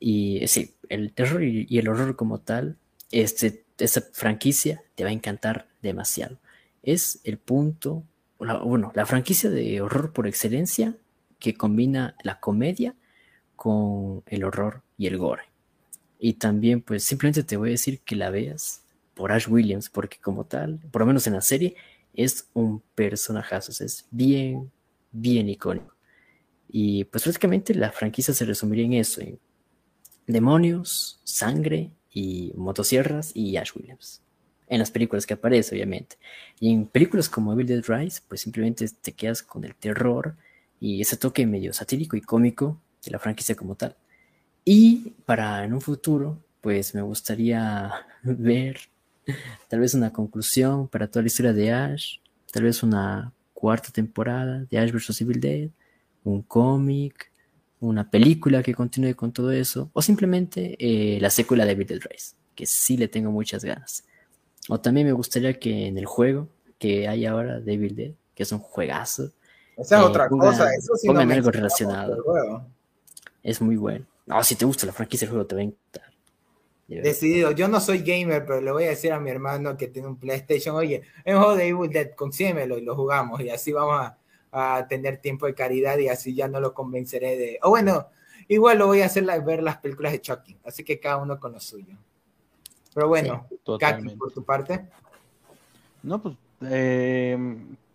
y sí, el terror y, el horror como tal, este, esta franquicia te va a encantar demasiado. Es el punto, bueno, la franquicia de horror por excelencia que combina la comedia con el horror y el gore. Y también, pues simplemente te voy a decir que la veas por Ash Williams, porque como tal, por lo menos en la serie, es un personajazo, es bien, bien icónico. Y pues prácticamente la franquicia se resumiría en eso, en demonios, sangre y motosierras y Ash Williams. En las películas que aparece, obviamente. Y en películas como Evil Dead Rise, pues simplemente te quedas con el terror y ese toque medio satírico y cómico de la franquicia como tal. Y para en un futuro, pues me gustaría ver tal vez una conclusión para toda la historia de Ash, tal vez una cuarta temporada de Ash vs. Evil Dead, un cómic, una película que continúe con todo eso, o simplemente eh, la secuela de Evil Dead Rise, que sí le tengo muchas ganas. O también me gustaría que en el juego que hay ahora de Evil Dead, que es un juegazo, esa es otra Eh, pongan- cosa, eso sí pongan no algo relacionado. Es muy bueno. No, si te gusta la franquicia del juego, te va a encantar. Decidido, yo no soy gamer, pero le voy a decir a mi hermano que tiene un PlayStation, oye, es un juego de Evil Dead, consíguemelo y lo jugamos y así vamos a, a tener tiempo de caridad y así ya no lo convenceré de, o bueno, igual lo voy a hacer la- ver las películas de Chucky, así que cada uno con lo suyo. Pero bueno, Kaki, Totalmente. por tu parte, No, pues eh,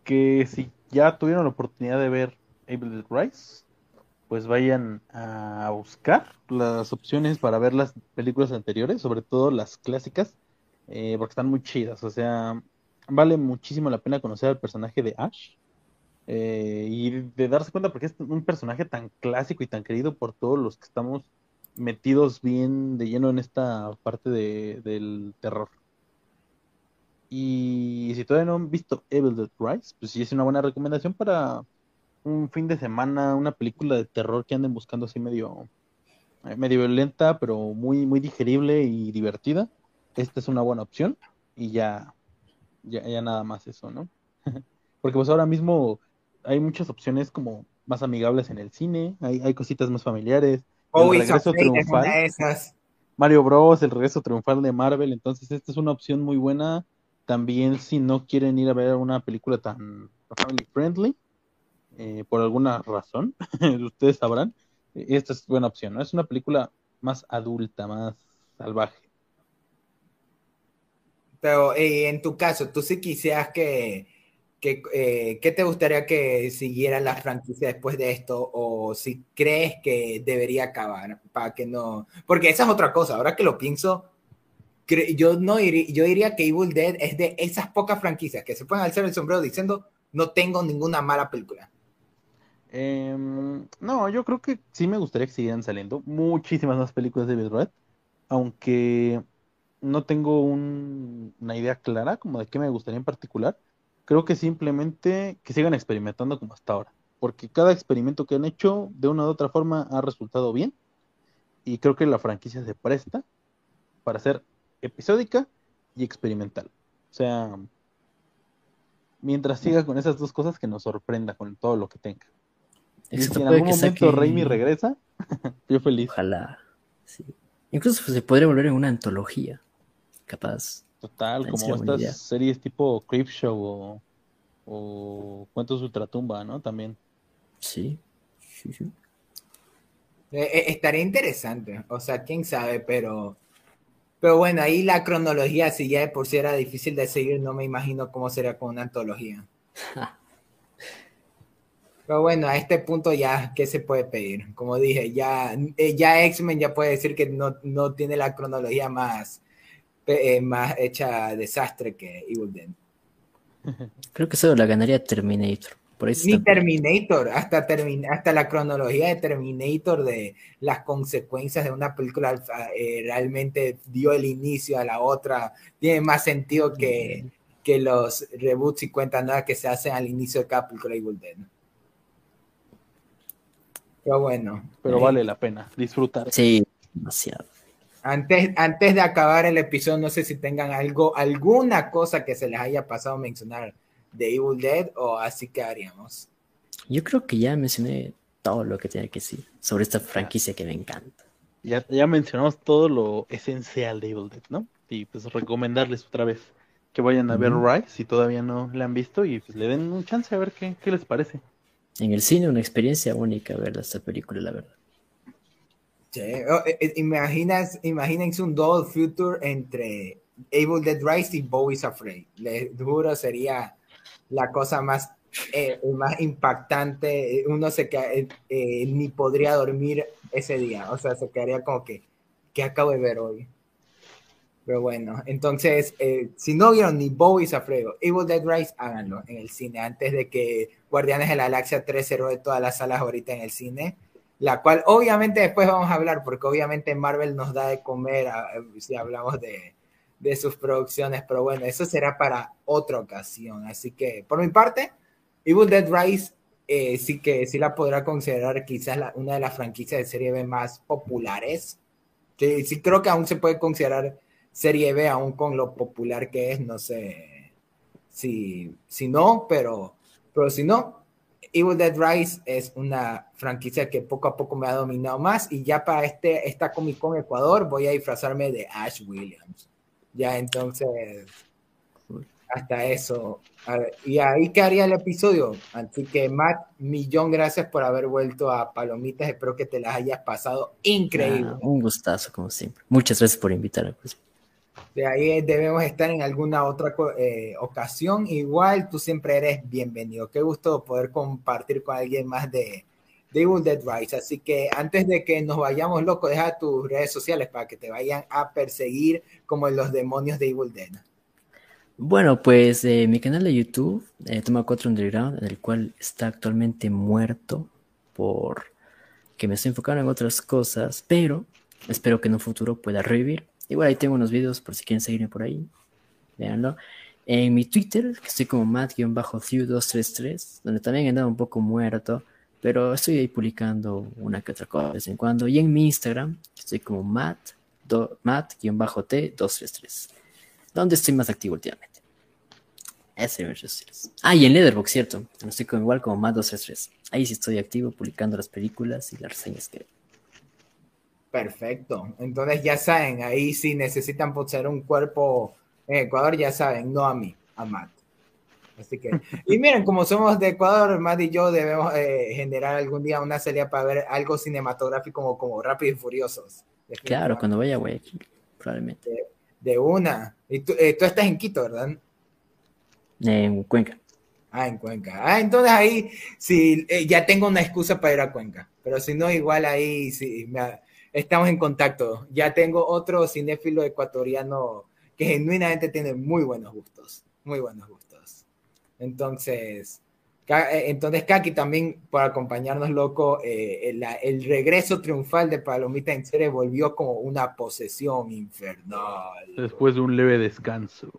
que si ya tuvieron la oportunidad de ver Evil Dead Rise, pues vayan a buscar las opciones para ver las películas anteriores, sobre todo las clásicas, eh, porque están muy chidas. O sea, vale muchísimo la pena conocer al personaje de Ash eh, y de darse cuenta porque es un personaje tan clásico y tan querido por todos los que estamos metidos bien de lleno en esta parte de- del terror. Y si todavía no han visto Evil Dead Rise, pues sí es una buena recomendación para un fin de semana, una película de terror que anden buscando así medio, eh, medio violenta, pero muy, muy digerible y divertida. Esta es una buena opción y ya, ya, ya nada más eso, ¿no? Porque pues ahora mismo hay muchas opciones como más amigables en el cine, hay, hay cositas más familiares. El Always regreso triunfal. una de esas. Mario Bros, el regreso triunfal de Marvel, entonces esta es una opción muy buena. También si no quieren ir a ver una película tan family friendly, eh, por alguna razón, ustedes sabrán, eh, esta es buena opción, ¿no? Es una película más adulta, más salvaje. Pero eh, en tu caso, tú sí quisieras que, que ¿qué te gustaría que siguiera la franquicia después de esto? O si crees que debería acabar para que no. Porque esa es otra cosa, ahora que lo pienso, yo no iría, yo diría que Evil Dead es de esas pocas franquicias que se pueden alzar el sombrero diciendo no tengo ninguna mala película. Em, no, yo creo que sí me gustaría que siguieran saliendo muchísimas más películas de Red, aunque no tengo un- una idea clara como de qué me gustaría en particular. Creo que simplemente que sigan experimentando como hasta ahora, porque cada experimento que han hecho de una u otra forma ha resultado bien y creo que la franquicia se presta para ser episódica y experimental. O sea, mientras siga con esas dos cosas que nos sorprenda con todo lo que tenga. Y si en algún que momento saque- Raimi regresa, yo feliz. Ojalá. sí. Incluso pues, se podría volver en una antología. Capaz. Total, como estas idea. series tipo Creepshow o, o Cuentos de Ultratumba, ¿no? También. Sí. Sí, sí. Eh, eh, estaría interesante, o sea, quién sabe, pero, pero bueno, ahí la cronología, si ya de por sí era difícil de seguir, no me imagino cómo sería con una antología. Pero bueno, a este punto ya, ¿qué se puede pedir? Como dije, ya, eh, ya X-Men ya puede decir que no, no tiene la cronología más, eh, más hecha desastre que Evil Dead. Creo que solo la ganaría Terminator. Por Ni Terminator, hasta, termi- hasta la cronología de Terminator de las consecuencias de una película alfa- eh, realmente dio el inicio a la otra. Tiene más sentido que, que los reboots y cuentas nuevas que se hacen al inicio de cada película de Evil Dead. Pero bueno, Pero Eh. vale la pena disfrutar. Sí, demasiado. antes, antes de acabar el episodio, no sé si tengan algo, alguna cosa que se les haya pasado mencionar de Evil Dead o así quedaríamos. Yo creo que ya mencioné todo lo que tenía que decir sobre esta franquicia que me encanta. Ya, ya mencionamos todo lo esencial de Evil Dead, ¿no? Y pues recomendarles otra vez que vayan a ver. Rise si todavía no la han visto y pues le den un chance a ver qué, qué les parece. En el cine, una experiencia única ver esta película, la verdad. Sí, oh, eh, eh, imaginas, imagínense un double future entre Evil Dead Rise y Bowie's Afraid. Les sería la cosa más, eh, más impactante. Uno se eh, ni podría dormir ese día. O sea, se quedaría como que, ¿qué acabo de ver hoy? Pero bueno, entonces, eh, si no vieron ni Bowie's Afraid o Evil Dead Rise, háganlo en el cine antes de que Guardianes de la Galaxia 3 cerró de todas las salas ahorita en el cine la cual obviamente después vamos a hablar, porque obviamente Marvel nos da de comer a- si hablamos de, de sus producciones, pero bueno, eso será para otra ocasión. Así que, por mi parte, Evil Dead Rise eh, sí que sí la podrá considerar quizás una de las franquicias de Serie B más populares. Que sí creo que aún se puede considerar Serie B, aún con lo popular que es, no sé si, si no, pero, pero si no, Evil Dead Rise es una franquicia que poco a poco me ha dominado más y ya para este, esta Comic Con Ecuador voy a disfrazarme de Ash Williams. Ya entonces, hasta eso. y ahí quedaría el episodio. Así que Matt, millón gracias por haber vuelto a Palomitas. Espero que te las hayas pasado increíble. Ah, un gustazo, como siempre. Muchas gracias por invitarme. De ahí debemos estar en alguna otra eh, ocasión. Igual tú siempre eres bienvenido. Qué gusto poder compartir con alguien más de, de Evil Dead Rise. Así que antes de que nos vayamos, loco, deja tus redes sociales para que te vayan a perseguir como los demonios de Evil Dead. Bueno, pues eh, mi canal de YouTube, eh, Toma 4 Underground, el cual está actualmente muerto por que me estoy enfocando en otras cosas, pero espero que en un futuro pueda revivir. Igual ahí tengo unos videos por si quieren seguirme por ahí. Veanlo. En mi Twitter, que estoy como Matt-Thew233, donde también he andado un poco muerto, pero estoy ahí publicando una que otra cosa de vez en cuando. Y en mi Instagram, estoy como Matt-T233 donde estoy más activo últimamente. Ese es Ah, y en Leatherbox, cierto. Estoy como, igual como más 233. Ahí sí estoy activo publicando las películas y las reseñas que Perfecto. Entonces ya saben, ahí si necesitan poseer un cuerpo en Ecuador, ya saben, no a mí, a Matt. Así que, y miren, como somos de Ecuador, Matt y yo debemos eh, generar algún día una serie para ver algo cinematográfico como, como Rápidos y Furiosos. Claro, cuando vaya a Guayaquil, probablemente. De una. Y tú, eh, tú estás en Quito, ¿verdad? En Cuenca. Ah, en Cuenca. Ah, entonces ahí sí, eh, ya tengo una excusa para ir a Cuenca. Pero si no, igual ahí sí, estamos en contacto. Ya tengo otro cinéfilo ecuatoriano que genuinamente tiene muy buenos gustos. Muy buenos gustos. Entonces, eh, entonces, Kaki, también por acompañarnos, loco, eh, el, regreso triunfal de Palomita en serie volvió como una posesión infernal. Después de un leve descanso.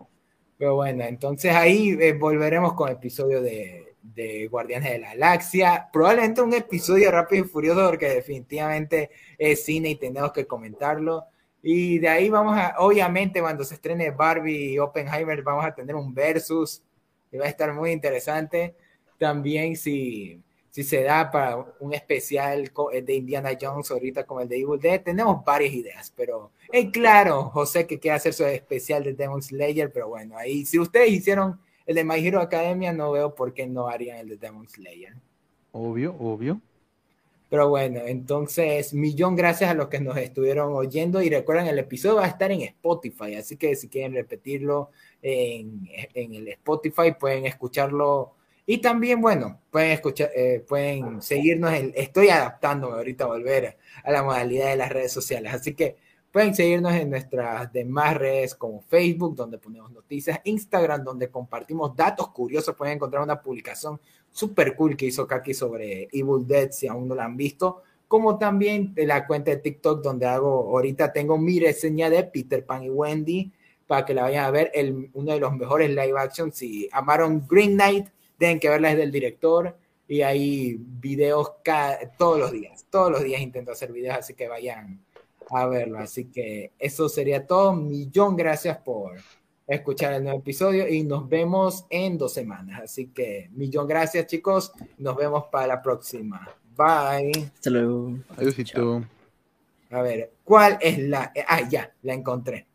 Pero bueno, entonces ahí eh, volveremos con el episodio de, de, Guardianes de la Galaxia. Probablemente un episodio rápido y furioso, porque definitivamente es cine y tenemos que comentarlo. Y de ahí vamos a, obviamente, cuando se estrene Barbie y Oppenheimer, vamos a tener un versus. Y va a estar muy interesante también si, si se da para un especial eh, de Indiana Jones ahorita como el de Evil Dead, tenemos varias ideas, pero es claro, José que quiere hacer su especial de Demon Slayer, pero bueno, ahí si ustedes hicieron el de My Hero Academia, no veo por qué no harían el de Demon Slayer. Obvio, obvio. Pero bueno, entonces, millón gracias a los que nos estuvieron oyendo y recuerden, el episodio va a estar en Spotify, así que si quieren repetirlo en, en el Spotify, pueden escucharlo y también, bueno, pueden escuchar, eh, pueden seguirnos. estoy adaptándome ahorita a volver a la modalidad de las redes sociales. Así que pueden seguirnos en nuestras demás redes como Facebook, donde ponemos noticias, Instagram, donde compartimos datos curiosos. Pueden encontrar una publicación súper cool que hizo Kaki sobre Evil Dead, si aún no la han visto. Como también la cuenta de TikTok, donde hago, ahorita tengo mi reseña de Peter Pan y Wendy, para que la vayan a ver, el, uno de los mejores live action. Si amaron Green Knight, tienen que verla desde el director y hay videos todos los días. Todos los días intento hacer videos, así que vayan a verlo. Así que eso sería todo. Millón gracias por escuchar el nuevo episodio y nos vemos en dos semanas. Así que millón gracias chicos. Nos vemos para la próxima. Bye. Hasta luego. Adiósito. A ver, ¿cuál es la... Ah, ya, la encontré.